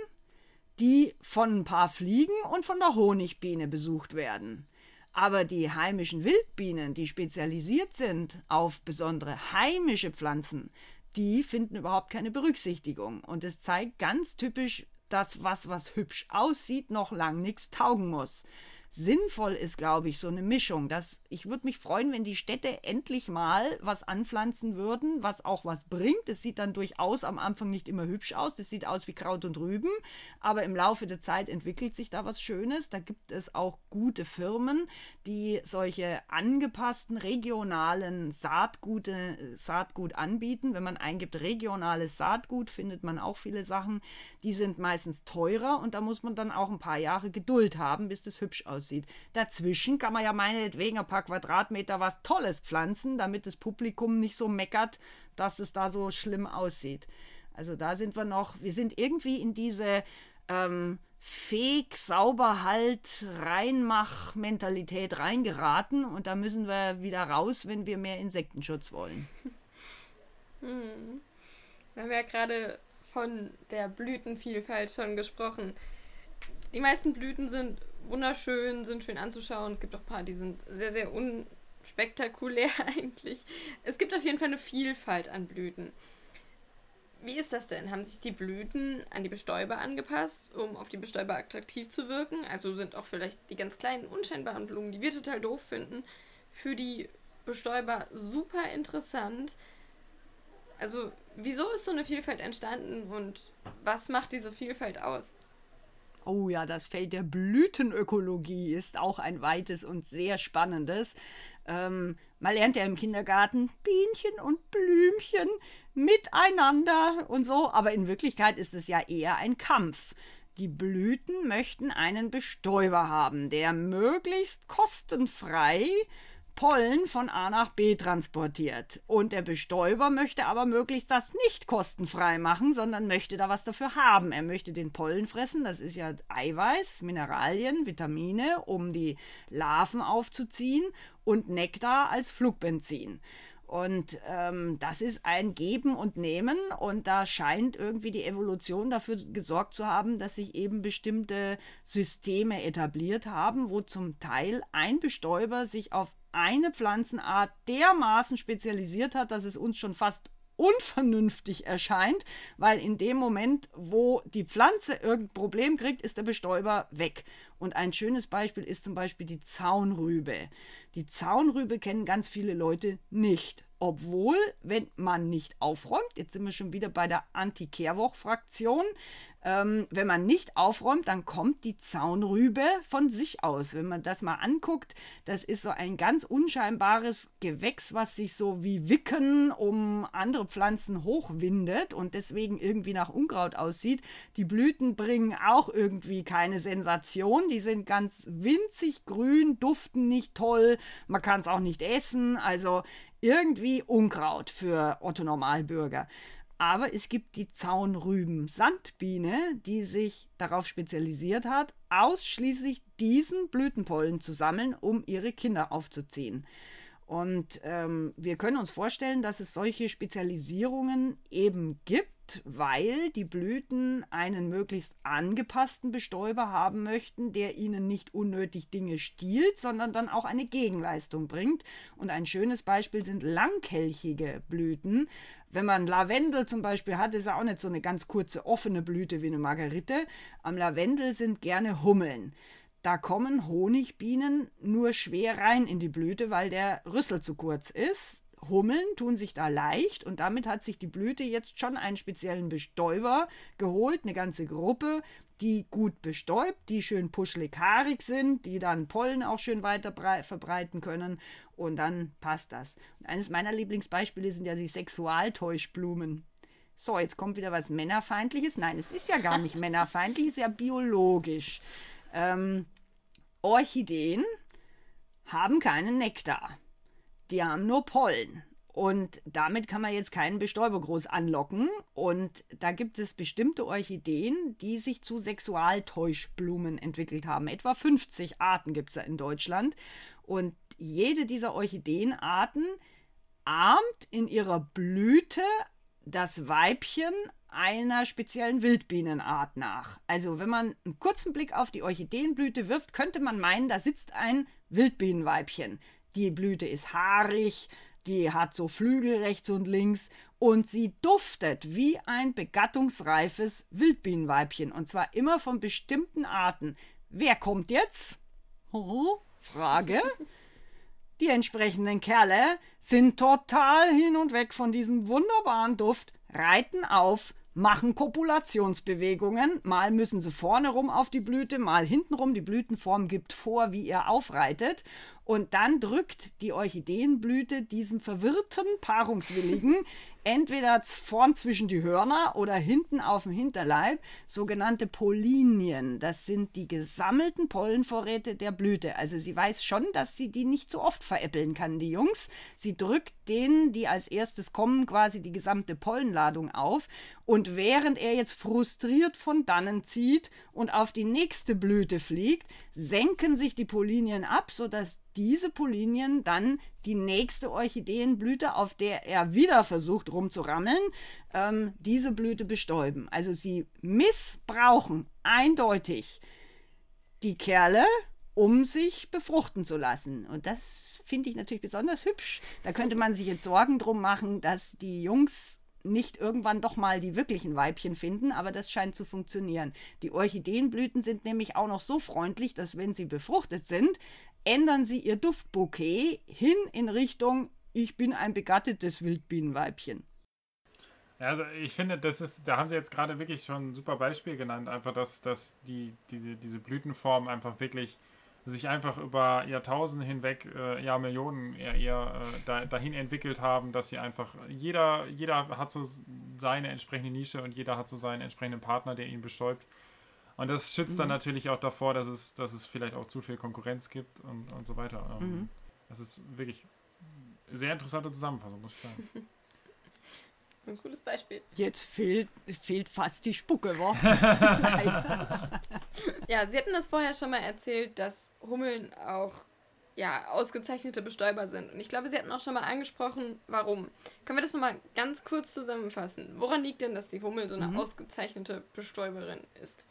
S3: die von ein paar Fliegen und von der Honigbiene besucht werden. Aber die heimischen Wildbienen, die spezialisiert sind auf besondere heimische Pflanzen, die finden überhaupt keine Berücksichtigung. Und es zeigt ganz typisch, dass was, was hübsch aussieht, noch lang nichts taugen muss. Sinnvoll ist, glaube ich, so eine Mischung. Das, ich würde mich freuen, wenn die Städte endlich mal was anpflanzen würden, was auch was bringt. Es sieht dann durchaus am Anfang nicht immer hübsch aus. Das sieht aus wie Kraut und Rüben, aber im Laufe der Zeit entwickelt sich da was Schönes. Da gibt es auch gute Firmen, die solche angepassten regionalen Saatgute, Saatgut anbieten. Wenn man eingibt regionales Saatgut, findet man auch viele Sachen. Die sind meistens teurer und da muss man dann auch ein paar Jahre Geduld haben, bis das hübsch aussieht aussieht. Dazwischen kann man ja meinetwegen ein paar Quadratmeter was Tolles pflanzen, damit das Publikum nicht so meckert, dass es da so schlimm aussieht. Also da sind wir noch, wir sind irgendwie in diese ähm, Feg, Sauberhalt, Reinmach-Mentalität reingeraten und da müssen wir wieder raus, wenn wir mehr Insektenschutz wollen.
S1: Hm. Wir haben ja gerade von der Blütenvielfalt schon gesprochen. Die meisten Blüten sind wunderschön, sind schön anzuschauen. Es gibt auch ein paar, die sind sehr, sehr unspektakulär eigentlich. Es gibt auf jeden Fall eine Vielfalt an Blüten. Wie ist das denn? Haben sich die Blüten an die Bestäuber angepasst, um auf die Bestäuber attraktiv zu wirken? Also sind auch vielleicht die ganz kleinen, unscheinbaren Blumen, die wir total doof finden, für die Bestäuber super interessant. Also, wieso ist so eine Vielfalt entstanden und was macht diese Vielfalt aus?
S3: Oh ja, das Feld der Blütenökologie ist auch ein weites und sehr spannendes. Ähm, man lernt ja im Kindergarten Bienchen und Blümchen miteinander und so, aber in Wirklichkeit ist es ja eher ein Kampf. Die Blüten möchten einen Bestäuber haben, der möglichst kostenfrei Pollen von A nach B transportiert. Und der Bestäuber möchte aber möglichst das nicht kostenfrei machen, sondern möchte da was dafür haben. Er möchte den Pollen fressen, das ist ja Eiweiß, Mineralien, Vitamine, um die Larven aufzuziehen und Nektar als Flugbenzin. Und ähm, das ist ein Geben und Nehmen und da scheint irgendwie die Evolution dafür gesorgt zu haben, dass sich eben bestimmte Systeme etabliert haben, wo zum Teil ein Bestäuber sich auf eine Pflanzenart dermaßen spezialisiert hat, dass es uns schon fast unvernünftig erscheint, weil in dem Moment, wo die Pflanze irgendein Problem kriegt, ist der Bestäuber weg. Und ein schönes Beispiel ist zum Beispiel die Zaunrübe. Die Zaunrübe kennen ganz viele Leute nicht. Obwohl, wenn man nicht aufräumt, jetzt sind wir schon wieder bei der Anti-Kehrwoch-Fraktion, ähm, wenn man nicht aufräumt, dann kommt die Zaunrübe von sich aus. Wenn man das mal anguckt, das ist so ein ganz unscheinbares Gewächs, was sich so wie Wicken um andere Pflanzen hochwindet und deswegen irgendwie nach Unkraut aussieht. Die Blüten bringen auch irgendwie keine Sensation. Die sind ganz winzig grün, duften nicht toll, man kann es auch nicht essen. Also irgendwie Unkraut für Otto Normalbürger. Aber es gibt die Zaunrüben-Sandbiene, die sich darauf spezialisiert hat, ausschließlich diesen Blütenpollen zu sammeln, um ihre Kinder aufzuziehen. Und ähm, wir können uns vorstellen, dass es solche Spezialisierungen eben gibt, weil die Blüten einen möglichst angepassten Bestäuber haben möchten, der ihnen nicht unnötig Dinge stiehlt, sondern dann auch eine Gegenleistung bringt. Und ein schönes Beispiel sind langkelchige Blüten. Wenn man Lavendel zum Beispiel hat, ist er auch nicht so eine ganz kurze offene Blüte wie eine Margerite. Am Lavendel sind gerne Hummeln. Da kommen Honigbienen nur schwer rein in die Blüte, weil der Rüssel zu kurz ist. Hummeln tun sich da leicht und damit hat sich die Blüte jetzt schon einen speziellen Bestäuber geholt, eine ganze Gruppe, die gut bestäubt, die schön puschelig haarig sind, die dann Pollen auch schön weiter verbreiten können und dann passt das. Und eines meiner Lieblingsbeispiele sind ja die Sexualtäuschblumen. So, jetzt kommt wieder was Männerfeindliches. Nein, es ist ja gar nicht männerfeindlich, es ist ja biologisch. Ähm, Orchideen haben keinen Nektar. Die haben nur Pollen. Und damit kann man jetzt keinen Bestäuber groß anlocken. Und da gibt es bestimmte Orchideen, die sich zu Sexualtäuschblumen entwickelt haben. Etwa 50 Arten gibt es da in Deutschland. Und jede dieser Orchideenarten ahmt in ihrer Blüte das Weibchen einer speziellen Wildbienenart nach. Also wenn man einen kurzen Blick auf die Orchideenblüte wirft, könnte man meinen, da sitzt ein Wildbienenweibchen. Die Blüte ist haarig, die hat so Flügel rechts und links und sie duftet wie ein begattungsreifes Wildbienenweibchen und zwar immer von bestimmten Arten. Wer kommt jetzt? Oh, Frage. Die entsprechenden Kerle sind total hin und weg von diesem wunderbaren Duft, reiten auf, machen Kopulationsbewegungen. Mal müssen sie vorne rum auf die Blüte, mal hinten rum. Die Blütenform gibt vor, wie ihr aufreitet. Und dann drückt die Orchideenblüte diesem verwirrten Paarungswilligen entweder vorn zwischen die Hörner oder hinten auf dem Hinterleib sogenannte Pollinien. Das sind die gesammelten Pollenvorräte der Blüte. Also sie weiß schon, dass sie die nicht so oft veräppeln kann, die Jungs. Sie drückt denen, die als erstes kommen, quasi die gesamte Pollenladung auf. Und während er jetzt frustriert von dannen zieht und auf die nächste Blüte fliegt, senken sich die Pollinien ab, sodass diese Pollinien dann die nächste Orchideenblüte, auf der er wieder versucht rumzurammeln, ähm, diese Blüte bestäuben. Also sie missbrauchen eindeutig die Kerle, um sich befruchten zu lassen. Und das finde ich natürlich besonders hübsch. Da könnte man sich jetzt Sorgen drum machen, dass die Jungs nicht irgendwann doch mal die wirklichen Weibchen finden, aber das scheint zu funktionieren. Die Orchideenblüten sind nämlich auch noch so freundlich, dass wenn sie befruchtet sind, ändern sie ihr Duftbouquet hin in Richtung ich bin ein begattetes Wildbienenweibchen.
S2: Ja, also ich finde, das ist, da haben sie jetzt gerade wirklich schon ein super Beispiel genannt, einfach, dass, dass die, diese, diese Blütenform einfach wirklich sich einfach über Jahrtausende hinweg, äh, Jahrmillionen eher, eher äh, da, dahin entwickelt haben, dass sie einfach, jeder, jeder hat so seine entsprechende Nische und jeder hat so seinen entsprechenden Partner, der ihn bestäubt. Und das schützt mhm. dann natürlich auch davor, dass es, dass es vielleicht auch zu viel Konkurrenz gibt und, und so weiter. Ähm, mhm. Das ist wirklich eine sehr interessante Zusammenfassung, muss ich sagen.
S1: Ein cooles Beispiel.
S3: Jetzt fehlt, fehlt fast die Spucke, wa?
S1: ja, Sie hatten das vorher schon mal erzählt, dass Hummeln auch ja, ausgezeichnete Bestäuber sind. Und ich glaube, Sie hatten auch schon mal angesprochen, warum. Können wir das nochmal ganz kurz zusammenfassen? Woran liegt denn, dass die Hummel so eine mhm. ausgezeichnete Bestäuberin ist?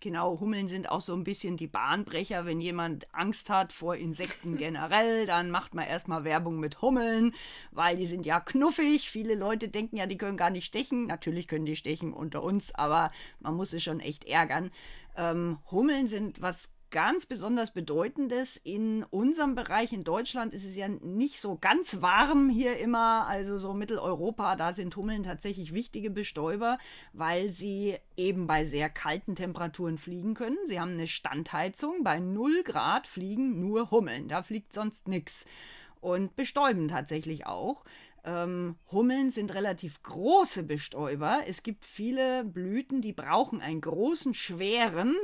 S3: Genau, Hummeln sind auch so ein bisschen die Bahnbrecher. Wenn jemand Angst hat vor Insekten generell, dann macht man erstmal Werbung mit Hummeln, weil die sind ja knuffig. Viele Leute denken ja, die können gar nicht stechen. Natürlich können die stechen unter uns, aber man muss sie schon echt ärgern. Ähm, Hummeln sind was ganz besonders Bedeutendes. In unserem Bereich in Deutschland ist es ja nicht so ganz warm hier immer, also so Mitteleuropa, da sind Hummeln tatsächlich wichtige Bestäuber, weil sie eben bei sehr kalten Temperaturen fliegen können. Sie haben eine Standheizung, bei 0 Grad fliegen nur Hummeln, da fliegt sonst nichts. Und bestäuben tatsächlich auch. Ähm, Hummeln sind relativ große Bestäuber. Es gibt viele Blüten, die brauchen einen großen, schweren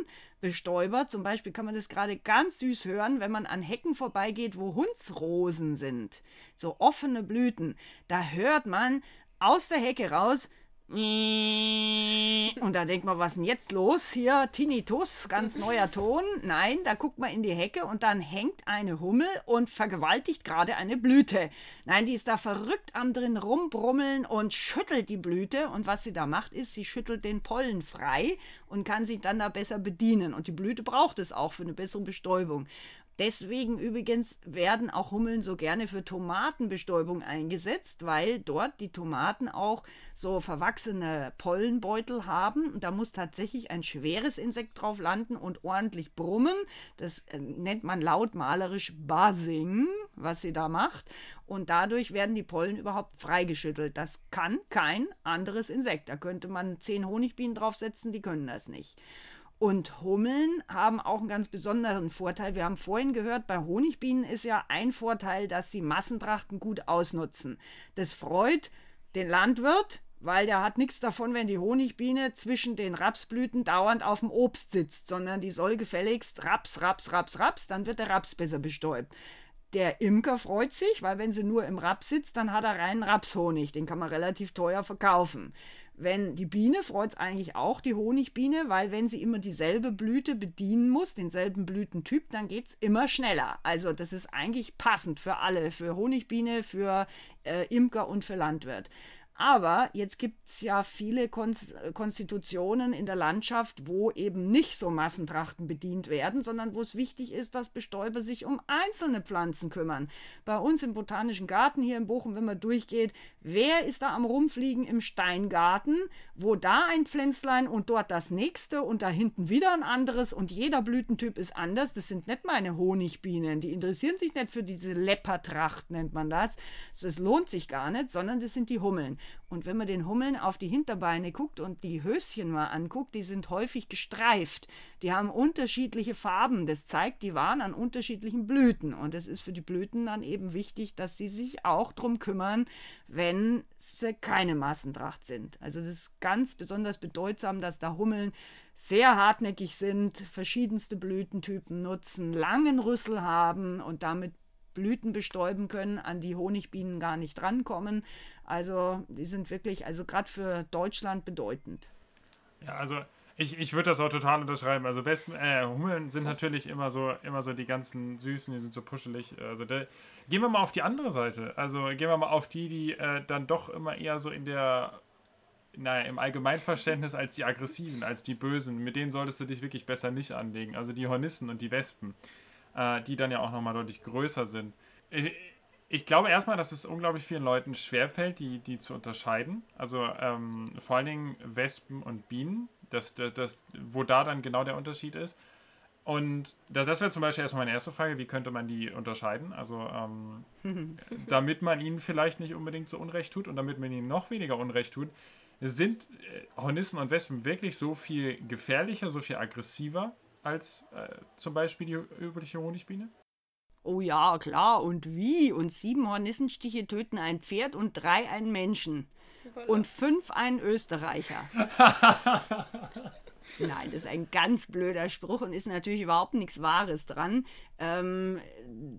S3: Bestäuber. Zum Beispiel kann man das gerade ganz süß hören, wenn man an Hecken vorbeigeht, wo Hundsrosen sind. So offene Blüten. Da hört man aus der Hecke raus, und da denkt man, was ist denn jetzt los? Hier, Tinnitus, ganz neuer Ton. Nein, da guckt man in die Hecke und dann hängt eine Hummel und vergewaltigt gerade eine Blüte. Nein, die ist da verrückt am drin rumbrummeln und schüttelt die Blüte. Und was sie da macht, ist, sie schüttelt den Pollen frei und kann sich dann da besser bedienen. Und die Blüte braucht es auch für eine bessere Bestäubung. Deswegen übrigens werden auch Hummeln so gerne für Tomatenbestäubung eingesetzt, weil dort die Tomaten auch so verwachsene Pollenbeutel haben. Da muss tatsächlich ein schweres Insekt drauf landen und ordentlich brummen. Das äh, nennt man lautmalerisch Buzzing, was sie da macht. Und dadurch werden die Pollen überhaupt freigeschüttelt. Das kann kein anderes Insekt. Da könnte man zehn Honigbienen draufsetzen, die können das nicht. Und Hummeln haben auch einen ganz besonderen Vorteil. Wir haben vorhin gehört, bei Honigbienen ist ja ein Vorteil, dass sie Massentrachten gut ausnutzen. Das freut den Landwirt, weil der hat nichts davon, wenn die Honigbiene zwischen den Rapsblüten dauernd auf dem Obst sitzt, sondern die soll gefälligst Raps, Raps, Raps, Raps, dann wird der Raps besser bestäubt. Der Imker freut sich, weil wenn sie nur im Raps sitzt, dann hat er reinen Rapshonig, den kann man relativ teuer verkaufen. Wenn die Biene freut es eigentlich auch, die Honigbiene, weil wenn sie immer dieselbe Blüte bedienen muss, denselben Blütentyp, dann geht es immer schneller. Also das ist eigentlich passend für alle, für Honigbiene, für äh, Imker und für Landwirt. Aber jetzt gibt es ja viele Konstitutionen in der Landschaft, wo eben nicht so Massentrachten bedient werden, sondern wo es wichtig ist, dass Bestäuber sich um einzelne Pflanzen kümmern. Bei uns im Botanischen Garten hier in Bochum, wenn man durchgeht, wer ist da am Rumfliegen im Steingarten, wo da ein Pflänzlein und dort das nächste und da hinten wieder ein anderes und jeder Blütentyp ist anders. Das sind nicht meine Honigbienen, die interessieren sich nicht für diese Leppertracht, nennt man das. Das lohnt sich gar nicht, sondern das sind die Hummeln. Und wenn man den Hummeln auf die Hinterbeine guckt und die Höschen mal anguckt, die sind häufig gestreift. Die haben unterschiedliche Farben. Das zeigt, die waren an unterschiedlichen Blüten. Und es ist für die Blüten dann eben wichtig, dass sie sich auch darum kümmern, wenn sie keine Massentracht sind. Also das ist ganz besonders bedeutsam, dass da Hummeln sehr hartnäckig sind, verschiedenste Blütentypen nutzen, langen Rüssel haben und damit Blüten bestäuben können, an die Honigbienen gar nicht rankommen. Also die sind wirklich, also gerade für Deutschland bedeutend.
S2: Ja, also ich, ich würde das auch total unterschreiben. Also Wespen, äh, Hummeln sind natürlich immer so, immer so die ganzen Süßen, die sind so puschelig. Also da, gehen wir mal auf die andere Seite. Also gehen wir mal auf die, die äh, dann doch immer eher so in der, naja, im Allgemeinverständnis als die Aggressiven, als die Bösen. Mit denen solltest du dich wirklich besser nicht anlegen. Also die Hornissen und die Wespen äh, die dann ja auch nochmal deutlich größer sind. Ich, glaube erstmal, dass es unglaublich vielen Leuten schwerfällt, die, die zu unterscheiden. Also ähm, vor allen Dingen Wespen und Bienen, das, das, das, wo da dann genau der Unterschied ist. Und das wäre zum Beispiel erstmal meine erste Frage, wie könnte man die unterscheiden? Also ähm, damit man ihnen vielleicht nicht unbedingt so Unrecht tut und damit man ihnen noch weniger Unrecht tut, sind äh, Hornissen und Wespen wirklich so viel gefährlicher, so viel aggressiver als äh, zum Beispiel die übliche Honigbiene?
S3: Oh ja, klar. Und wie? Und sieben Hornissenstiche töten ein Pferd und drei einen Menschen. Und fünf einen Österreicher. Nein, das ist ein ganz blöder Spruch und ist natürlich überhaupt nichts Wahres dran. Ähm,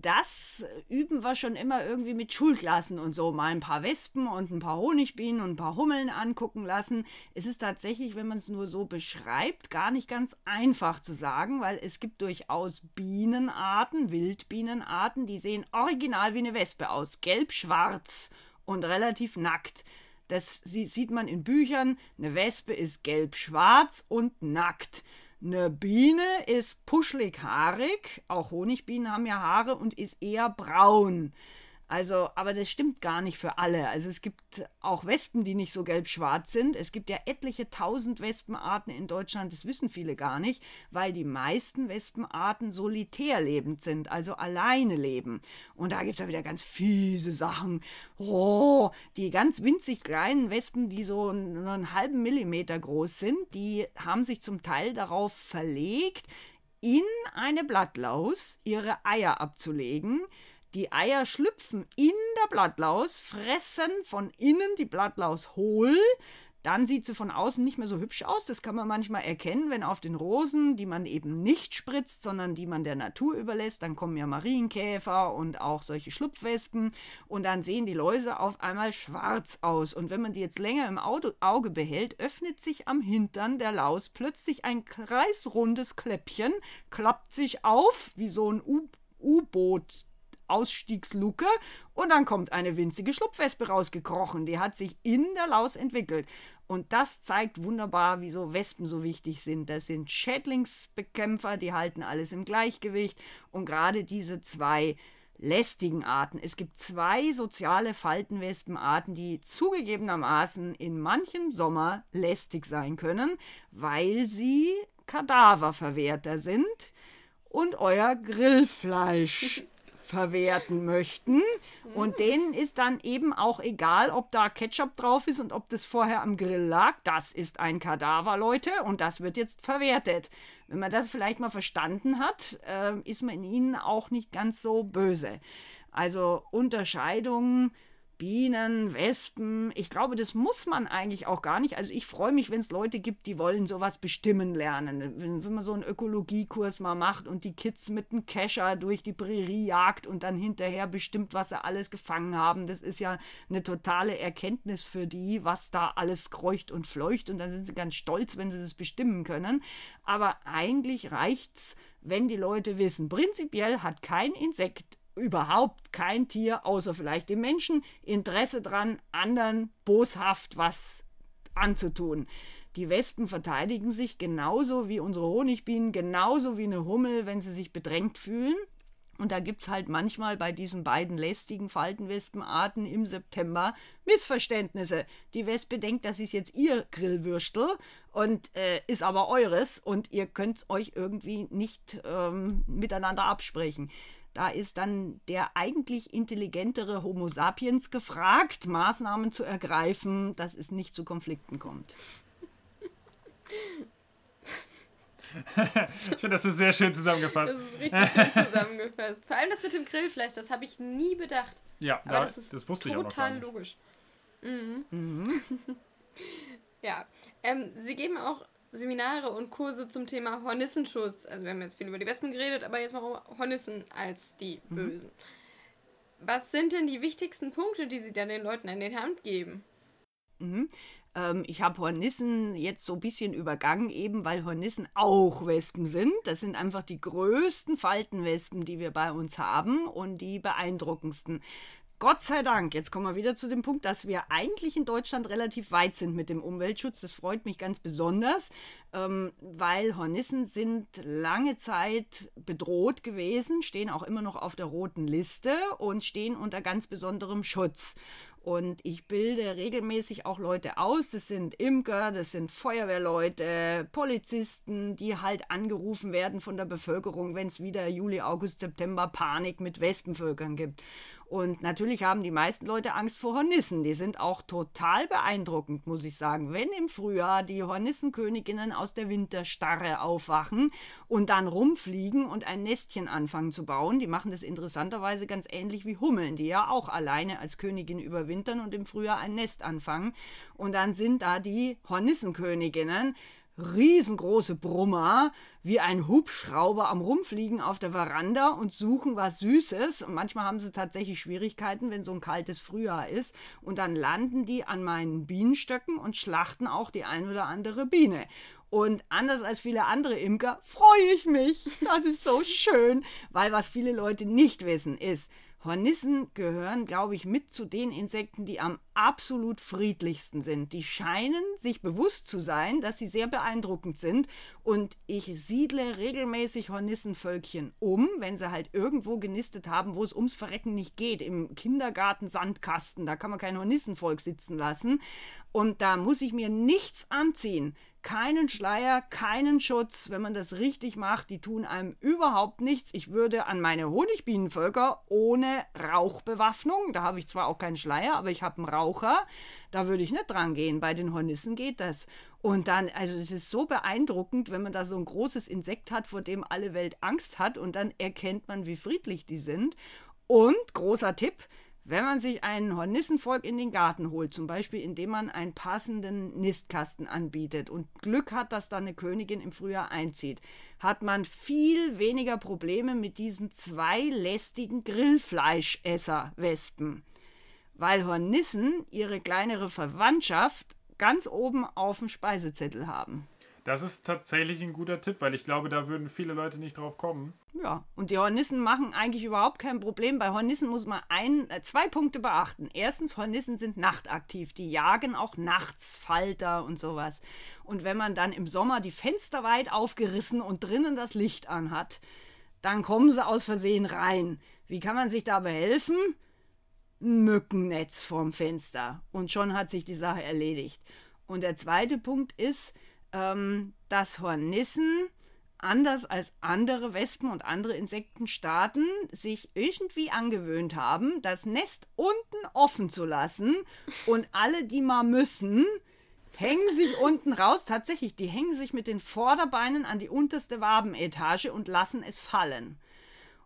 S3: das üben wir schon immer irgendwie mit Schulklassen und so. Mal ein paar Wespen und ein paar Honigbienen und ein paar Hummeln angucken lassen. Es ist tatsächlich, wenn man es nur so beschreibt, gar nicht ganz einfach zu sagen, weil es gibt durchaus Bienenarten, Wildbienenarten, die sehen original wie eine Wespe aus. Gelb-schwarz und relativ nackt. Das sieht man in Büchern. Eine Wespe ist gelb-schwarz und nackt. Eine Biene ist puschelig haarig, auch Honigbienen haben ja Haare und ist eher braun. Also, aber das stimmt gar nicht für alle. Also es gibt auch Wespen, die nicht so gelb-schwarz sind. Es gibt ja etliche tausend Wespenarten in Deutschland, das wissen viele gar nicht, weil die meisten Wespenarten solitär lebend sind, also alleine leben. Und da gibt es ja wieder ganz fiese Sachen. Oh, die ganz winzig kleinen Wespen, die so einen halben Millimeter groß sind, die haben sich zum Teil darauf verlegt, in eine Blattlaus ihre Eier abzulegen die Eier schlüpfen in der Blattlaus, fressen von innen die Blattlaus hohl. Dann sieht sie von außen nicht mehr so hübsch aus. Das kann man manchmal erkennen, wenn auf den Rosen, die man eben nicht spritzt, sondern die man der Natur überlässt, dann kommen ja Marienkäfer und auch solche Schlupfwespen. Und dann sehen die Läuse auf einmal schwarz aus. Und wenn man die jetzt länger im Auge behält, öffnet sich am Hintern der Laus plötzlich ein kreisrundes Kläppchen, klappt sich auf wie so ein U-Boot. Ausstiegsluke und dann kommt eine winzige Schlupfwespe rausgekrochen. Die hat sich in der Laus entwickelt. Und das zeigt wunderbar, wieso Wespen so wichtig sind. Das sind Schädlingsbekämpfer, die halten alles im Gleichgewicht. Und gerade diese zwei lästigen Arten. Es gibt zwei soziale Faltenwespenarten, die zugegebenermaßen in manchem Sommer lästig sein können, weil sie Kadaververwerter sind und euer Grillfleisch verwerten möchten. Und denen ist dann eben auch egal, ob da Ketchup drauf ist und ob das vorher am Grill lag. Das ist ein Kadaver, Leute, und das wird jetzt verwertet. Wenn man das vielleicht mal verstanden hat, äh, ist man in ihnen auch nicht ganz so böse. Also Unterscheidungen Bienen, Wespen. Ich glaube, das muss man eigentlich auch gar nicht. Also ich freue mich, wenn es Leute gibt, die wollen sowas bestimmen lernen. Wenn, wenn, man so einen Ökologiekurs mal macht und die Kids mit einem Kescher durch die Prärie jagt und dann hinterher bestimmt, was sie alles gefangen haben. Das ist ja eine totale Erkenntnis für die, was da alles kreucht und fleucht. Und dann sind sie ganz stolz, wenn sie das bestimmen können. Aber eigentlich reicht es, wenn die Leute wissen, prinzipiell hat kein Insekt überhaupt kein Tier, außer vielleicht dem Menschen, Interesse dran, anderen boshaft was anzutun. Die Wespen verteidigen sich genauso wie unsere Honigbienen, genauso wie eine Hummel, wenn sie sich bedrängt fühlen. Und da gibt es halt manchmal bei diesen beiden lästigen Faltenwespenarten im September Missverständnisse. Die Wespe denkt, das ist jetzt ihr Grillwürstel und äh, ist aber eures und ihr könnt es euch irgendwie nicht ähm, miteinander absprechen. Da ist dann der eigentlich intelligentere Homo sapiens gefragt, Maßnahmen zu ergreifen, dass es nicht zu Konflikten kommt.
S2: ich finde, das ist sehr schön zusammengefasst.
S1: Das ist richtig schön zusammengefasst. Vor allem das mit dem Grillfleisch, das habe ich nie bedacht.
S2: Ja,
S1: Aber
S2: da,
S1: das ist
S2: das wusste ich auch noch
S1: total logisch. Mhm. ja, ähm, sie geben auch Seminare und Kurse zum Thema Hornissenschutz. Also wir haben jetzt viel über die Wespen geredet, aber jetzt mal Hornissen als die
S3: Mhm.
S1: Bösen. Was sind denn die wichtigsten Punkte, die sie dann den Leuten an die Hand geben?
S3: Mhm. Ähm, ich habe Hornissen jetzt so ein bisschen übergangen, eben weil Hornissen auch Wespen sind. Das sind einfach die größten Faltenwespen, die wir bei uns haben und die beeindruckendsten. Gott sei Dank, jetzt kommen wir wieder zu dem Punkt, dass wir eigentlich in Deutschland relativ weit sind mit dem Umweltschutz. Das freut mich ganz besonders, ähm, weil Hornissen sind lange Zeit bedroht gewesen, stehen auch immer noch auf der roten Liste und stehen unter ganz besonderem Schutz. Und ich bilde regelmäßig auch Leute aus. Das sind Imker, das sind Feuerwehrleute, Polizisten, die halt angerufen werden von der Bevölkerung, wenn es wieder Juli, August, September Panik mit Wespenvölkern gibt. Und natürlich haben die meisten Leute Angst vor Hornissen. Die sind auch total beeindruckend, muss ich sagen. Wenn im Frühjahr die Hornissenköniginnen aus der Winterstarre aufwachen und dann rumfliegen und ein Nestchen anfangen zu bauen, die machen das interessanterweise ganz ähnlich wie Hummeln, die ja auch alleine als Königin überwintern und im Frühjahr ein Nest anfangen. Und dann sind da die Hornissenköniginnen riesengroße Brummer, wie ein Hubschrauber am Rumfliegen auf der Veranda und suchen was Süßes. Und manchmal haben sie tatsächlich Schwierigkeiten, wenn so ein kaltes Frühjahr ist. Und dann landen die an meinen Bienenstöcken und schlachten auch die ein oder andere Biene. Und anders als viele andere Imker freue ich mich. Das ist so schön, weil was viele Leute nicht wissen ist, Hornissen gehören, glaube ich, mit zu den Insekten, die am absolut friedlichsten sind. Die scheinen sich bewusst zu sein, dass sie sehr beeindruckend sind. Und ich siedle regelmäßig Hornissenvölkchen um, wenn sie halt irgendwo genistet haben, wo es ums Verrecken nicht geht. Im Kindergarten Sandkasten, da kann man kein Hornissenvolk sitzen lassen. Und da muss ich mir nichts anziehen keinen Schleier, keinen Schutz, wenn man das richtig macht. Die tun einem überhaupt nichts. Ich würde an meine Honigbienenvölker ohne Rauchbewaffnung, da habe ich zwar auch keinen Schleier, aber ich habe einen Raucher, da würde ich nicht dran gehen. Bei den Hornissen geht das. Und dann, also es ist so beeindruckend, wenn man da so ein großes Insekt hat, vor dem alle Welt Angst hat und dann erkennt man, wie friedlich die sind. Und großer Tipp, wenn man sich ein Hornissenvolk in den Garten holt, zum Beispiel indem man einen passenden Nistkasten anbietet und Glück hat, dass da eine Königin im Frühjahr einzieht, hat man viel weniger Probleme mit diesen zwei lästigen Grillfleischesser-Wespen. Weil Hornissen ihre kleinere Verwandtschaft ganz oben auf dem Speisezettel haben.
S2: Das ist tatsächlich ein guter Tipp, weil ich glaube, da würden viele Leute nicht drauf kommen.
S3: Ja, und die Hornissen machen eigentlich überhaupt kein Problem. Bei Hornissen muss man ein, äh, zwei Punkte beachten. Erstens, Hornissen sind nachtaktiv. Die jagen auch nachts Falter und sowas. Und wenn man dann im Sommer die Fenster weit aufgerissen und drinnen das Licht anhat, dann kommen sie aus Versehen rein. Wie kann man sich da behelfen? Ein Mückennetz vorm Fenster. Und schon hat sich die Sache erledigt. Und der zweite Punkt ist, ähm, dass Hornissen anders als andere Wespen und andere Insektenstaaten sich irgendwie angewöhnt haben, das Nest unten offen zu lassen und alle, die mal müssen, hängen sich unten raus. Tatsächlich, die hängen sich mit den Vorderbeinen an die unterste Wabenetage und lassen es fallen.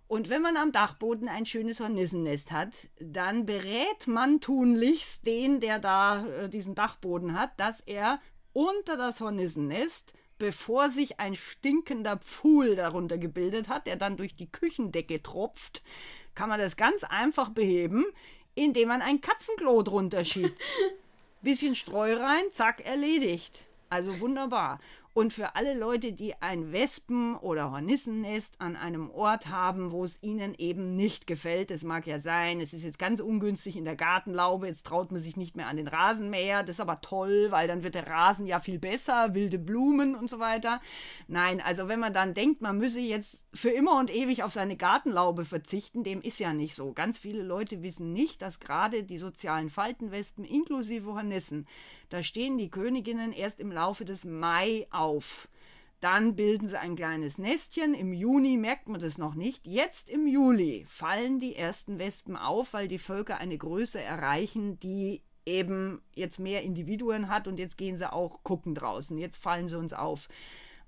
S3: Und wenn man am Dachboden ein schönes Hornissennest hat, dann berät man tunlichst den, der da äh, diesen Dachboden hat, dass er unter das Hornissennest, bevor sich ein stinkender Pfuhl darunter gebildet hat, der dann durch die Küchendecke tropft, kann man das ganz einfach beheben, indem man ein Katzenklo drunter schiebt. Bisschen Streu rein, zack, erledigt. Also wunderbar. Und für alle Leute, die ein Wespen- oder Hornissennest an einem Ort haben, wo es ihnen eben nicht gefällt, das mag ja sein, es ist jetzt ganz ungünstig in der Gartenlaube, jetzt traut man sich nicht mehr an den Rasenmäher, das ist aber toll, weil dann wird der Rasen ja viel besser, wilde Blumen und so weiter. Nein, also wenn man dann denkt, man müsse jetzt für immer und ewig auf seine Gartenlaube verzichten, dem ist ja nicht so. Ganz viele Leute wissen nicht, dass gerade die sozialen Faltenwespen inklusive Hornissen da stehen die Königinnen erst im Laufe des Mai auf. Dann bilden sie ein kleines Nestchen. Im Juni merkt man das noch nicht. Jetzt im Juli fallen die ersten Wespen auf, weil die Völker eine Größe erreichen, die eben jetzt mehr Individuen hat und jetzt gehen sie auch gucken draußen. Jetzt fallen sie uns auf.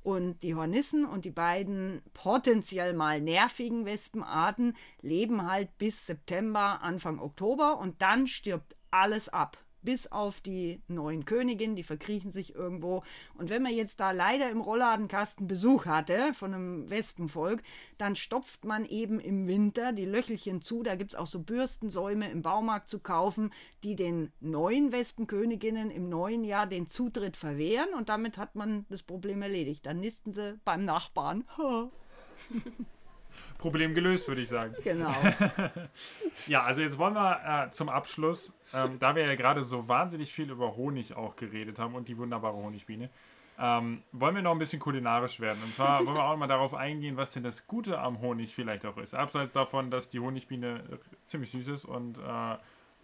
S3: Und die Hornissen und die beiden potenziell mal nervigen Wespenarten leben halt bis September, Anfang Oktober und dann stirbt alles ab bis auf die neuen Königin, die verkriechen sich irgendwo. Und wenn man jetzt da leider im Rollladenkasten Besuch hatte von einem Wespenvolk, dann stopft man eben im Winter die Löchelchen zu. Da gibt es auch so Bürstensäume im Baumarkt zu kaufen, die den neuen Wespenköniginnen im neuen Jahr den Zutritt verwehren. Und damit hat man das Problem erledigt. Dann nisten sie beim Nachbarn.
S2: Problem gelöst, würde ich sagen.
S3: Genau.
S2: ja, also jetzt wollen wir äh, zum Abschluss, ähm, da wir ja gerade so wahnsinnig viel über Honig auch geredet haben und die wunderbare Honigbiene, ähm, wollen wir noch ein bisschen kulinarisch werden. Und zwar wollen wir auch mal darauf eingehen, was denn das Gute am Honig vielleicht auch ist. Abseits davon, dass die Honigbiene ziemlich süß ist und äh,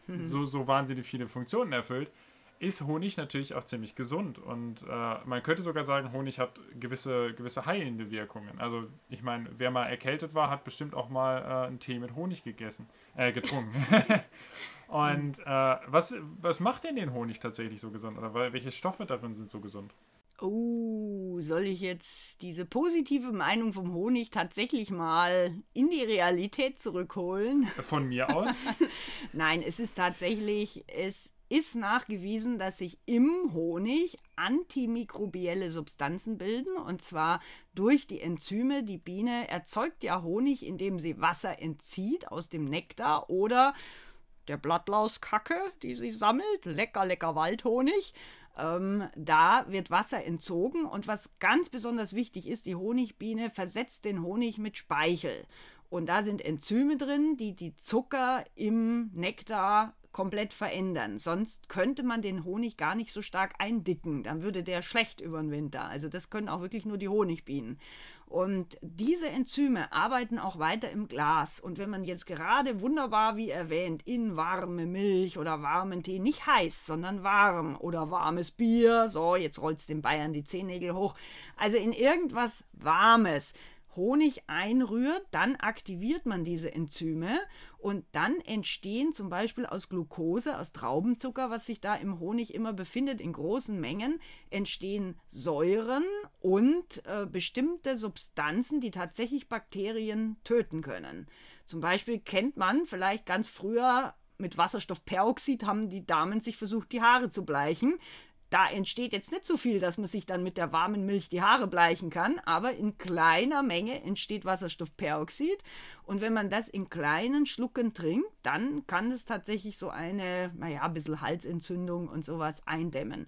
S2: mhm. so, so wahnsinnig viele Funktionen erfüllt ist Honig natürlich auch ziemlich gesund. Und äh, man könnte sogar sagen, Honig hat gewisse, gewisse heilende Wirkungen. Also ich meine, wer mal erkältet war, hat bestimmt auch mal äh, einen Tee mit Honig gegessen, äh, getrunken. Und äh, was, was macht denn den Honig tatsächlich so gesund? Oder welche Stoffe darin sind so gesund?
S3: Oh, soll ich jetzt diese positive Meinung vom Honig tatsächlich mal in die Realität zurückholen?
S2: Von mir aus?
S3: Nein, es ist tatsächlich, es ist nachgewiesen, dass sich im Honig antimikrobielle Substanzen bilden und zwar durch die Enzyme. Die Biene erzeugt ja Honig, indem sie Wasser entzieht aus dem Nektar oder der Blattlauskacke, die sie sammelt. Lecker, lecker Waldhonig. Ähm, da wird Wasser entzogen und was ganz besonders wichtig ist, die Honigbiene versetzt den Honig mit Speichel. Und da sind Enzyme drin, die die Zucker im Nektar komplett verändern. Sonst könnte man den Honig gar nicht so stark eindicken. Dann würde der schlecht über den Winter. Also das können auch wirklich nur die Honigbienen. Und diese Enzyme arbeiten auch weiter im Glas. Und wenn man jetzt gerade wunderbar, wie erwähnt, in warme Milch oder warmen Tee, nicht heiß, sondern warm oder warmes Bier, so, jetzt rollt es den Bayern die Zehennägel hoch, also in irgendwas Warmes, Honig einrührt, dann aktiviert man diese Enzyme und dann entstehen zum Beispiel aus Glucose, aus Traubenzucker, was sich da im Honig immer befindet, in großen Mengen, entstehen Säuren und äh, bestimmte Substanzen, die tatsächlich Bakterien töten können. Zum Beispiel kennt man vielleicht ganz früher mit Wasserstoffperoxid haben die Damen sich versucht, die Haare zu bleichen da entsteht jetzt nicht so viel, dass man sich dann mit der warmen Milch die Haare bleichen kann, aber in kleiner Menge entsteht Wasserstoffperoxid. Und wenn man das in kleinen Schlucken trinkt, dann kann es tatsächlich so eine, naja, ein bisschen Halsentzündung und sowas eindämmen.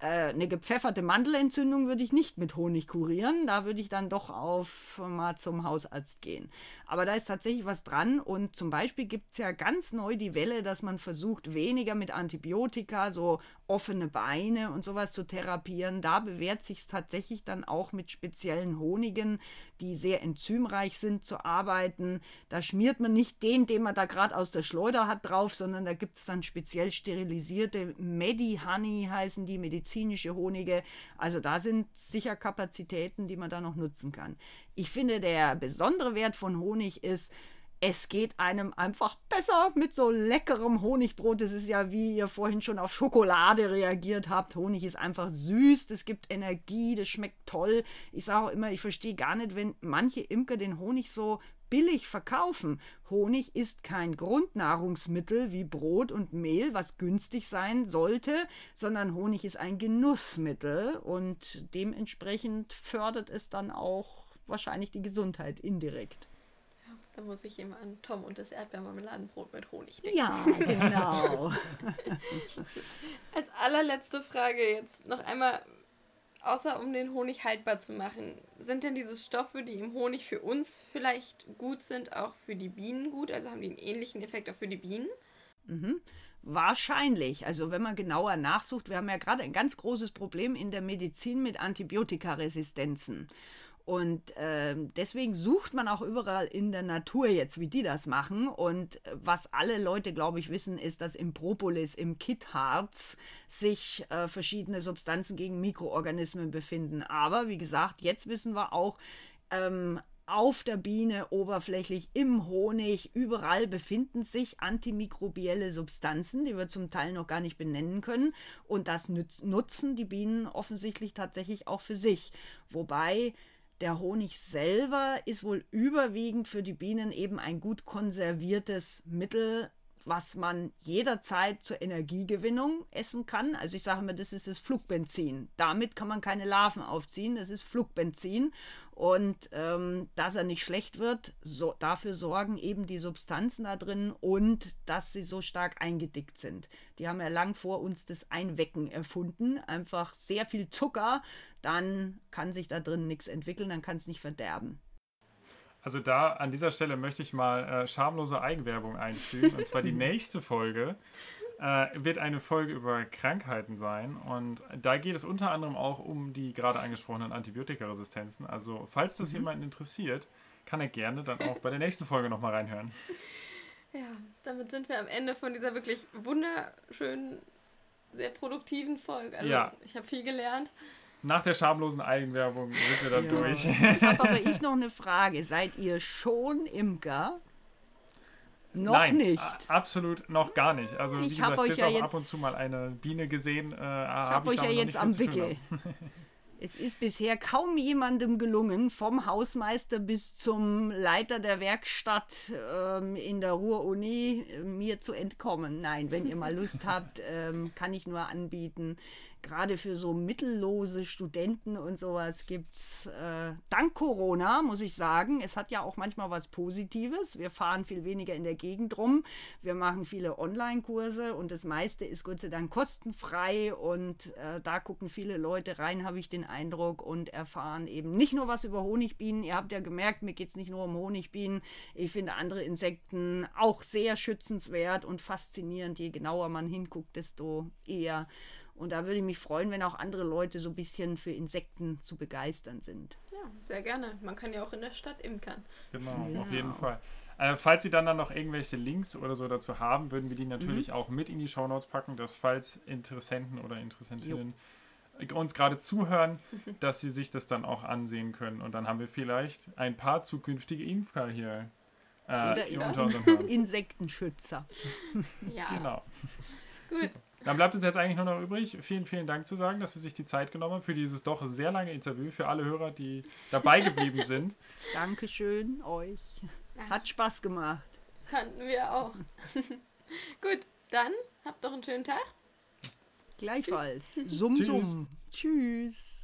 S3: Äh, eine gepfefferte Mandelentzündung würde ich nicht mit Honig kurieren. Da würde ich dann doch auf mal zum Hausarzt gehen. Aber da ist tatsächlich was dran. Und zum Beispiel gibt es ja ganz neu die Welle, dass man versucht, weniger mit Antibiotika, so offene Beine und sowas zu therapieren. Da bewährt sich es tatsächlich dann auch mit speziellen Honigen, die sehr enzymreich sind, zu arbeiten. Da schmiert man nicht den, den man da gerade aus der Schleuder hat, drauf, sondern da gibt es dann speziell sterilisierte Medi-Honey, heißen die medizinische Honige. Also da sind sicher Kapazitäten, die man da noch nutzen kann. Ich finde, der besondere Wert von Honig ist, es geht einem einfach besser mit so leckerem Honigbrot. Das ist ja, wie ihr vorhin schon auf Schokolade reagiert habt. Honig ist einfach süß, es gibt Energie, das schmeckt toll. Ich sage auch immer, ich verstehe gar nicht, wenn manche Imker den Honig so billig verkaufen. Honig ist kein Grundnahrungsmittel wie Brot und Mehl, was günstig sein sollte, sondern Honig ist ein Genussmittel und dementsprechend fördert es dann auch wahrscheinlich die Gesundheit indirekt.
S1: Da muss ich immer an Tom und das Erdbeermarmeladenbrot mit Honig denken.
S3: Ja, genau.
S1: Als allerletzte Frage jetzt noch einmal außer um den Honig haltbar zu machen, sind denn diese Stoffe, die im Honig für uns vielleicht gut sind, auch für die Bienen gut? Also haben die einen ähnlichen Effekt auch für die Bienen?
S3: Mhm. Wahrscheinlich. Also wenn man genauer nachsucht, wir haben ja gerade ein ganz großes Problem in der Medizin mit Antibiotikaresistenzen. Und äh, deswegen sucht man auch überall in der Natur jetzt, wie die das machen. Und was alle Leute, glaube ich, wissen, ist, dass im Propolis, im Kittharz sich äh, verschiedene Substanzen gegen Mikroorganismen befinden. Aber wie gesagt, jetzt wissen wir auch, ähm, auf der Biene, oberflächlich, im Honig, überall befinden sich antimikrobielle Substanzen, die wir zum Teil noch gar nicht benennen können. Und das nutzen die Bienen offensichtlich tatsächlich auch für sich. Wobei der Honig selber ist wohl überwiegend für die Bienen eben ein gut konserviertes Mittel, was man jederzeit zur Energiegewinnung essen kann. Also ich sage immer, das ist das Flugbenzin. Damit kann man keine Larven aufziehen, das ist Flugbenzin. Und ähm, dass er nicht schlecht wird, so, dafür sorgen eben die Substanzen da drin und dass sie so stark eingedickt sind. Die haben ja lang vor uns das Einwecken erfunden. Einfach sehr viel Zucker, dann kann sich da drin nichts entwickeln, dann kann es nicht verderben.
S2: Also da an dieser Stelle möchte ich mal äh, schamlose Eigenwerbung einfügen. Und zwar die nächste Folge äh, wird eine Folge über Krankheiten sein. Und da geht es unter anderem auch um die gerade angesprochenen Antibiotikaresistenzen. Also falls das mhm. jemanden interessiert, kann er gerne dann auch bei der nächsten Folge nochmal reinhören.
S1: Ja, damit sind wir am Ende von dieser wirklich wunderschönen, sehr produktiven Folge. Also ja. ich habe viel gelernt.
S2: Nach der schamlosen Eigenwerbung sind wir dann ja. durch.
S3: Jetzt habe aber ich noch eine Frage. Seid ihr schon Imker?
S2: Noch Nein, nicht. Absolut noch gar nicht. Also wie ich gesagt, bis ja auf ab und zu mal eine Biene gesehen, äh, habe
S3: ich, hab ich ja jetzt am Wickel. Es ist bisher kaum jemandem gelungen, vom Hausmeister bis zum Leiter der Werkstatt ähm, in der Ruhr-Uni äh, mir zu entkommen. Nein, wenn ihr mal Lust habt, ähm, kann ich nur anbieten gerade für so mittellose Studenten und sowas gibt es äh, dank Corona, muss ich sagen, es hat ja auch manchmal was Positives. Wir fahren viel weniger in der Gegend rum. Wir machen viele Online-Kurse und das meiste ist Gott sei Dank kostenfrei und äh, da gucken viele Leute rein, habe ich den Eindruck, und erfahren eben nicht nur was über Honigbienen. Ihr habt ja gemerkt, mir geht es nicht nur um Honigbienen. Ich finde andere Insekten auch sehr schützenswert und faszinierend. Je genauer man hinguckt, desto eher. Und da würde ich mich freuen, wenn auch andere Leute so ein bisschen für Insekten zu begeistern sind.
S1: Ja, sehr gerne. Man kann ja auch in der Stadt imkern.
S2: Genau, genau. auf jeden Fall. Äh, falls Sie dann, dann noch irgendwelche Links oder so dazu haben, würden wir die natürlich mhm. auch mit in die Shownotes packen, dass falls Interessenten oder Interessentinnen jo. uns gerade zuhören, dass sie sich das dann auch ansehen können. Und dann haben wir vielleicht ein paar zukünftige Imker hier,
S3: äh, hier unter unseren Insektenschützer.
S1: ja.
S2: Genau. Gut. Super. Dann bleibt uns jetzt eigentlich nur noch übrig, vielen, vielen Dank zu sagen, dass Sie sich die Zeit genommen haben für dieses doch sehr lange Interview, für alle Hörer, die dabei geblieben sind.
S3: Dankeschön euch. Hat Spaß gemacht.
S1: Fanden wir auch. Gut, dann habt doch einen schönen Tag.
S3: Gleichfalls. Summ, Tschüss. summ. Tschüss.